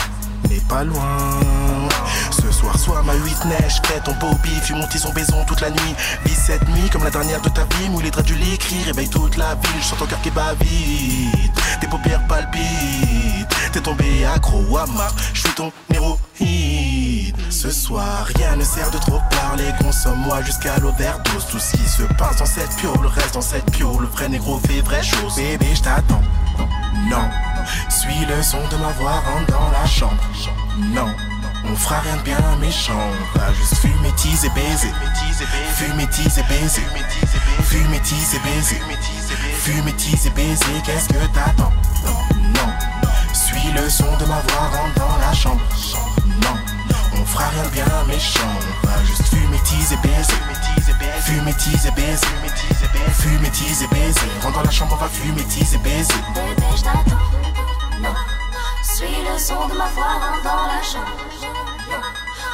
n'est pas loin. Ce soir, sois ma 8 neige, fais ton bobby, fuis mon tison baison toute la nuit. Vis cette nuit comme la dernière de ta vie, mouille les draps du lit, crie, réveille toute la ville. Je sens ton cœur qui bat vite, tes paupières palpitent. T'es tombé accro à ma, je suis ton héroïne. Ce soir, rien ne sert de trop parler, consomme-moi jusqu'à l'overdose. Tout ce qui se passe dans cette piole reste dans cette piole. Le vrai négro fait vraie chose. Bébé, je t'attends. Non, suis le son de ma voix, rentre dans la chambre. Non, on fera rien de bien méchant, on va juste fumer, teaser, baiser. Fumer, teaser, baiser. Fumer, teaser, baiser. Fumer, teaser, baiser, qu'est-ce que t'attends? Non, suis le son de ma voix, rentre dans la chambre. Non, on fera rien de bien méchant, on va juste fumer, teaser, baiser. Fumer, teaser, baiser. Fumer, teaser, baiser. Rentre dans la chambre, on va fumer, teaser, baiser. Bébé, je t'attends. Non. Suis le son de ma voix, dans la chambre.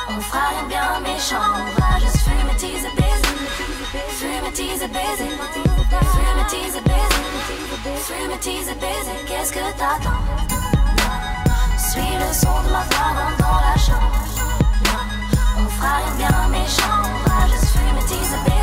On fera rien bien méchant, on va juste fumer, teaser, baiser. Fumer, teaser, baiser. Fumer, teaser, baiser. Fumer, teaser, baiser. Qu'est-ce que t'attends? Suis le son de ma voix, dans la chambre. On fera rien bien méchant, on va juste fumer, teaser, baiser.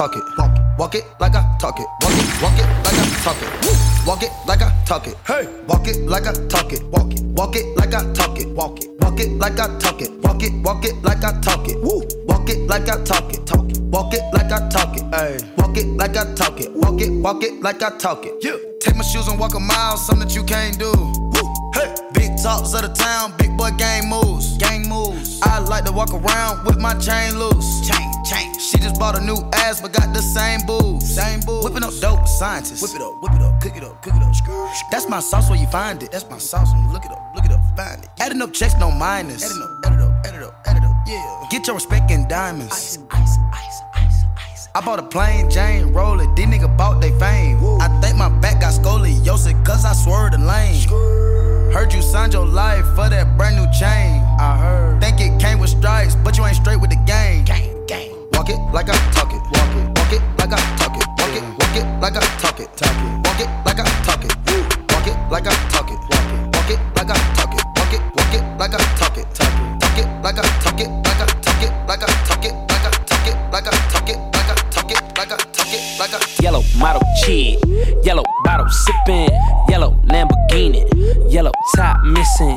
talk it. Walk, walk it like I talk it. Walk it, walk it like I talk it. Walk it like I talk it. Hey, walk it like I talk it. Walk it, walk it like I talk it. Walk it, walk it like I talk it. Walk it, walk it like I talk it. Woo, walk it like I talk it. Talk it, walk it like I talk it. Hey, walk it like I talk it. Walk it, walk it like I talk it. Yeah, take my shoes and walk a mile, something that you can't do. Woo, hey. Big talks of the town, big boy gang moves, gang moves. I like to walk around with my chain loose. Bought a new ass, but got the same booze. Same booze. Whipping up dope scientists. Whip it up, whip it up, cook it up, cook it up. Screw. That's my sauce where you find it. That's my sauce. When you look it up, look it up, find it. Adding up checks, no minus. Adding up, add it up, add it up, add it up. Yeah. Get your respect in diamonds. Ice, ice, ice, ice, ice. I bought a plain Jane roller. These nigga bought they fame. Woo. I think my back got scoliosis, cause I swerved the lane. Screw. Heard you signed your life for that brand new chain. I heard. Think it came with stripes, but you ain't straight with the game. game. Walk it like I talk it. Walk it. Walk it like I talk it. Walk it. Walk it like I talk it. Talk it. Walk it like I talk it. Walk it like I talk it. Walk it. Walk it like I talk it. Walk it. Walk it like I talk it. Talk it. Talk it like I talk it. Like I talk it. Like I talk it. Like I talk it. Like I talk it. Like I talk it. Like I talk it. Like I. Yellow model kid. Yellow bottle sipping. Yellow Lamborghini. Yellow top missing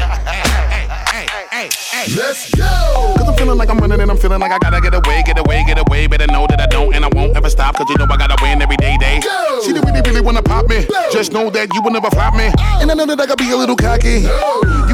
Let's go. Cause I'm feeling like I'm running and I'm feeling like I gotta get away, get away, get away. Better know that I don't and I won't ever stop. Cause you know I gotta win every day, day. Go. She really, really wanna pop me. Just know that you will never flop me. Oh. And I know that I gotta be a little cocky.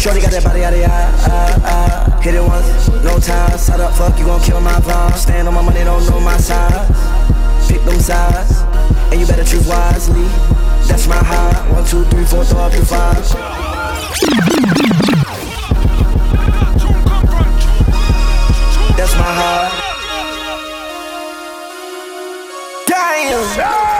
Shorty got that body out of ya, uh, uh, Hit it once, no time. Side up, fuck, you gon' kill my vibe. Stand on my money, don't know my size. Pick them sides, and you better choose wisely. That's my high. One, two, three, four. That's my high. Damn.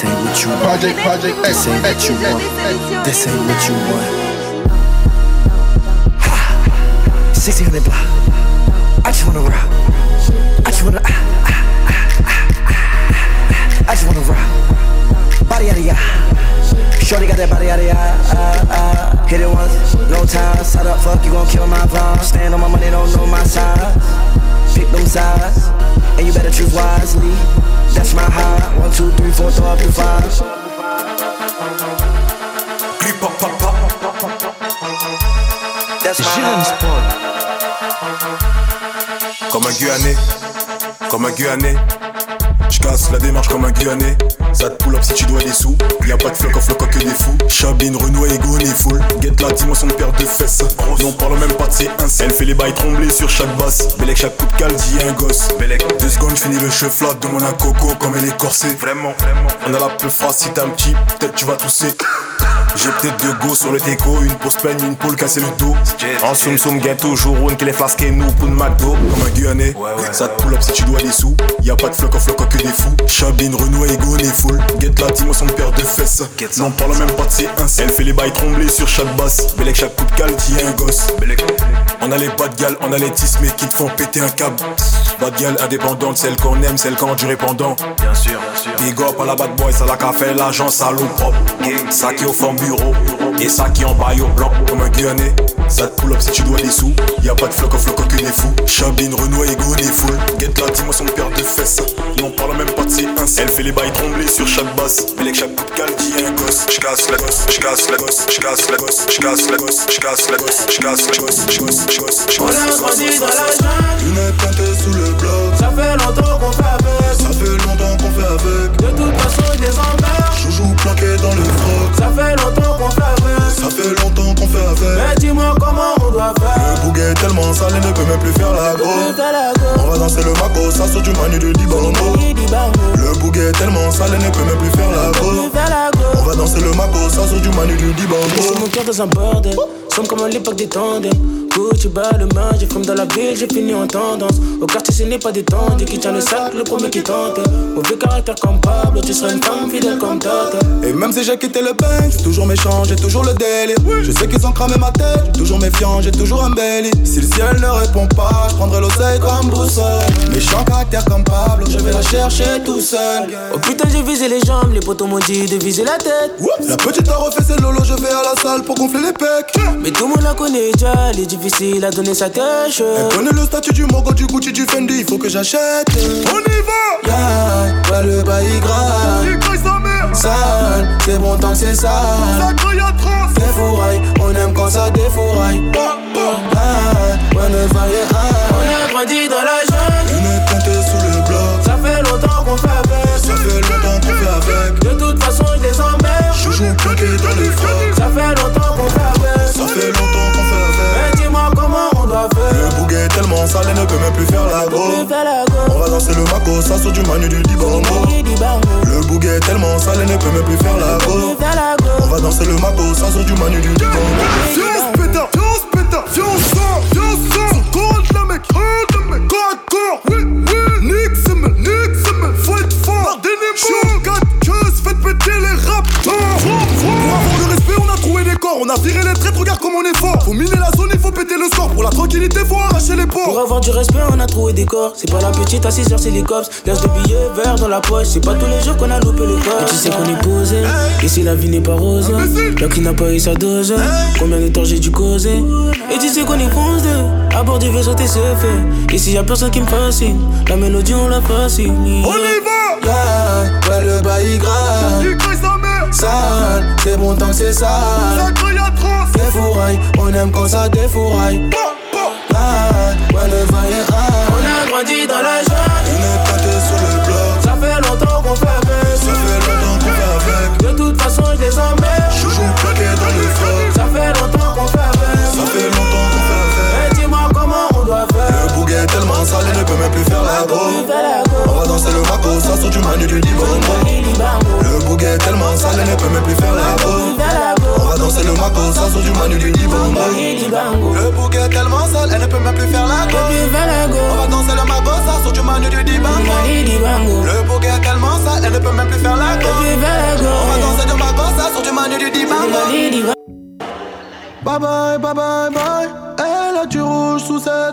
This ain't what you want. Project, project, This ain't what you want. This ain't what you want. Ha! 1600 block. I just wanna rock. I just wanna. ah, ah, ah, ah, ah. I just wanna rock. Body out of ya. Shorty got that body out of ya. Uh, uh. Hit it once, no time. Side up, fuck, you gon' kill my vibe. Stand on my money, don't know my size. Pick them sides, and you better choose wisely. That's my high. One, two, three, four, throw up your five. That's my high. Comme un Guyanais, comme un Guyanais. J'casse la démarche comme un Guyanais. Ça te pull up si tu dois des sous. Y'a pas de floc en floc que des fous. Chabine, Renault, Ego, les full. Get la dimension de paire de fesses. Non, parle même pas de ses ins. Elle fait les bails trembler sur chaque basse. Bélec, chaque coup de cale dit un gosse. Bélec, deux secondes, j'finis le chef là. Demande un coco comme elle est corsée. Vraiment, vraiment. On a la peu phrase si t'es un petit, peut-être tu vas tousser. J'ai peut-être deux go sur le déco, une pause peine, une poule casser le dos. En soum soum, toujours une qui les flasques et nous pour une McDo. Comme un Guyanais, ça te pull up si tu dois des sous. Y a pas de floc en floc que des fous. Chabine, Renault, Ego, les full. Get la dis-moi son paire de fesses. N'en parle même pas de ses ins. Elle fait les bails trembler sur chaque basse. Bellec, chaque coup de cale, t'y un gosse. On a les bad gal, on a les tismes qui te font péter un câble. Bad gal indépendante, celle qu'on aime, celle qu'on du sûr, bien sûr. Big up à la bad boy, ça la café, l'agent propre. Ça qui est au fond bureau, et ça qui en bail au blanc, comme un Guyanais. Ça te pull up si tu dois des sous. Y a pas de floc floc que des fous. Chabine, Renault, Ego, des foules. Get la dis-moi son paire de fesses. N'en parle même pas de ses. Elle fait les bails trembler sur chaque basse. Bellec, chaque coup de cale, dit un gosse. J'casse la gosse, j'casse la gosse, j'casse la gosse, j'casse la gosse, j'casse la gosse, j'casse la gosse, j'casse la gosse, j'casse On a grandi dans la jungle. Une est sous le bloc. Ça fait longtemps qu'on fait avec. Ça fait De toute façon, il des emmerdes. Joujou planqué dans le froc. Ça fait longtemps qu'on fait avec. Ça fait longtemps qu'on fait avec. Mais dis-moi comment on doit faire. Le bouguet est tellement sale, il ne peut même plus faire la go. On va danser le mago, ça sort du manu du dibango. Le bouguet est tellement sale, il ne peut même plus faire la go. On va danser le mago, ça sort du manu du dibango. Mon cœur dans un bordel. Somme comme à l'époque des tandems. Gucci bas le main, j'ai dans la ville, j'ai fini en tendance. Au quartier, ce n'est pas des tendres qui tient le sac, le premier qui tente. Mauvais caractère comme Pablo, tu seras une femme fidèle comme Tata. Et même si j'ai quitté le j'ai toujours méchant, j'ai toujours le délire. Je sais qu'ils ont cramé ma tête, toujours méfiant, j'ai toujours un belly. Si le ciel ne répond pas, je prendrai l'oseille comme boussole. Méchant caractère comme Pablo, je vais la chercher tout seul. Oh putain, j'ai visé les jambes, les potos m'ont dit de viser la tête. La petite a refait ses lolo, je vais à la salle pour gonfler les pecs. Mais tout le monde la connaît déjà, est difficile à donner sa tâche. Elle connaît le statut du Mogo, du Gucci, du Fendi, il faut que j'achète. On y va! Yeah, ouais, le bail grave. Sale, c'est bon tant que c'est sale. Défouraille, on aime quand ça défouraille. Ah, ouais, le bail est high. On a grandi dans la jungle. Une est teintée sous le bloc. Ça fait longtemps qu'on fait avec. Ça fait longtemps qu'on fait avec. De toute façon, je les emmerde. Joujou planqué dans les frocs. Ça fait longtemps sale, elle ne peut même plus faire la go. On va danser le maco, ça sort du manu du dibango. Le bouguet est tellement sale, elle ne peut même plus faire la go. On fait la go. On va danser le maco, ça sort du manu du dibango. Viens on se péta, viens on se péta, viens on sort, viens on sort. La mec, compte la mec, corps à corps, oui, oui. Nick Simmel, Nick Simmel, faut être fort. J'suis 4 queues, faites péter les raptors. On a trouvé des corps, on a viré les traîtres, regarde comme on est fort. Faut miner la zone, il faut péter le score. Pour la tranquillité, faut arracher les ports. Pour avoir du respect, on a trouvé des corps. C'est pas la petite à 6 heures, c'est les cops. Glace de billets verts dans la poche. C'est pas tous les jours qu'on a loupé le corps. Et tu sais qu'on est posé. Et si la vie n'est pas rose, là qui n'a pas eu sa dose. Combien de temps j'ai dû causer? Et tu sais qu'on est foncé. À bord du vaisseau, t'es c'est fait. Ici y'a personne qui me fascine. La mélodie, on la fascine. On y va! Yeah, ouais, le bail grave. Sale, c'est bon tant que c'est sale. Défouraille, on aime quand ça défouraille. Ah, ouais, le bail est high. On a grandi dans la jungle. Une est teintée sous le bloc. Ça fait longtemps qu'on fait avec. Ça fait longtemps qu'on fait avec. De toute façon, je les emmerde. Joujou planqué dans le froc. Ça fait longtemps qu'on fait avec. Ça fait longtemps qu'on fait avec. Mais dis-moi comment on doit faire. Le bouguet est tellement sale, il ne peut même plus faire la go. Du manu du dibango. Le bouguet est tellement sale, il ne peut même plus faire la go. On va danser le maco, ça sort du manu du dibango. Le bouguet est tellement sale, elle ne peut même plus faire la go. On va danser le maco, ça sort du manu du dibango. Le bouguet est tellement sale, elle ne peut même plus faire la go. On va danser le maco, ça sort du manu du dibango. Bye bye, bye bye, bye. Elle a du rouge sous ses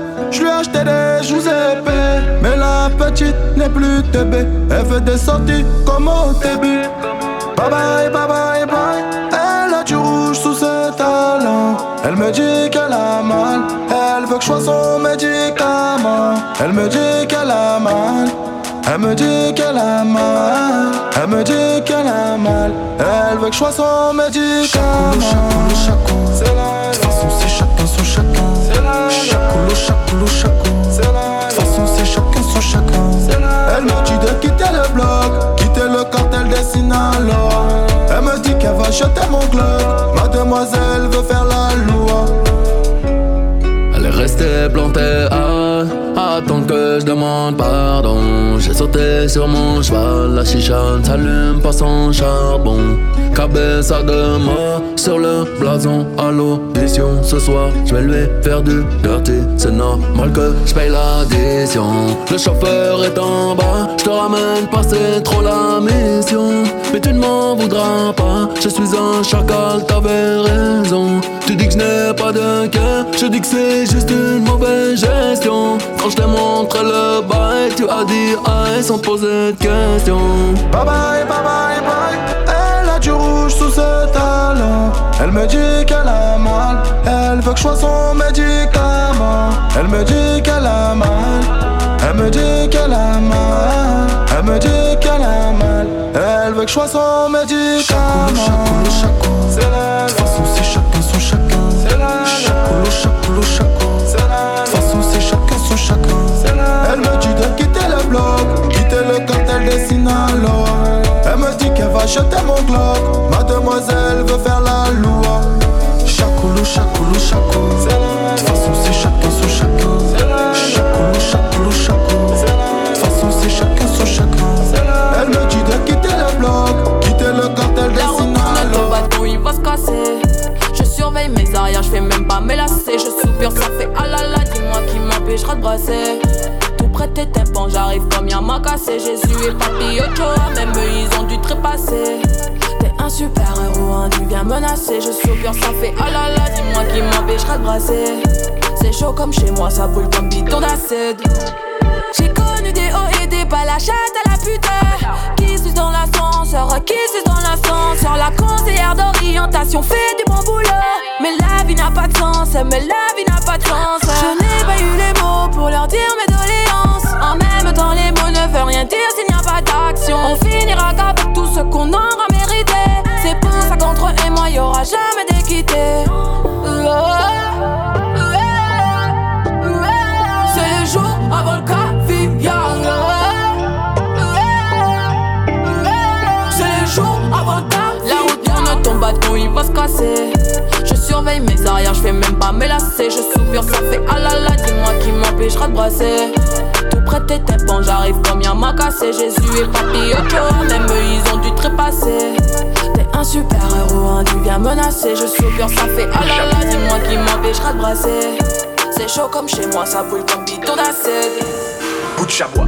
Je lui ai acheté des joues épais. Mais la petite n'est plus TB. Elle veut des sorties comme au début. Bye bye, bye bye, bye. Elle a du rouge sous ses talons. Elle me dit qu'elle a mal. Elle veut que je sois son médicament. Elle me dit qu'elle a mal. Elle me dit qu'elle a mal. Elle me dit qu'elle a mal. Elle veut que je sois son médicament. Chacun, chacun, chacun. De toute façon, c'est chaque chacun. De façon, chacun chacun. Elle me dit de quitter le bloc, quitter le cartel des Sinaloa. Elle me dit qu'elle va jeter mon glock. Mademoiselle veut faire la loi. Elle est restée plantée à attendre que je demande pardon. J'ai sauté sur mon cheval, la chicha ne s'allume pas sans charbon. Cabeza de mort sur le blason à l'audition. Ce soir, je vais lui faire du dirty. C'est normal que je paye l'addition. Le chauffeur est en bas, je te ramène pas, c'est trop la mission. Mais tu ne m'en voudras pas, je suis un chacal, t'avais raison. Tu dis que je n'ai pas de cœur, je dis que c'est juste une mauvaise gestion. Quand je t'ai montré le bail, tu as dit aïe sans poser de questions. Bye bye, bye bye, bye. Elle a du rouge sous ses talons. Elle me dit qu'elle a mal. Elle veut que je sois son médicament. Elle me dit qu'elle a mal. Elle me dit qu'elle a mal. Elle me dit qu'elle a mal. Elle veut que je sois son médicament. C'est la De toute façon, c'est chacun son chacun. C'est la chaco. C'est la De toute façon, c'est chacun son chacun. Elle me dit de quitter le bloc, quitter le cartel des Sinaloa. Elle me dit qu'elle va jeter mon Glock. Mademoiselle veut faire la loi. Chacolo, chacolo, chaco. Je surveille mes arrières, je fais même pas me lasser. Je soupire, ça fait ah là là, dis-moi qui m'empêchera de brasser. Tout près tes tympans, j'arrive comme y'a m'a cassé. Jésus et Papi Ochoa, même eux ils ont dû trépasser. T'es un super héros, hein, tu viens menacer. Je soupire, ça fait ah là là, dis-moi qui m'empêchera de brasser. C'est chaud comme chez moi, ça brûle comme bidon d'acide. J'ai connu des hauts et des bas, la chatte à la putain. Qui suis dans l'ascenseur, qui suis dans l'ascenseur. La conseillère d'orientation fait du bon boulot. Mais la vie n'a pas de sens, mais la vie n'a pas de sens. Je n'ai pas eu les mots pour leur dire mes doléances. En même temps, les mots ne veulent rien dire s'il n'y a pas d'action. On finira qu'avec tout ce qu'on aura mérité. C'est pour ça qu'entre eux et moi, y aura jamais d'équité. C'est ton bâton il va se casser. Je surveille mes arrières, je fais même pas me lasser. Je soupire, ça fait ah là là, dis-moi qui m'empêchera de brasser. Tout près tes tympans, j'arrive comme y'a m'a cassé. Jésus et Papi Ochoa, même eux ils ont dû trépasser. T'es un super héros, hein, tu viens menacer. Je soupire, ça fait ah dis-moi qui m'empêchera de brasser. C'est chaud comme chez moi, ça brûle comme bidon d'acide. Bout de chabois.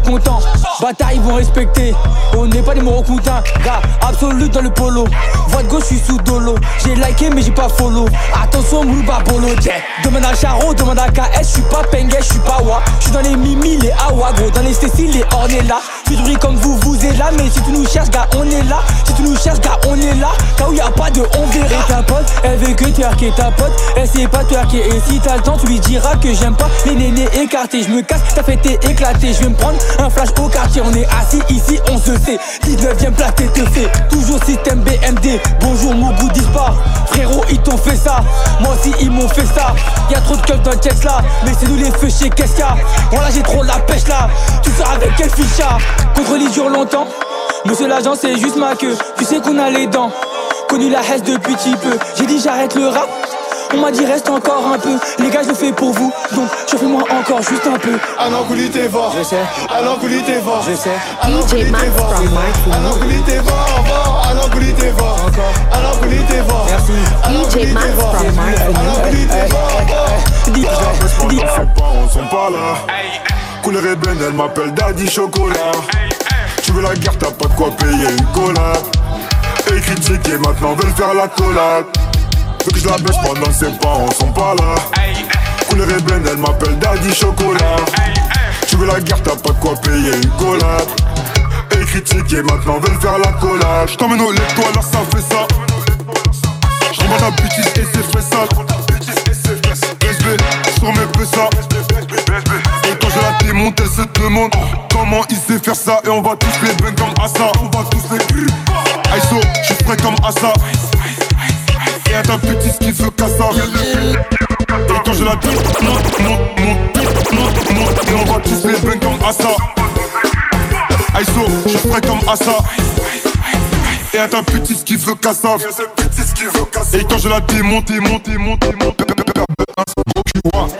pour ça que je suis mécontent. Bataille ils vont respecter, on n'est pas des morocoutins. Gars, absolu dans le polo. Voix de gauche, je suis sous dolo. J'ai liké mais j'ai pas follow. Attention, Moulouba Polo. Yeah. Demande à Charo, demande à KS, je suis pas Pengue, je suis pas Wa. Je suis dans les Mimi, les Awa, gros. Dans les Cécile, les Ornella. Du comme vous, vous êtes là. Mais si tu nous cherches, gars, on est là. Si tu nous cherches, gars, on est là. Là où y a pas de on verra. Ta pote, elle veut que twerker ta pote. Elle sait pas twerker. Et si t'as le temps, tu lui diras que j'aime pas les nénés écartés. Je me casse, ta fête est éclatée. Je vais me prendre un flash au quartier. On est assis ici, on se sait. 19ème place, t'es te fait. Toujours système BMD. Bonjour, mon goût disparaît. Frérot, ils t'ont fait ça. Moi aussi, ils m'ont fait ça. Y'a trop de keufs dans le là. Mais c'est nous les feux chez qu'est-ce qu'il y a Voilà, j'ai trop la pêche là. Tu sors avec quel ficha Contre les dure longtemps. Monsieur l'agent, c'est juste ma queue. Tu sais qu'on a les dents. Connu la haine depuis petit peu. J'ai dit j'arrête le rap. On m'a dit reste encore un peu. Les gars, je le fais pour vous. Donc, je fais moi encore juste un peu. L'idée va, Je sais. alors que l'idée va, Je sais. que l'idée va, va, alors que l'idée va, alors que l'idée va, Merci. Mes parents sont pas là. Couleur ébène, elle m'appelle Daddy Chocolat. Tu veux la guerre, t'as pas de quoi payer une collab. Et critiquer maintenant veulent faire la collab. Veux que je la baisse pendant que ses parents sont pas là. Couleur ébène, elle m'appelle Daddy Chocolat. Tu veux la guerre, t'as pas de quoi payer une collab. Et critiquer maintenant veulent faire la collab. Je t'emmène au lait, toi là ça fait ça. Remets la bêtise et c'est fait ça. SB, sur mes ça. La démonte, elle se demande comment il sait faire ça. Et on va tous les bang comme Assa. On va tous les. Aïsso, je suis prêt comme Assa. Et à ta petite qui veut cassa. Et quand je la démonte, monte. Et on va tous les bang comme Assa. Aïsso, je suis prêt comme Assa. Et à ta petite qui veut cassa. Et quand je la démonte, monte, monte, monte.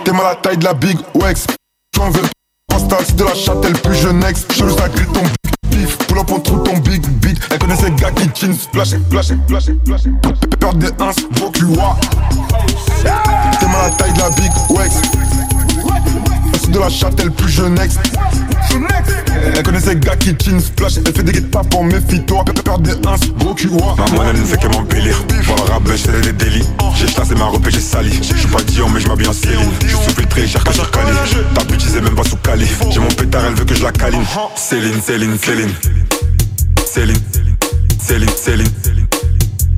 T'es mal à la taille de la big Wex. Tu en veux Installe, c'est de la châtelle plus jeunesse. Je le sacré ton beef. Pull up on trouve ton big beat. Elle connaît ces gars qui chin splash, splash, splash, splash. Peur des cul, wa. T'es mal à la taille de la big Wex. De la plus. Elle connaît ces gars qui chin splash. Elle fait des guettes pour méfie-toi. Peur des gros. Maman elle ne fait que m'embellir Pour le rap c'est des délits J'ai chassé ma robe et j'ai sali Je suis pas Dion mais je m'habille en Céline Je suis filtré, cher je cali Ta bitch c'est même pas sous cali J'ai mon pétard elle veut que je la câline Céline, Céline, Céline Céline Céline, Céline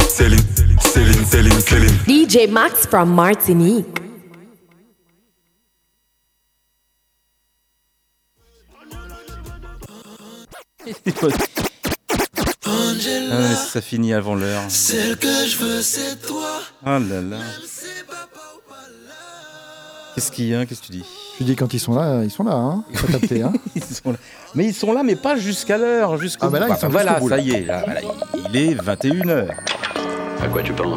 Céline, Céline, Céline, Céline DJ Max from Martinique. Ah ouais, ça finit avant l'heure. Celle que je veux, c'est toi. Ah là là. Qu'est-ce qu'il y a? Qu'est-ce que tu dis? Tu dis quand ils sont là, ils sont là, hein Faut capter, hein Ils sont là. Mais ils sont là, mais pas jusqu'à l'heure. Jusqu'au Ah bah là, bout. ils sont voilà, jusqu'au bout, ça là. y est. là, voilà, il est 21h. À quoi tu penses?